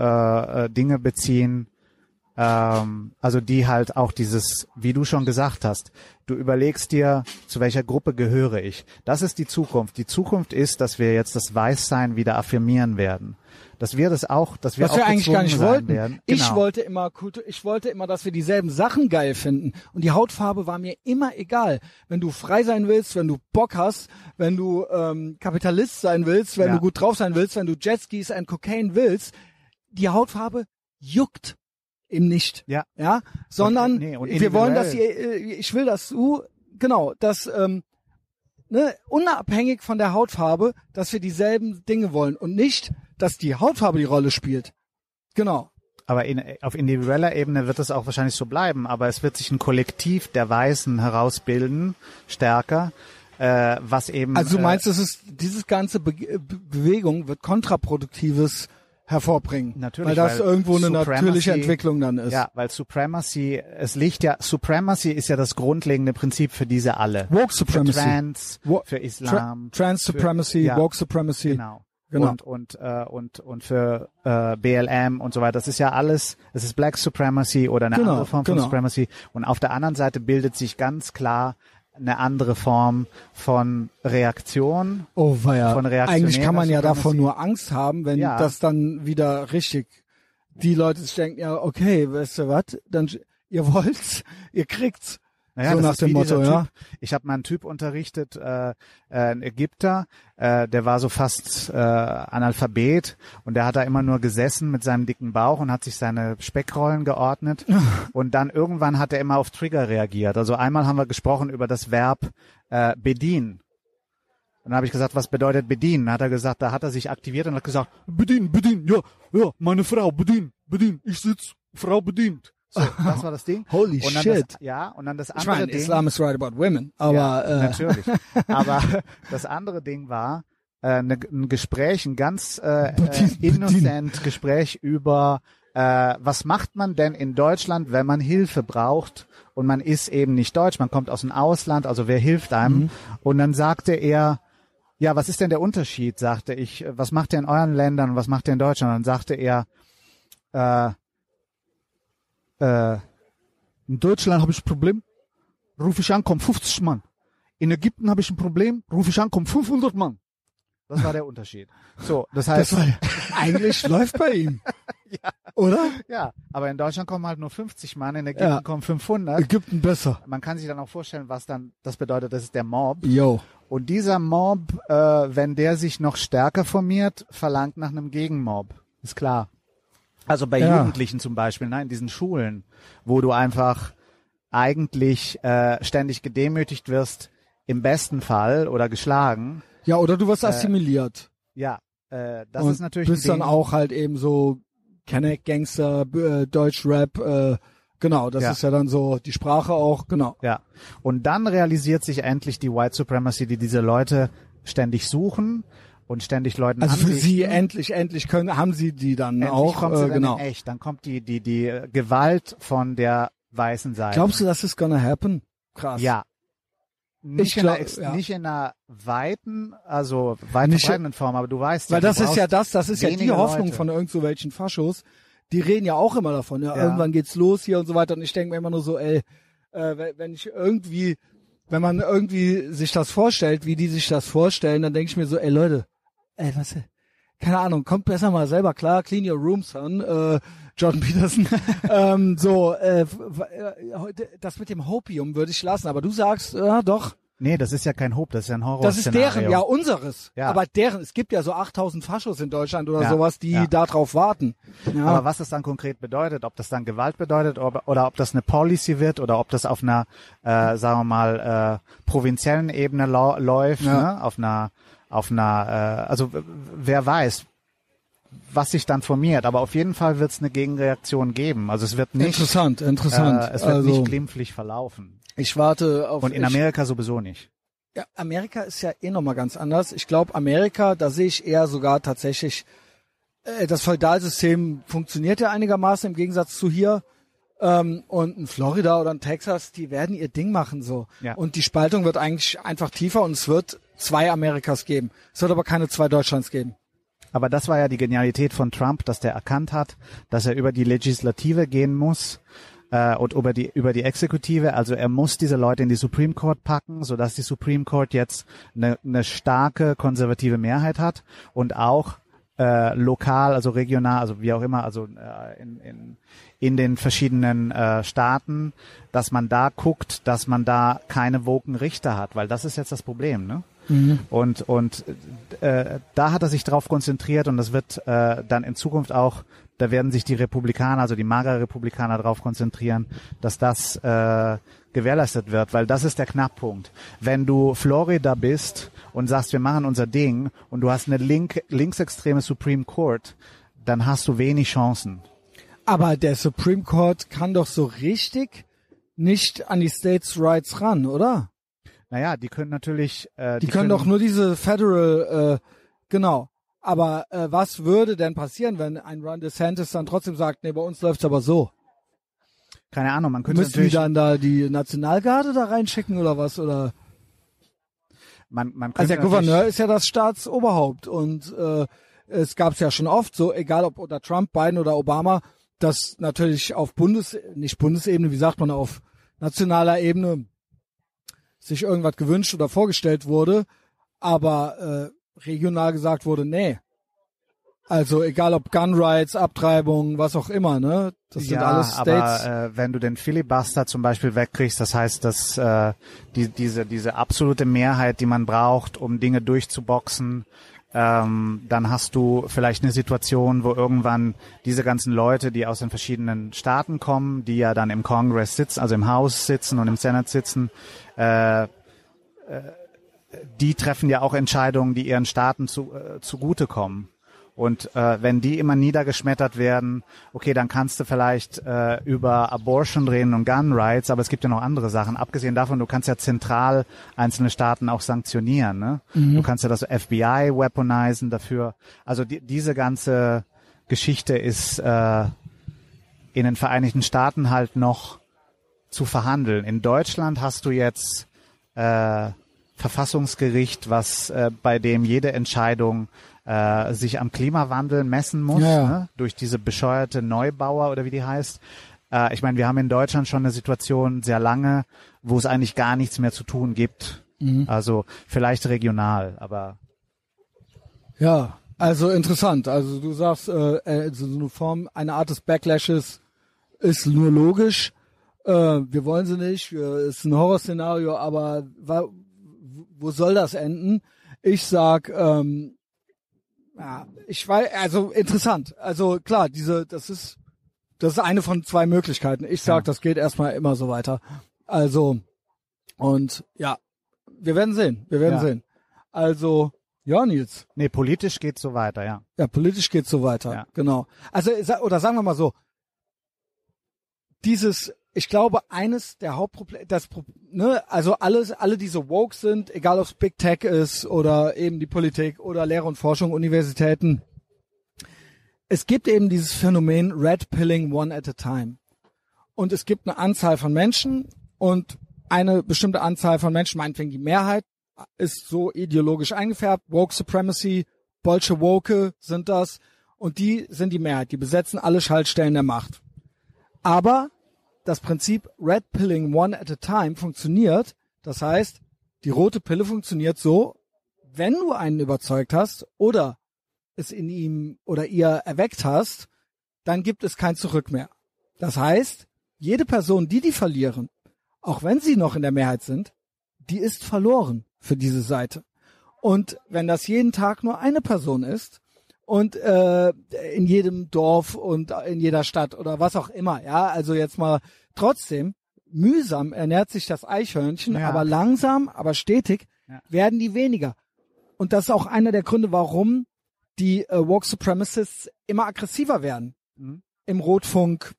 äh, Dinge beziehen, ähm, also die halt auch dieses, wie du schon gesagt hast, du überlegst dir, zu welcher Gruppe gehöre ich. Das ist die Zukunft. Die Zukunft ist, dass wir jetzt das Weißsein wieder affirmieren werden. Dass wir das auch, dass wir was auch wir eigentlich gar nicht wollten. Werden. Ich Genau. wollte immer Kultur, ich wollte immer, dass wir dieselben Sachen geil finden. Und die Hautfarbe war mir immer egal. Wenn du frei sein willst, wenn du Bock hast, wenn du ähm, Kapitalist sein willst, wenn Ja. du gut drauf sein willst, wenn du Jetskis and Cocaine willst, die Hautfarbe juckt eben nicht. Ja. Ja, sondern nee, und wir wollen, dass ihr, äh, ich will, dass du, genau, dass ähm, ne, unabhängig von der Hautfarbe, dass wir dieselben Dinge wollen und nicht, dass die Hautfarbe die Rolle spielt. Genau. Aber in, auf individueller Ebene wird es auch wahrscheinlich so bleiben, aber es wird sich ein Kollektiv der Weißen herausbilden, stärker, äh, was eben. Also du äh, meinst, es ist dieses ganze Be Be Bewegung wird kontraproduktives hervorbringen, Natürlich, weil das weil irgendwo eine Supremacy- natürliche Entwicklung dann ist. Ja, weil Supremacy, es liegt ja, Supremacy ist ja das grundlegende Prinzip für diese alle. Woke Supremacy, Für Trans, Wo- für Tra Islam. Trans Supremacy, ja. Woke Supremacy. Genau. Genau. Und, und, äh, und, und für äh, BLM und so weiter. Das ist ja alles, es ist Black Supremacy oder eine Genau, andere Form von genau. Supremacy. Und auf der anderen Seite bildet sich ganz klar eine andere Form von Reaktion. Oh weia. Von Eigentlich kann man ja Supremacy. davon nur Angst haben, wenn Ja. das dann wieder richtig die Leute sich denken, ja, okay, weißt du was, dann ihr wollt's, ihr kriegt's. Naja, so das nach ist dem Motto, ja. Typ. Ich habe mal einen Typ unterrichtet, äh, äh, ein Ägypter, äh, der war so fast äh, Analphabet und der hat da immer nur gesessen mit seinem dicken Bauch und hat sich seine Speckrollen geordnet und dann irgendwann hat er immer auf Trigger reagiert. Also einmal haben wir gesprochen über das Verb äh, bedienen. Dann habe ich gesagt, was bedeutet bedienen? Dann hat er gesagt, da hat er sich aktiviert und hat gesagt, bedienen, bedienen, ja, ja, meine Frau, bedienen, bedienen, ich sitz, Frau bedient. So, das war das Ding. Holy und dann shit. Das, ja, und dann das Ich andere meine, Ding. Islam is right about women, aber ja, äh, natürlich. Aber das andere Ding war äh, ne, ein Gespräch, ein ganz äh, äh, innocent Gespräch über äh, was macht man denn in Deutschland, wenn man Hilfe braucht und man ist eben nicht deutsch, man kommt aus dem Ausland, also wer hilft einem? Mhm. Und dann sagte er, ja, was ist denn der Unterschied? sagte ich, was macht ihr in euren Ländern und was macht ihr in Deutschland? Und dann sagte er, äh, äh, in Deutschland habe ich ein Problem, rufe ich an, kommen 50 Mann. In Ägypten habe ich ein Problem, rufe ich an, kommen 500 Mann. Das war der Unterschied. So, das heißt, das war, eigentlich läuft bei ihm. Oder? ja, aber in Deutschland kommen halt nur 50 Mann, in Ägypten Ja. kommen 500. Ägypten besser. Man kann sich dann auch vorstellen, was dann das bedeutet. Das ist der Mob. Yo. Und dieser Mob, äh, wenn der sich noch stärker formiert, verlangt nach einem Gegenmob. Ist klar. Also bei Ja. Jugendlichen zum Beispiel, ne, in diesen Schulen, wo du einfach eigentlich äh, ständig gedemütigt wirst, im besten Fall oder geschlagen. Ja, oder du wirst assimiliert. Ja, äh, das und ist natürlich bist ein dann auch halt eben so Kenneck Gangster, äh, Deutschrap, äh, genau, das Ja. ist ja dann so die Sprache auch, genau. Ja. Und dann realisiert sich endlich die White Supremacy, die diese Leute ständig suchen und ständig Leuten Also für sie endlich, endlich können, haben sie die dann Endlich auch, kommt sie äh, dann genau. echt. Dann kommt die, die, die äh, Gewalt von der weißen Seite. Glaubst du, das ist gonna happen? Krass. Ja. Nicht, Ich in, einer, glaub- ja. nicht in einer weiten, also weit Nicht- verbreitenden Form, aber du weißt Weil ja, das ist ja das, das ist ja die Hoffnung Leute. von irgend so welchen Faschos. Die reden ja auch immer davon, ja, Ja. irgendwann geht's los hier und so weiter. Und ich denke mir immer nur so, ey, äh, wenn- wenn ich irgendwie, wenn man irgendwie sich das vorstellt, wie die sich das vorstellen, dann denke ich mir so, ey Leute, ey, was, keine Ahnung, kommt besser mal selber klar, clean your room, son, äh, Jordan Peterson. ähm, so, äh, äh, das mit dem Hopium würde ich lassen, aber du sagst, ja doch, Nee, das ist ja kein Hope, das ist ja ein Horror. das ist deren, ja, unseres. Ja. Aber deren, es gibt ja so 8000 Faschos in Deutschland oder Ja, sowas, die ja. da drauf warten. Ja. Aber was das dann konkret bedeutet, ob das dann Gewalt bedeutet ob, oder ob das eine Policy wird oder ob das auf einer, äh, sagen wir mal, äh, provinziellen Ebene läuft, ne? auf einer, auf einer, äh, also wer weiß, was sich dann formiert. Aber auf jeden Fall wird es eine Gegenreaktion geben. Also es wird nicht, interessant, interessant. äh, es wird also, nicht glimpflich verlaufen. ich warte auf Und in ich, Amerika sowieso nicht. ja, Amerika ist ja eh nochmal ganz anders. Ich glaube, Amerika, da sehe ich eher sogar tatsächlich, äh, das Feudalsystem funktioniert ja einigermaßen im Gegensatz zu hier. Ähm, und in Florida oder in Texas, die werden ihr Ding machen so. Ja. Und die Spaltung wird eigentlich einfach tiefer und es wird zwei Amerikas geben. Es wird aber keine zwei Deutschlands geben. Aber das war ja die Genialität von Trump, dass der erkannt hat, dass er über die Legislative gehen muss äh, und über die über die Exekutive. Also er muss diese Leute in die Supreme Court packen, sodass die Supreme Court jetzt eine, eine starke konservative Mehrheit hat und auch äh, lokal, also regional, also wie auch immer, also äh, in, in, in den verschiedenen äh, Staaten, dass man da guckt, dass man da keine woken Richter hat, weil das ist jetzt das Problem, ne? Und, und äh, da hat er sich drauf konzentriert und das wird äh, dann in Zukunft auch, da werden sich die Republikaner, also die magere Republikaner drauf konzentrieren, dass das äh, gewährleistet wird, weil das ist der Knackpunkt. Wenn du Florida bist und sagst, wir machen unser Ding und du hast eine link, linksextreme Supreme Court, dann hast du wenig Chancen. Aber der Supreme Court kann doch so richtig nicht an die States' Rights ran, oder? Naja, die können natürlich... Äh, Die, können doch nur diese Federal, äh, genau. Aber äh, was würde denn passieren, wenn ein Ron DeSantis dann trotzdem sagt, nee, bei uns läuft's aber so? Keine Ahnung, man könnte Müssen die natürlich... dann da die Nationalgarde da reinschicken oder was? Oder man, man also könnte der Gouverneur ist ja das Staatsoberhaupt und äh, es gab's ja schon oft so, egal ob unter Trump, Biden oder Obama, dass natürlich auf Bundes, nicht Bundesebene, wie sagt man, auf nationaler Ebene sich irgendwas gewünscht oder vorgestellt wurde, aber äh, regional gesagt wurde, nee. Also egal ob Gun Rights, Abtreibung, was auch immer, ne? Das sind ja, alles States. aber äh, wenn du den Filibuster zum Beispiel wegkriegst, das heißt, dass äh, die, diese diese absolute Mehrheit, die man braucht, um Dinge durchzuboxen, ähm, dann hast du vielleicht eine Situation, wo irgendwann diese ganzen Leute, die aus den verschiedenen Staaten kommen, die ja dann im Congress sitzen, also im Haus sitzen und im Senat sitzen, äh, äh, die treffen ja auch Entscheidungen, die ihren Staaten zu, äh, zugutekommen. Und äh, wenn die immer niedergeschmettert werden, okay, dann kannst du vielleicht äh, über Abortion reden und Gun Rights, aber es gibt ja noch andere Sachen. Abgesehen davon, du kannst ja zentral einzelne Staaten auch sanktionieren. Ne? Du kannst ja das FBI weaponisen dafür. Also die, diese ganze Geschichte ist äh, in den Vereinigten Staaten halt noch zu verhandeln. In Deutschland hast du jetzt äh, Verfassungsgericht, was äh, bei dem jede Entscheidung äh, sich am Klimawandel messen muss, Ja. Ne? durch diese bescheuerte Neubauer oder wie die heißt. Äh, ich meine, wir haben in Deutschland schon eine Situation sehr lange, wo es eigentlich gar nichts mehr zu tun gibt. Mhm. Also vielleicht regional, aber Ja, also interessant. Also du sagst, äh, äh, so eine Form, eine Art des Backlashes ist nur logisch. Äh, wir wollen sie nicht, wir, ist ein Horrorszenario, aber wo soll das enden? Ich sag, ähm, ja, ich weiß, also interessant. Also klar, diese, das ist, das ist eine von zwei Möglichkeiten. Ich sag, Ja. das geht erstmal immer so weiter. Also und ja, wir werden sehen, wir werden Ja. sehen. Also Ja, Nils. Nee, politisch geht's so weiter, ja. Ja, politisch geht's so weiter. Ja. Genau. Also, oder sagen wir mal so, dieses, ich glaube, eines der Hauptprobleme, das, ne, also alles, alle, die so woke sind, egal ob es Big Tech ist oder eben die Politik oder Lehre und Forschung, Universitäten, es gibt eben dieses Phänomen Red Pilling One at a Time. Und es gibt eine Anzahl von Menschen und eine bestimmte Anzahl von Menschen, meinetwegen die Mehrheit, ist so ideologisch eingefärbt. Woke Supremacy, Bolsche sind das. Und die sind die Mehrheit. Die besetzen alle Schaltstellen der Macht. Aber das Prinzip Red Pilling One at a Time funktioniert. Das heißt, die rote Pille funktioniert so, wenn du einen überzeugt hast oder es in ihm oder ihr erweckt hast, dann gibt es kein Zurück mehr. Das heißt, jede Person, die die verlieren, auch wenn sie noch in der Mehrheit sind, die ist verloren für diese Seite. Und wenn das jeden Tag nur eine Person ist und äh, in jedem Dorf und in jeder Stadt oder was auch immer, ja, also jetzt mal trotzdem mühsam ernährt sich das Eichhörnchen, Ja. aber langsam, aber stetig Ja. werden die weniger. Und das ist auch einer der Gründe, warum die äh, Woke Supremacists immer aggressiver werden. Mhm. Im Rotfunk,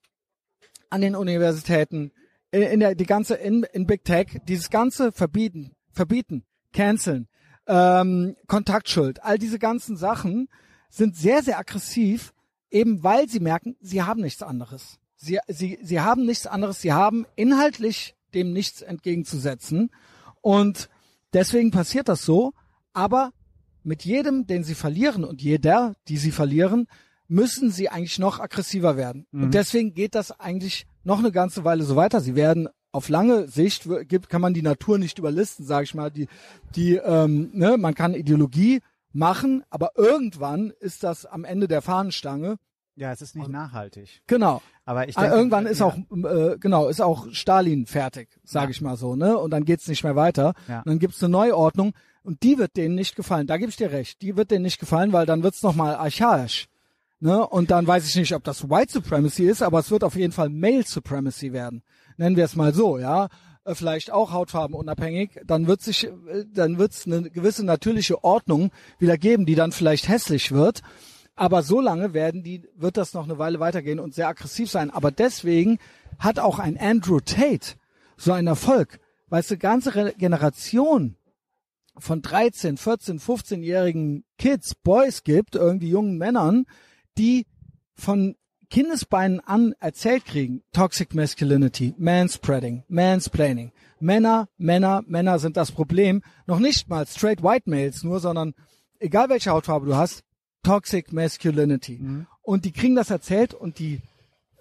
an den Universitäten, in, in der die ganze in, in Big Tech, dieses ganze verbieten, verbieten, canceln, ähm, Kontaktschuld, all diese ganzen Sachen sind sehr sehr aggressiv, eben weil sie merken, sie haben nichts anderes. Sie sie sie haben nichts anderes, sie haben inhaltlich dem nichts entgegenzusetzen und deswegen passiert das so, aber mit jedem, den sie verlieren und jeder, die sie verlieren, müssen sie eigentlich noch aggressiver werden. Und deswegen geht das eigentlich noch eine ganze Weile so weiter. Sie werden auf lange Sicht kann man die Natur nicht überlisten, sage ich mal. Die, die, ähm, ne, man kann Ideologie machen, aber irgendwann ist das am Ende der Fahnenstange. Ja, es ist nicht nachhaltig. Genau. Aber ich Ah, denke, irgendwann ist ja. auch äh, genau ist auch Stalin fertig, sage Ja. ich mal so, ne? Und dann geht's nicht mehr weiter. Ja. Und dann gibt's eine Neuordnung und die wird denen nicht gefallen. Da gebe ich dir recht. Die wird denen nicht gefallen, weil dann wird's noch mal archaisch. Ne? Und dann weiß ich nicht, ob das White Supremacy ist, aber es wird auf jeden Fall Male Supremacy werden. Nennen wir es mal so, ja. Äh, Vielleicht auch hautfarbenunabhängig, dann wird sich, äh, dann wird's eine gewisse natürliche Ordnung wieder geben, die dann vielleicht hässlich wird. Aber so lange werden die, wird das noch eine Weile weitergehen und sehr aggressiv sein. Aber deswegen hat auch ein Andrew Tate so einen Erfolg. Weißt du, ganze Re- Generation von 13, 14, 15-jährigen Kids, Boys gibt, irgendwie jungen Männern, die von Kindesbeinen an erzählt kriegen, Toxic Masculinity, Manspreading, Mansplaining. Männer, Männer, Männer sind das Problem. Noch nicht mal straight white males nur, sondern egal welche Hautfarbe du hast, Toxic Masculinity. Und die kriegen das erzählt und die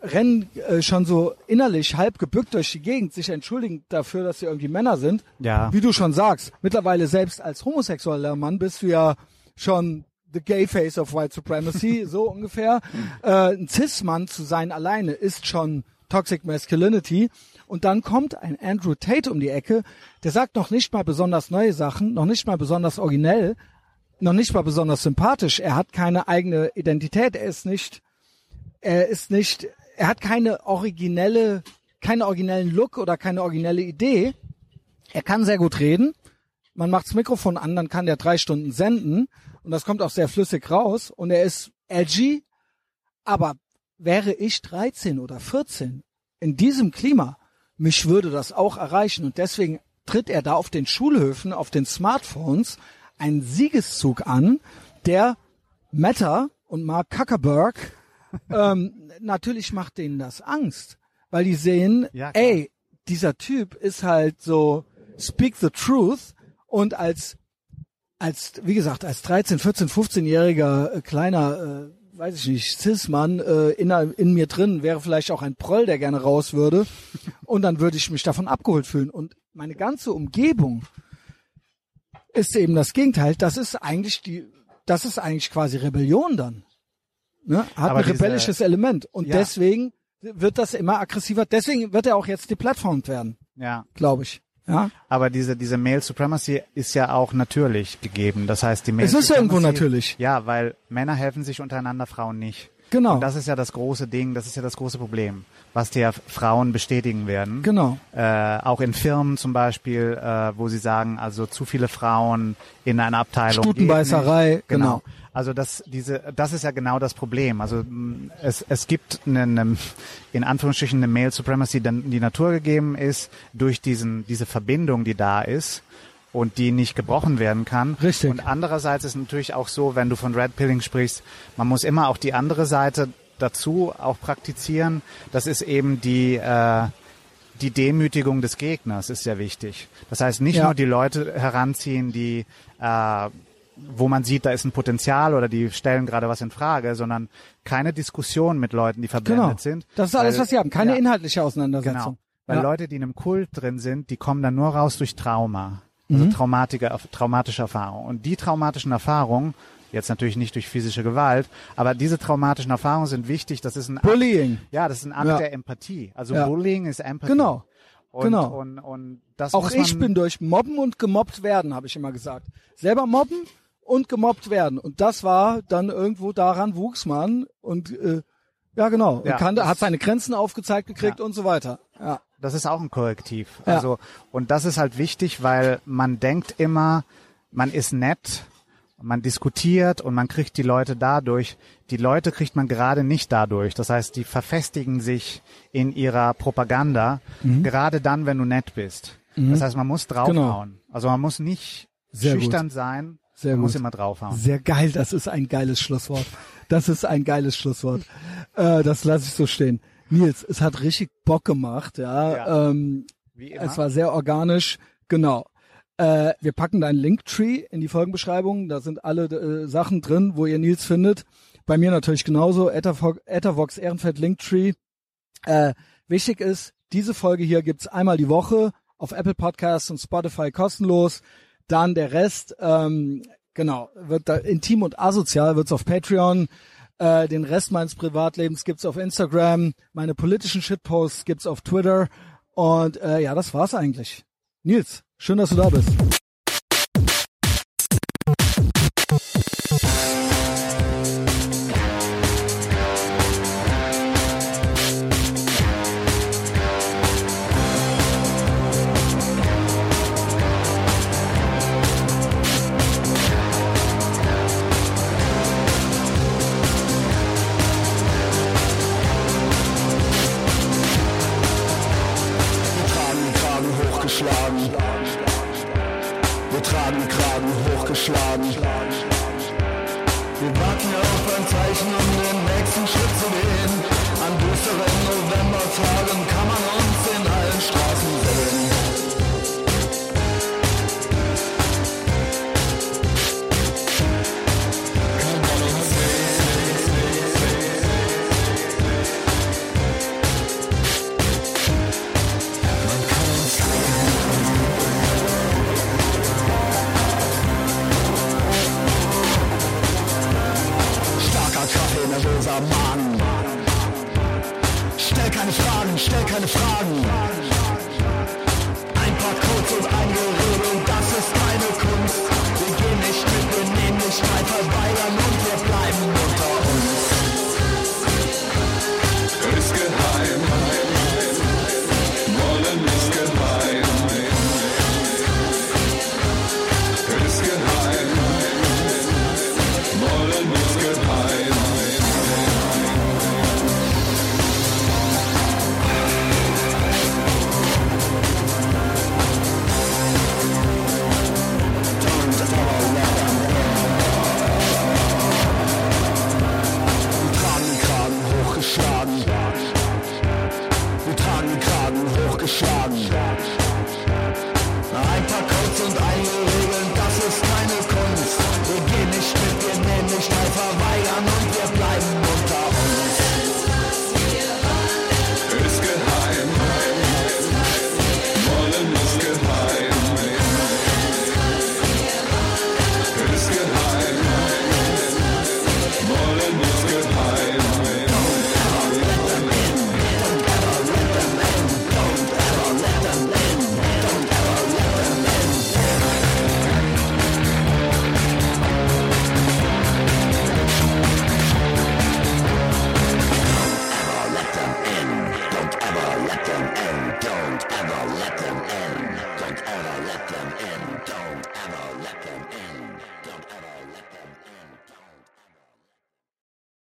rennen äh, schon so innerlich halb gebückt durch die Gegend, sich entschuldigen dafür, dass sie irgendwie Männer sind. Ja. Wie du schon sagst, mittlerweile selbst als homosexueller Mann bist du ja schon the gay face of white supremacy, so ungefähr. Äh, ein Cis-Mann zu sein alleine ist schon Toxic Masculinity. Und dann kommt ein Andrew Tate um die Ecke, der sagt noch nicht mal besonders neue Sachen, noch nicht mal besonders originell, noch nicht mal besonders sympathisch. Er hat keine eigene Identität. Er ist nicht, er ist nicht, er hat keine originelle, keinen originellen Look oder keine originelle Idee. Er kann sehr gut reden. Man macht das Mikrofon an, dann kann der drei Stunden senden und das kommt auch sehr flüssig raus. Und er ist edgy. Aber wäre ich 13 oder 14 in diesem Klima, mich würde das auch erreichen. Und deswegen tritt er da auf den Schulhöfen, auf den Smartphones einen Siegeszug an, der Meta und Mark Zuckerberg ähm, natürlich macht denen das Angst, weil die sehen, Ja, ey, dieser Typ ist halt so speak the truth. Und als als wie gesagt als 13, 14, 15-jähriger äh, kleiner äh, weiß ich nicht Cis-Mann äh, in, in mir drin wäre vielleicht auch ein Proll, der gerne raus würde und dann würde ich mich davon abgeholt fühlen und meine ganze Umgebung ist eben das Gegenteil. Das ist eigentlich die, das ist eigentlich quasi Rebellion dann. Ne? Hat Aber ein diese- rebellisches Element. Und Ja. deswegen wird das immer aggressiver. Deswegen wird er auch jetzt deplatformt werden, Ja. glaube ich. Ja. Aber diese, diese Male Supremacy ist ja auch natürlich gegeben. Das heißt, die Male Es ist Supremacy, irgendwo natürlich. Ja, weil Männer helfen sich untereinander, Frauen nicht. Genau. Und das ist ja das große Ding, das ist ja das große Problem, was dir Frauen bestätigen werden. Genau. Äh, auch in Firmen zum Beispiel, äh, wo sie sagen, also zu viele Frauen in einer Abteilung. Stutenbeißerei. Genau. genau. Also das, diese, das ist ja genau das Problem. Also es, es gibt eine, eine, in Anführungsstrichen eine Male Supremacy, die die Natur gegeben ist durch diesen, diese Verbindung, die da ist und die nicht gebrochen werden kann. Richtig. Und andererseits ist natürlich auch so, wenn du von Red Pilling sprichst, man muss immer auch die andere Seite dazu auch praktizieren. Das ist eben die äh, die Demütigung des Gegners ist sehr wichtig. Das heißt, nicht Ja. nur die Leute heranziehen, die äh, wo man sieht, da ist ein Potenzial oder die stellen gerade was in Frage, sondern keine Diskussion mit Leuten, die verblendet Genau. sind. Das ist alles, Weil- was sie haben. Keine ja. inhaltliche Auseinandersetzung. Genau. Weil Ja. Leute, die in einem Kult drin sind, die kommen dann nur raus durch Trauma. Also Mhm. traumatische, traumatische Erfahrungen. Und die traumatischen Erfahrungen, jetzt natürlich nicht durch physische Gewalt, aber diese traumatischen Erfahrungen sind wichtig. Das ist ein Akt, Bullying. ja, das ist ein Akt Ja. der Empathie. Also Ja. Bullying ist Empathie. Genau. Und, Genau. Und, und das Auch ich bin durch Mobben und gemobbt werden, habe ich immer gesagt. Selber mobben und gemobbt werden. Und das war dann irgendwo daran wuchs man und äh, ja genau, Ja, und kann, hat seine Grenzen aufgezeigt gekriegt Ja. und so weiter. Ja. Das ist auch ein Korrektiv. Ja. Also, und das ist halt wichtig, weil man denkt immer, man ist nett, man diskutiert und man kriegt die Leute dadurch. Die Leute kriegt man gerade nicht dadurch. Das heißt, die verfestigen sich in ihrer Propaganda, Mhm. gerade dann, wenn du nett bist. Das heißt, man muss draufhauen. Genau. Also man muss nicht Sehr gut. schüchtern sein, Sehr man muss gut. immer draufhauen. Sehr geil, das ist ein geiles Schlusswort. Das ist ein geiles Schlusswort. Äh, das lasse ich so stehen. Nils, es hat richtig Bock gemacht, ja. Ja. Ähm, Wie immer. es war sehr organisch, genau. Äh, wir packen deinen Linktree in die Folgenbeschreibung. Da sind alle äh, Sachen drin, wo ihr Nils findet. Bei mir natürlich genauso. Ethervox Ehrenfeld Linktree. Äh, wichtig ist, diese Folge hier gibt's einmal die Woche auf Apple Podcasts und Spotify kostenlos. Dann der Rest, ähm, genau, wird da intim und asozial wird's auf Patreon. Äh, den Rest meines Privatlebens gibt's auf Instagram. Meine politischen Shitposts gibt's auf Twitter. Und äh, ja, das war's eigentlich. Nils, schön, dass du da bist.